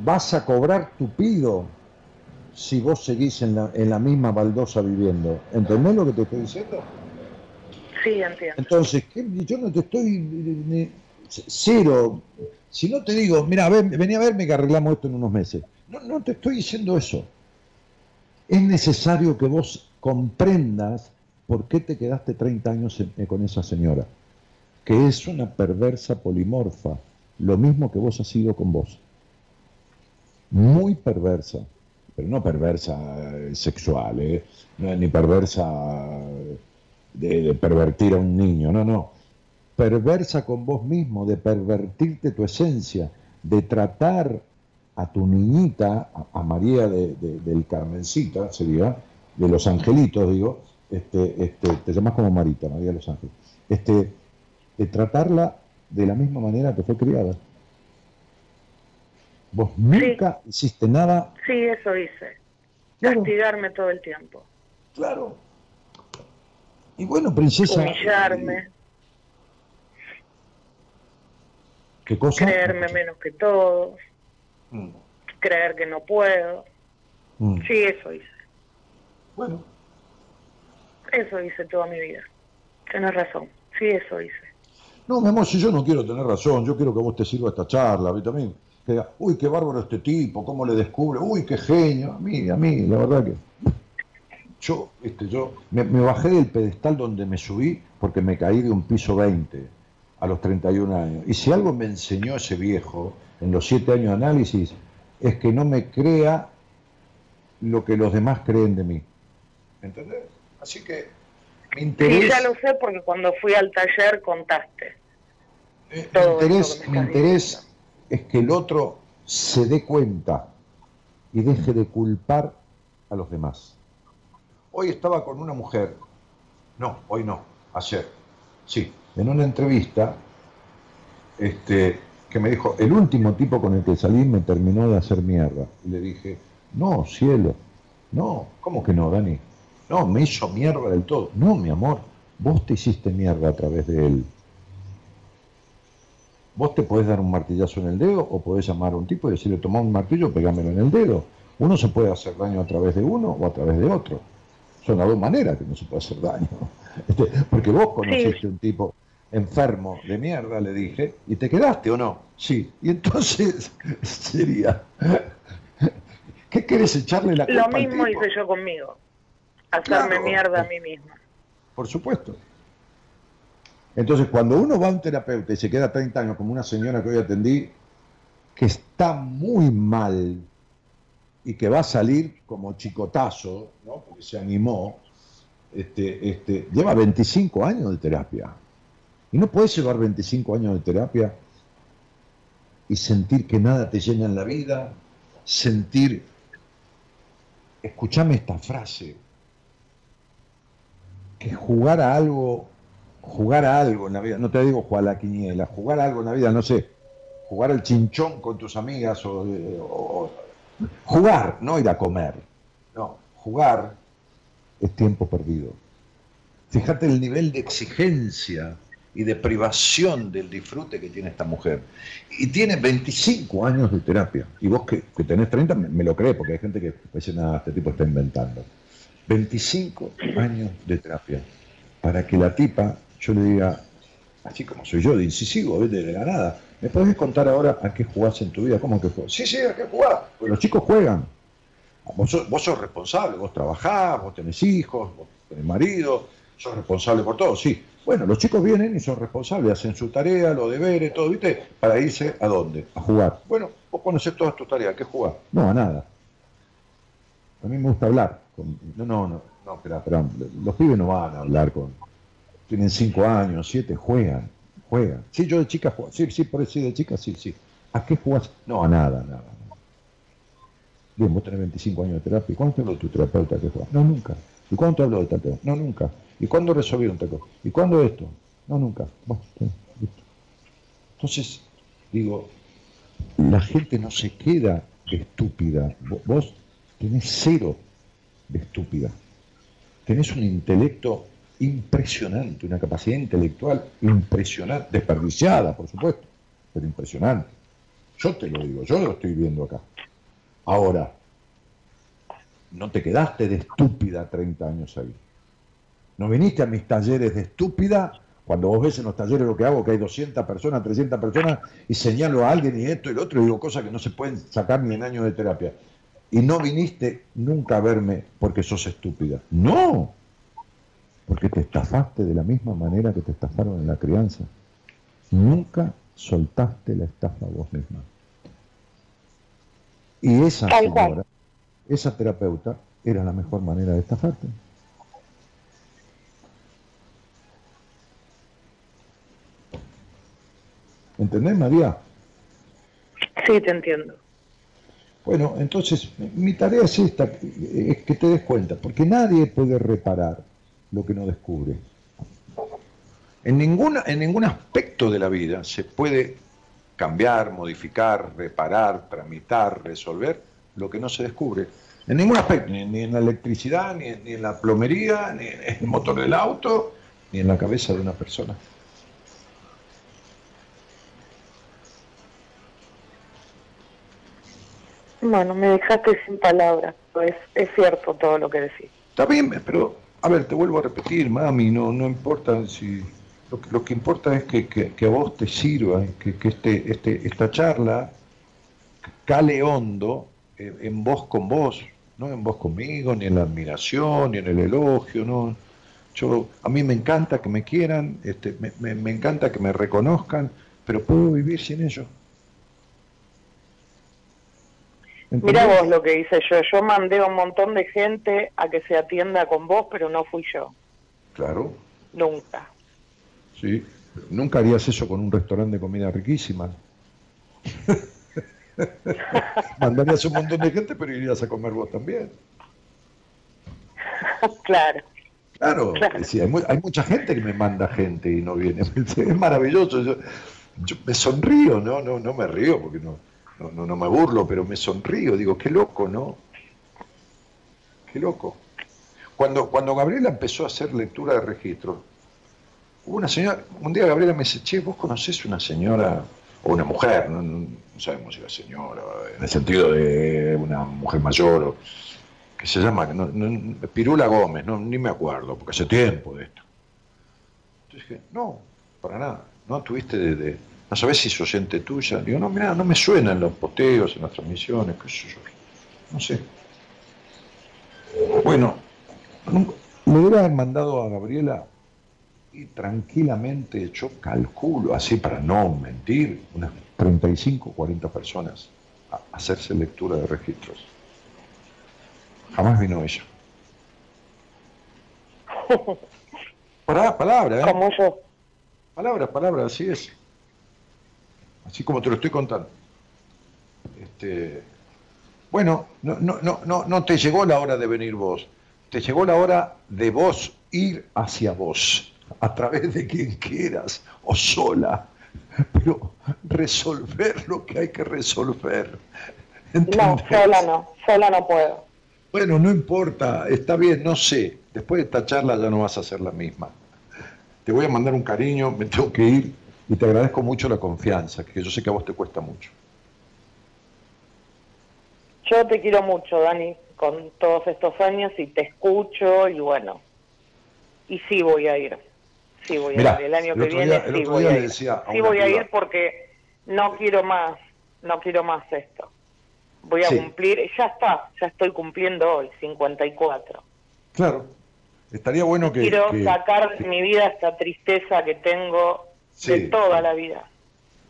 Vas a cobrar tupido si vos seguís en la, en la misma baldosa viviendo. ¿Entendés lo que te estoy diciendo? Sí, entiendo. Entonces, yo no te estoy cero. Si no te digo, mira, ven, vení a verme que arreglamos esto en unos meses. No, no te estoy diciendo eso. Es necesario que vos comprendas ¿por qué te quedaste 30 años eh, con esa señora? Que es una perversa polimorfa, lo mismo que vos has sido con vos. Muy perversa, pero no perversa eh, sexual, eh, ni perversa de, pervertir a un niño, no, no. Perversa con vos mismo, de pervertirte tu esencia, de tratar a tu niñita, a, María del Carmencita, sería, de los angelitos, digo, este, este, te llamas como Marita, María de los Ángeles, este, de tratarla de la misma manera que fue criada. Vos nunca hiciste nada. Sí, eso hice. Castigarme todo el tiempo. Claro. Y bueno, princesa. Humillarme. ¿Qué cosa? Creerme menos que todos. Mm. Creer que no puedo. Mm. Sí, eso hice. Bueno, eso hice toda mi vida. Tienes razón. Sí, eso hice. No, mi amor, si yo no quiero tener razón, yo quiero que vos te sirva esta charla, a también. Que diga, uy, qué bárbaro este tipo, cómo le descubre, uy, qué genio. A mí, a mí, la verdad que. Yo, este, yo me, bajé del pedestal donde me subí porque me caí de un piso 20 a los 31 años. Y si algo me enseñó ese viejo en los 7 años de análisis, es que no me crea lo que los demás creen de mí. ¿Entendés? Así que mi interés... Sí, ya lo sé porque cuando fui al taller contaste. Eh, mi interés, es que el otro se dé cuenta y deje de culpar a los demás. Hoy estaba con una mujer, no, hoy no, ayer, sí, en una entrevista, este, que me dijo, el último tipo con el que salí me terminó de hacer mierda. Y le dije, no, cielo, no, ¿cómo que no, Dani? No, me hizo mierda del todo. No, mi amor, vos te hiciste mierda a través de él. Vos te podés dar un martillazo en el dedo o podés llamar a un tipo y decirle, toma un martillo, pegámelo en el dedo. Uno se puede hacer daño a través de uno o a través de otro. Son las dos maneras que no se puede hacer daño. Este, porque vos conociste un tipo enfermo de mierda, le dije, y te quedaste o no. Sí. Y entonces sería, ¿qué querés echarle la culpa? Lo mismo hice yo conmigo, hacerme mierda a mí misma. Por supuesto. Entonces, cuando uno va a un terapeuta y se queda 30 años, como una señora que hoy atendí, que está muy mal y que va a salir como chicotazo, ¿no? porque se animó, este, este, lleva 25 años de terapia. Y no puedes llevar 25 años de terapia y sentir que nada te llena en la vida, sentir, escúchame esta frase, que jugar a algo jugar a algo en la vida, no te digo jugar a la quiniela, jugar a algo en la vida, no sé, jugar al chinchón con tus amigas o, jugar, no ir a comer, no, jugar es tiempo perdido. Fíjate el nivel de exigencia y de privación del disfrute que tiene esta mujer. Y tiene 25 años de terapia. Y vos que, tenés 30, me, lo crees, porque hay gente que dice, nada, este tipo está inventando. 25 años de terapia. Para que la tipa yo le diga, así como soy yo, de incisivo, de la nada, ¿me podés contar ahora a qué jugás en tu vida? ¿Cómo que jugás? Sí, sí, a qué jugás. Pues los chicos juegan. Vos sos, responsable, vos trabajás, vos tenés hijos, vos tenés marido, sos responsable por todo, sí. Bueno, los chicos vienen y son responsables, hacen su tarea, los deberes, todo, ¿viste? Para irse a dónde? A jugar. Bueno, vos conocés todas tus tareas, ¿qué jugás? No, a nada. A mí me gusta hablar. No, no, no, no, espera, espera, los pibes no van a hablar con, tienen cinco años, siete, juegan, juegan. Sí, yo de chica juego, sí, sí, por decir de chica, sí, sí. ¿A qué jugás? No, a nada, nada. Bien, vos tenés 25 años de terapia. ¿Y cuándo te habló tu terapeuta que juegas? No, nunca. ¿Y cuándo te habló de tal No, nunca. ¿Y cuándo resolvieron tal cosa? ¿Y cuándo esto? No, nunca. Entonces, digo, la gente no se queda estúpida. Vos tenés cero de estúpida. Tenés un intelecto impresionante, una capacidad intelectual impresionante, desperdiciada, por supuesto, pero impresionante. Yo te lo digo, yo lo estoy viendo acá. Ahora, no te quedaste de estúpida 30 años ahí. No viniste a mis talleres de estúpida cuando vos ves en los talleres lo que hago, que hay 200 personas, 300 personas, y señalo a alguien y esto y lo otro, y digo cosas que no se pueden sacar ni en años de terapia. Y no viniste nunca a verme porque sos estúpida. No, porque te estafaste de la misma manera que te estafaron en la crianza. Nunca soltaste la estafa vos misma. Y esa señora, esa terapeuta, era la mejor manera de estafarte. ¿Entendés, María? Sí, te entiendo. Bueno, entonces mi tarea es esta, es que te des cuenta, porque nadie puede reparar lo que no descubre. En, ninguna, en ningún aspecto de la vida se puede cambiar, modificar, reparar, tramitar, resolver lo que no se descubre. En ningún aspecto, ni, en la electricidad, ni, ni, en la plomería, ni en el motor del auto, ni en la cabeza de una persona. Bueno, me dejaste sin palabras, pues es cierto todo lo que decís. Está bien, pero a ver, te vuelvo a repetir, mami, no, no importa si... Lo que, importa es que, a vos te sirva, que, que este, este, esta charla cale hondo eh, en vos con vos, no en vos conmigo, ni en la admiración, ni en el elogio, no. Yo, a mí me encanta que me quieran, este, me, me encanta que me reconozcan, pero puedo vivir sin ello. Mira vos lo que hice yo. Yo mandé a un montón de gente a que se atienda con vos, pero no fui yo. Claro. Nunca. Sí. Nunca harías eso con un restaurante de comida riquísima. Mandarías un montón de gente, pero irías a comer vos también. claro. Claro, hay, mucha gente que me manda gente y no viene. Es maravilloso. Yo, yo me sonrío, no, no, no me río porque no no, no, me burlo, pero me sonrío, digo, qué loco, ¿no? Qué loco. Cuando, cuando Gabriela empezó a hacer lectura de registro, hubo una señora, un día Gabriela me dice, che, vos conocés una señora o una mujer, no, sabemos si era señora, en el sentido de una mujer mayor, o, que se llama Pirula Gómez, no, ni me acuerdo, porque hace tiempo de esto. Entonces dije, no, para nada, no tuviste de, no sabes si es oyente tuya. Digo, no, mira, no me suenan los poteos, en las transmisiones, qué sé yo. No sé. Bueno, le hubiera mandado a Gabriela y tranquilamente yo calculo, así para no mentir, unas 35, 40 personas a hacerse lectura de registros. Jamás vino ella. Palabra, palabra, ¿eh? Como yo. Palabra, palabra, así es. Así como te lo estoy contando. Este, bueno, no, no, no, no, no te llegó la hora de venir vos. Te llegó la hora de vos ir hacia vos, a través de quien quieras, o sola, pero resolver lo que hay que resolver. No, sola no, sola no puedo. Bueno, no importa, está bien, no sé. Después de esta charla ya no vas a ser la misma. Te voy a mandar un cariño, me tengo que ir y te agradezco mucho la confianza, que yo sé que a vos te cuesta mucho. Yo te quiero mucho, Dani, con todos estos años y te escucho y bueno, y sí voy a ir. Sí voy a ir. El año que viene sí voy a ir. sí voy a ir porque no quiero más, no quiero más esto. Voy a cumplir, ya está, ya estoy cumpliendo hoy, 54. Claro, estaría bueno que... Quiero sacar de mi vida esta tristeza que tengo de toda la vida.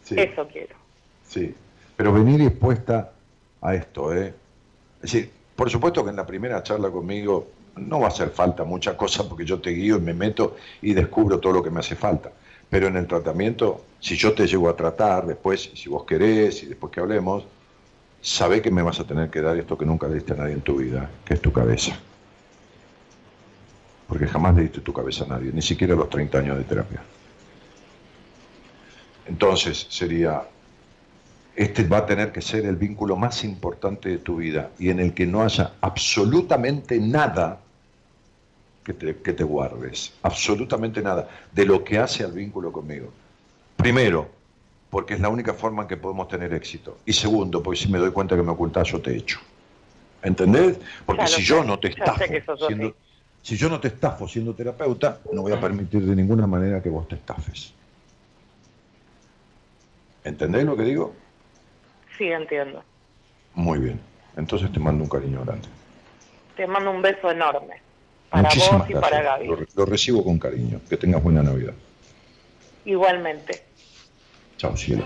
Eso quiero. Sí, pero venir expuesta a esto, ¿eh? Es decir, por supuesto que en la primera charla conmigo no va a hacer falta mucha cosa porque yo te guío y me meto y descubro todo lo que me hace falta. Pero en el tratamiento, si yo te llego a tratar después, si vos querés y después que hablemos, sabe que me vas a tener que dar esto que nunca le diste a nadie en tu vida, que es tu cabeza. Porque jamás le diste tu cabeza a nadie, ni siquiera a los 30 años de terapia. Entonces sería, este va a tener que ser el vínculo más importante de tu vida y en el que no haya absolutamente nada que te, guardes, absolutamente nada de lo que hace al vínculo conmigo. Primero, porque es la única forma en que podemos tener éxito. Y segundo, porque si me doy cuenta que me ocultas, yo te echo. ¿Entendés? Porque si yo no te estafo, siendo, si yo no te estafo siendo terapeuta, no voy a permitir de ninguna manera que vos te estafes. ¿Entendés lo que digo? Sí, entiendo. Muy bien. Entonces te mando un cariño grande. Te mando un beso enorme. Para vos y para Gaby. Lo, recibo con cariño. Que tengas buena Navidad. Igualmente. Chao, cielo.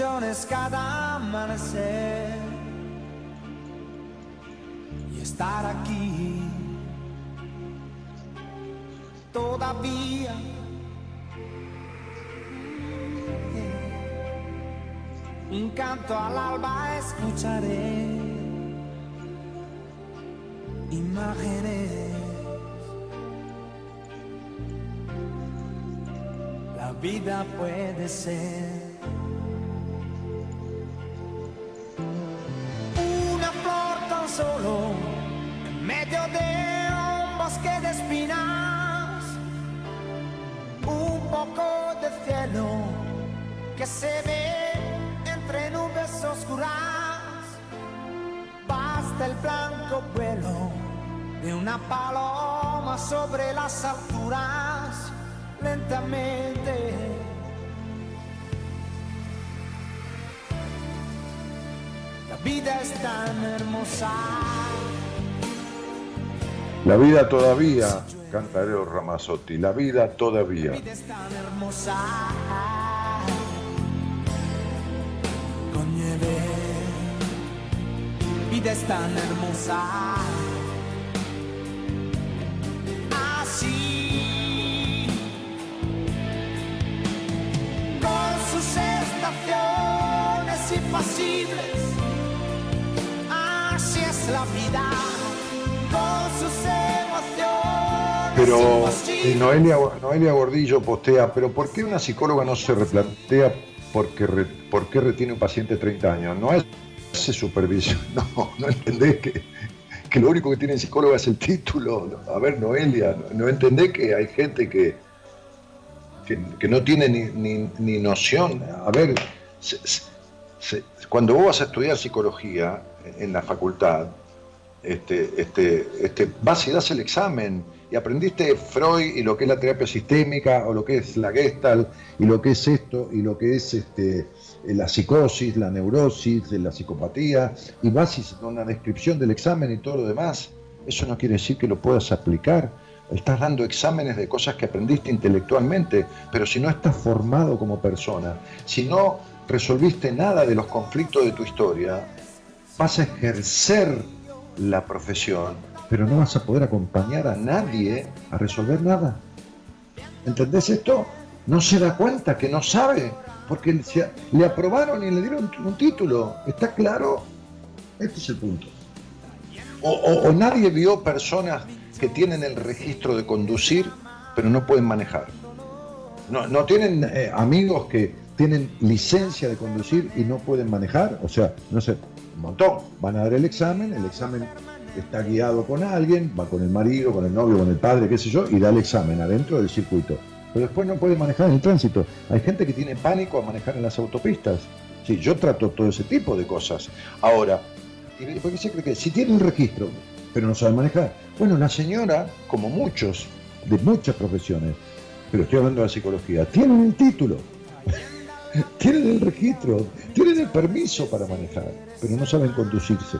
Millones cada amanecer y estar aquí todavía. Un canto al alba escucharé imágenes. La vida puede ser sobre las alturas, lentamente vida es tan hermosa. La vida todavía, canta Leo Ramazotti, la vida todavía. La vida es tan hermosa. Con nieve vida es tan hermosa. Estaciones impasibles, así es la vida, con sus emociones. Pero eh, Noelia, Noelia Gordillo postea, pero ¿por qué una psicóloga no se replantea porque re- por qué retiene un paciente 30 años? No es hace supervisión, no, no entendés que, que lo único que tiene el psicólogo es el título. A ver, Noelia, no, no entendés que hay gente que, que, que no tiene ni, ni- ni noción. A ver, se- se- cuando vos vas a estudiar psicología en la facultad, este, este, este, vas y das el examen y aprendiste Freud y lo que es la terapia sistémica o lo que es la Gestalt y lo que es esto y lo que es este, la psicosis, la neurosis, la psicopatía y vas y con una descripción del examen y todo lo demás. Eso no quiere decir que lo puedas aplicar. Estás dando exámenes de cosas que aprendiste intelectualmente, pero si no estás formado como persona, si no resolviste nada de los conflictos de tu historia, vas a ejercer la profesión, pero no vas a poder acompañar a nadie a resolver nada. ¿Entendés esto? No se da cuenta que no sabe, porque le aprobaron y le dieron un título. ¿Está claro? Este es el punto. O, nadie vio personas que tienen el registro de conducir, pero no pueden manejar. No, no tienen eh, amigos que tienen licencia de conducir y no pueden manejar. O sea, no sé, un montón. Van a dar el examen, el examen está guiado con alguien, va con el marido, con el novio, con el padre, qué sé yo, y da el examen adentro del circuito. Pero después no puede manejar en el tránsito. Hay gente que tiene pánico a manejar en las autopistas. Sí, yo trato todo ese tipo de cosas. Ahora, ¿y ¿por qué se cree que si tiene el registro, pero no sabe manejar? Bueno, la señora, como muchos, de muchas profesiones, pero estoy hablando de la psicología, tienen el título, tienen el registro, tienen el permiso para manejar, pero no saben conducirse.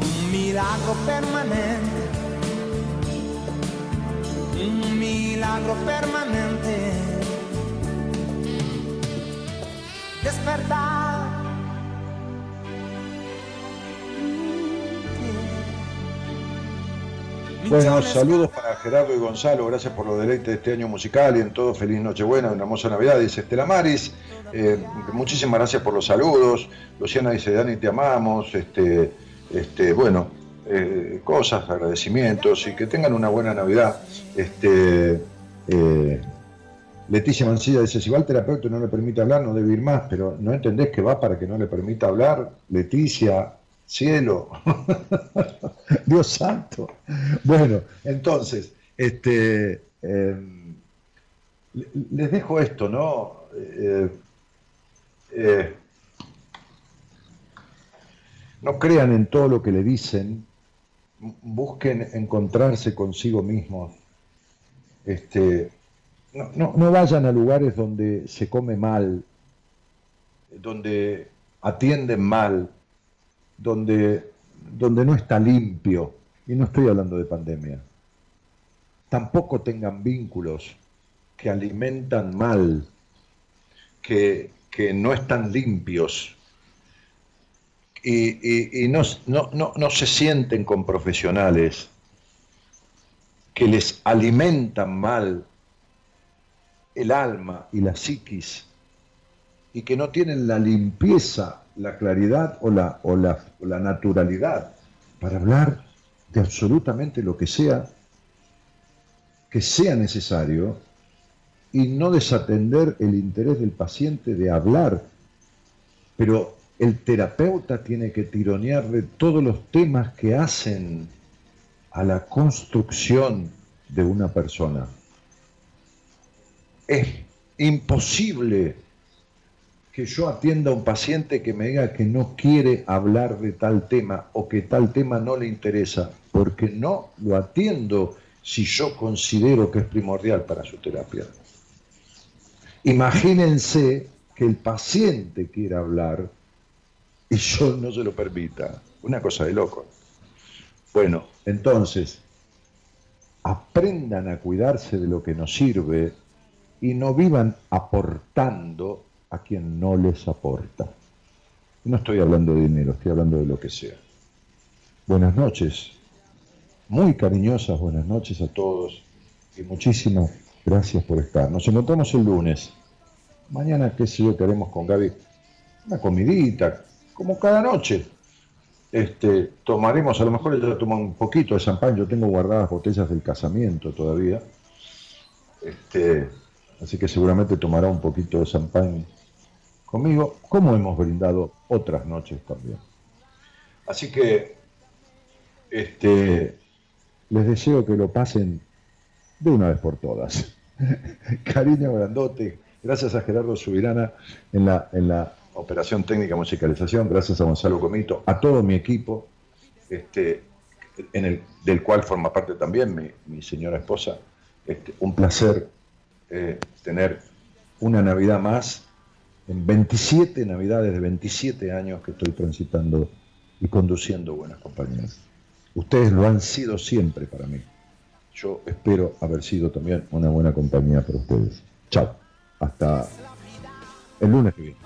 Un milagro permanente. Un milagro permanente. Despertar. Bueno, saludos para Gerardo y Gonzalo, gracias por los deleites de este año musical y en todo feliz Nochebuena, una hermosa Navidad, dice Estela Maris, Eh, muchísimas gracias por los saludos, Luciana dice Dani te amamos, este, este, bueno, eh, cosas, agradecimientos y que tengan una buena Navidad. Este, eh, Leticia Mancilla dice, si va el terapeuta y no le permite hablar, no debe ir más, pero ¿no entendés que va para que no le permita hablar? Leticia, cielo, Dios santo. Bueno, entonces, este, le- les dejo esto, ¿no? Eh, eh, no crean en todo lo que le dicen, busquen encontrarse consigo mismos. Este, no, no, no vayan a lugares donde se come mal, donde atienden mal, donde, donde no está limpio. Y no estoy hablando de pandemia. Tampoco tengan vínculos que alimentan mal, que, que no están limpios y, y- no, no- no- no se sienten con profesionales que les alimentan mal el alma y la psiquis y que no tienen la limpieza, la claridad o la, o la, o la naturalidad para hablar de absolutamente lo que sea que sea necesario y no desatender el interés del paciente de hablar. Pero el terapeuta tiene que tironearle todos los temas que hacen a la construcción de una persona. Es imposible que yo atienda a un paciente que me diga que no quiere hablar de tal tema o que tal tema no le interesa, porque no lo atiendo si yo considero que es primordial para su terapia. Imagínense que el paciente quiera hablar y yo no se lo permita. Una cosa de loco. Bueno, entonces, aprendan a cuidarse de lo que nos sirve y no vivan aportando a quien no les aporta. No estoy hablando de dinero, estoy hablando de lo que sea. Buenas noches, muy cariñosas buenas noches a todos y muchísimas gracias por estar. Nos encontramos el lunes. Mañana, qué sé yo, queremos con Gaby una comidita, como cada noche. Este, tomaremos, a lo mejor ella toma un poquito de champán, yo tengo guardadas botellas del casamiento todavía. Este, así que seguramente tomará un poquito de champán conmigo, como hemos brindado otras noches también. Así que este, les deseo que lo pasen de una vez por todas. Cariño grandote, gracias a Gerardo Subirana en la, en la operación técnica musicalización, gracias a Gonzalo Comito, a todo mi equipo, este, en el, del cual forma parte también mi, mi señora esposa. Este, un placer eh, tener una Navidad más en 27 Navidades de 27 años que estoy transitando y conduciendo buenas compañías. Ustedes lo han sido siempre para mí. Yo espero haber sido también una buena compañía para ustedes. Chao. Hasta el lunes que viene.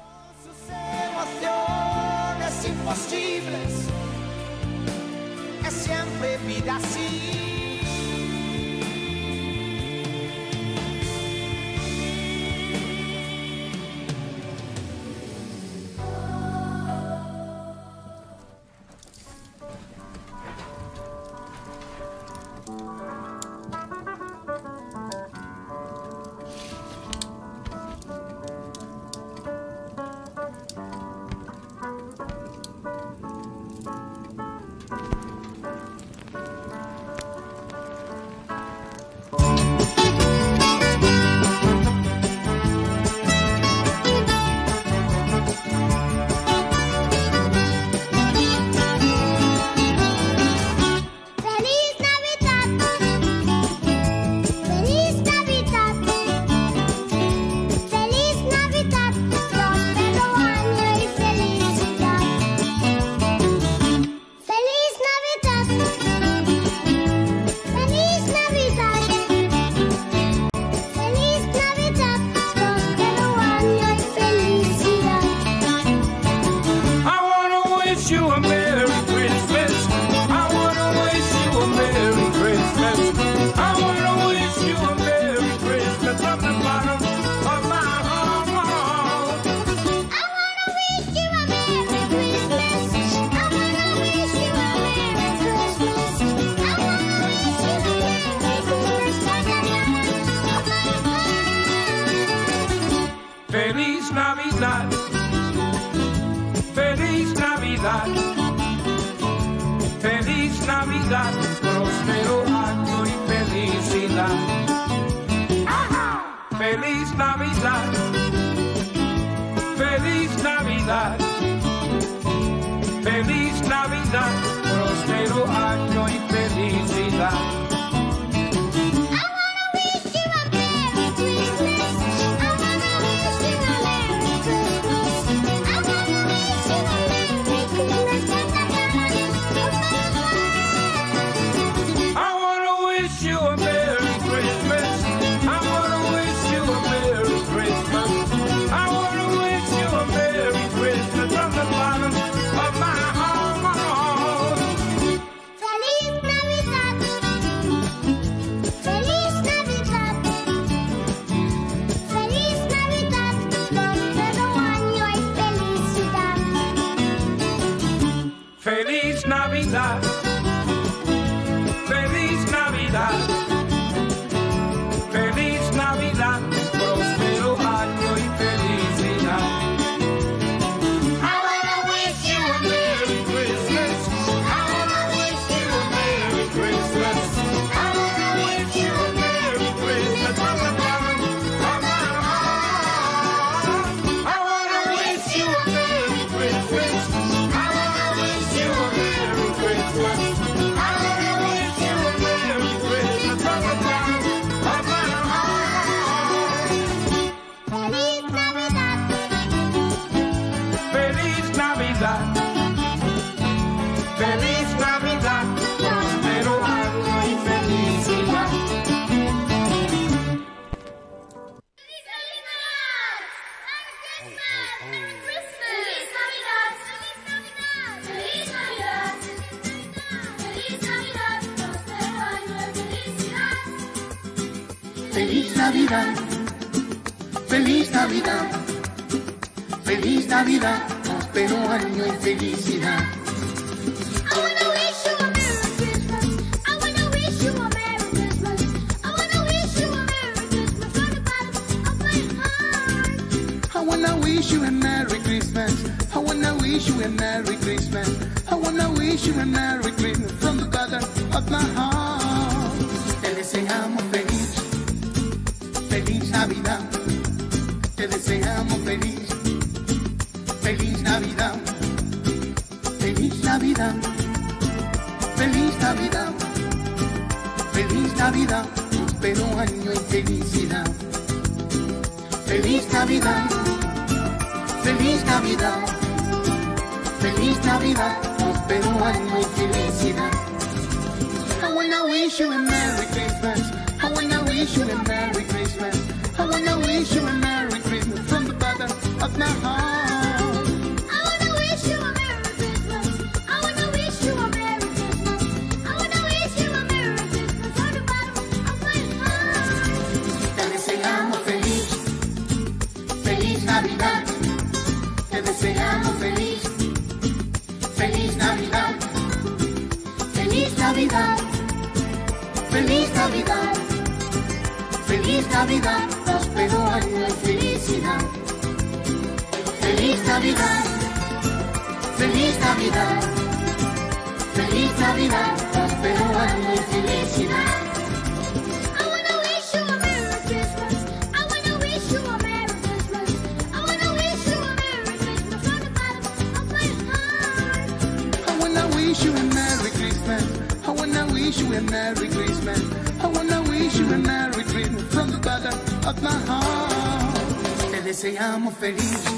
Te deseamos feliz, feliz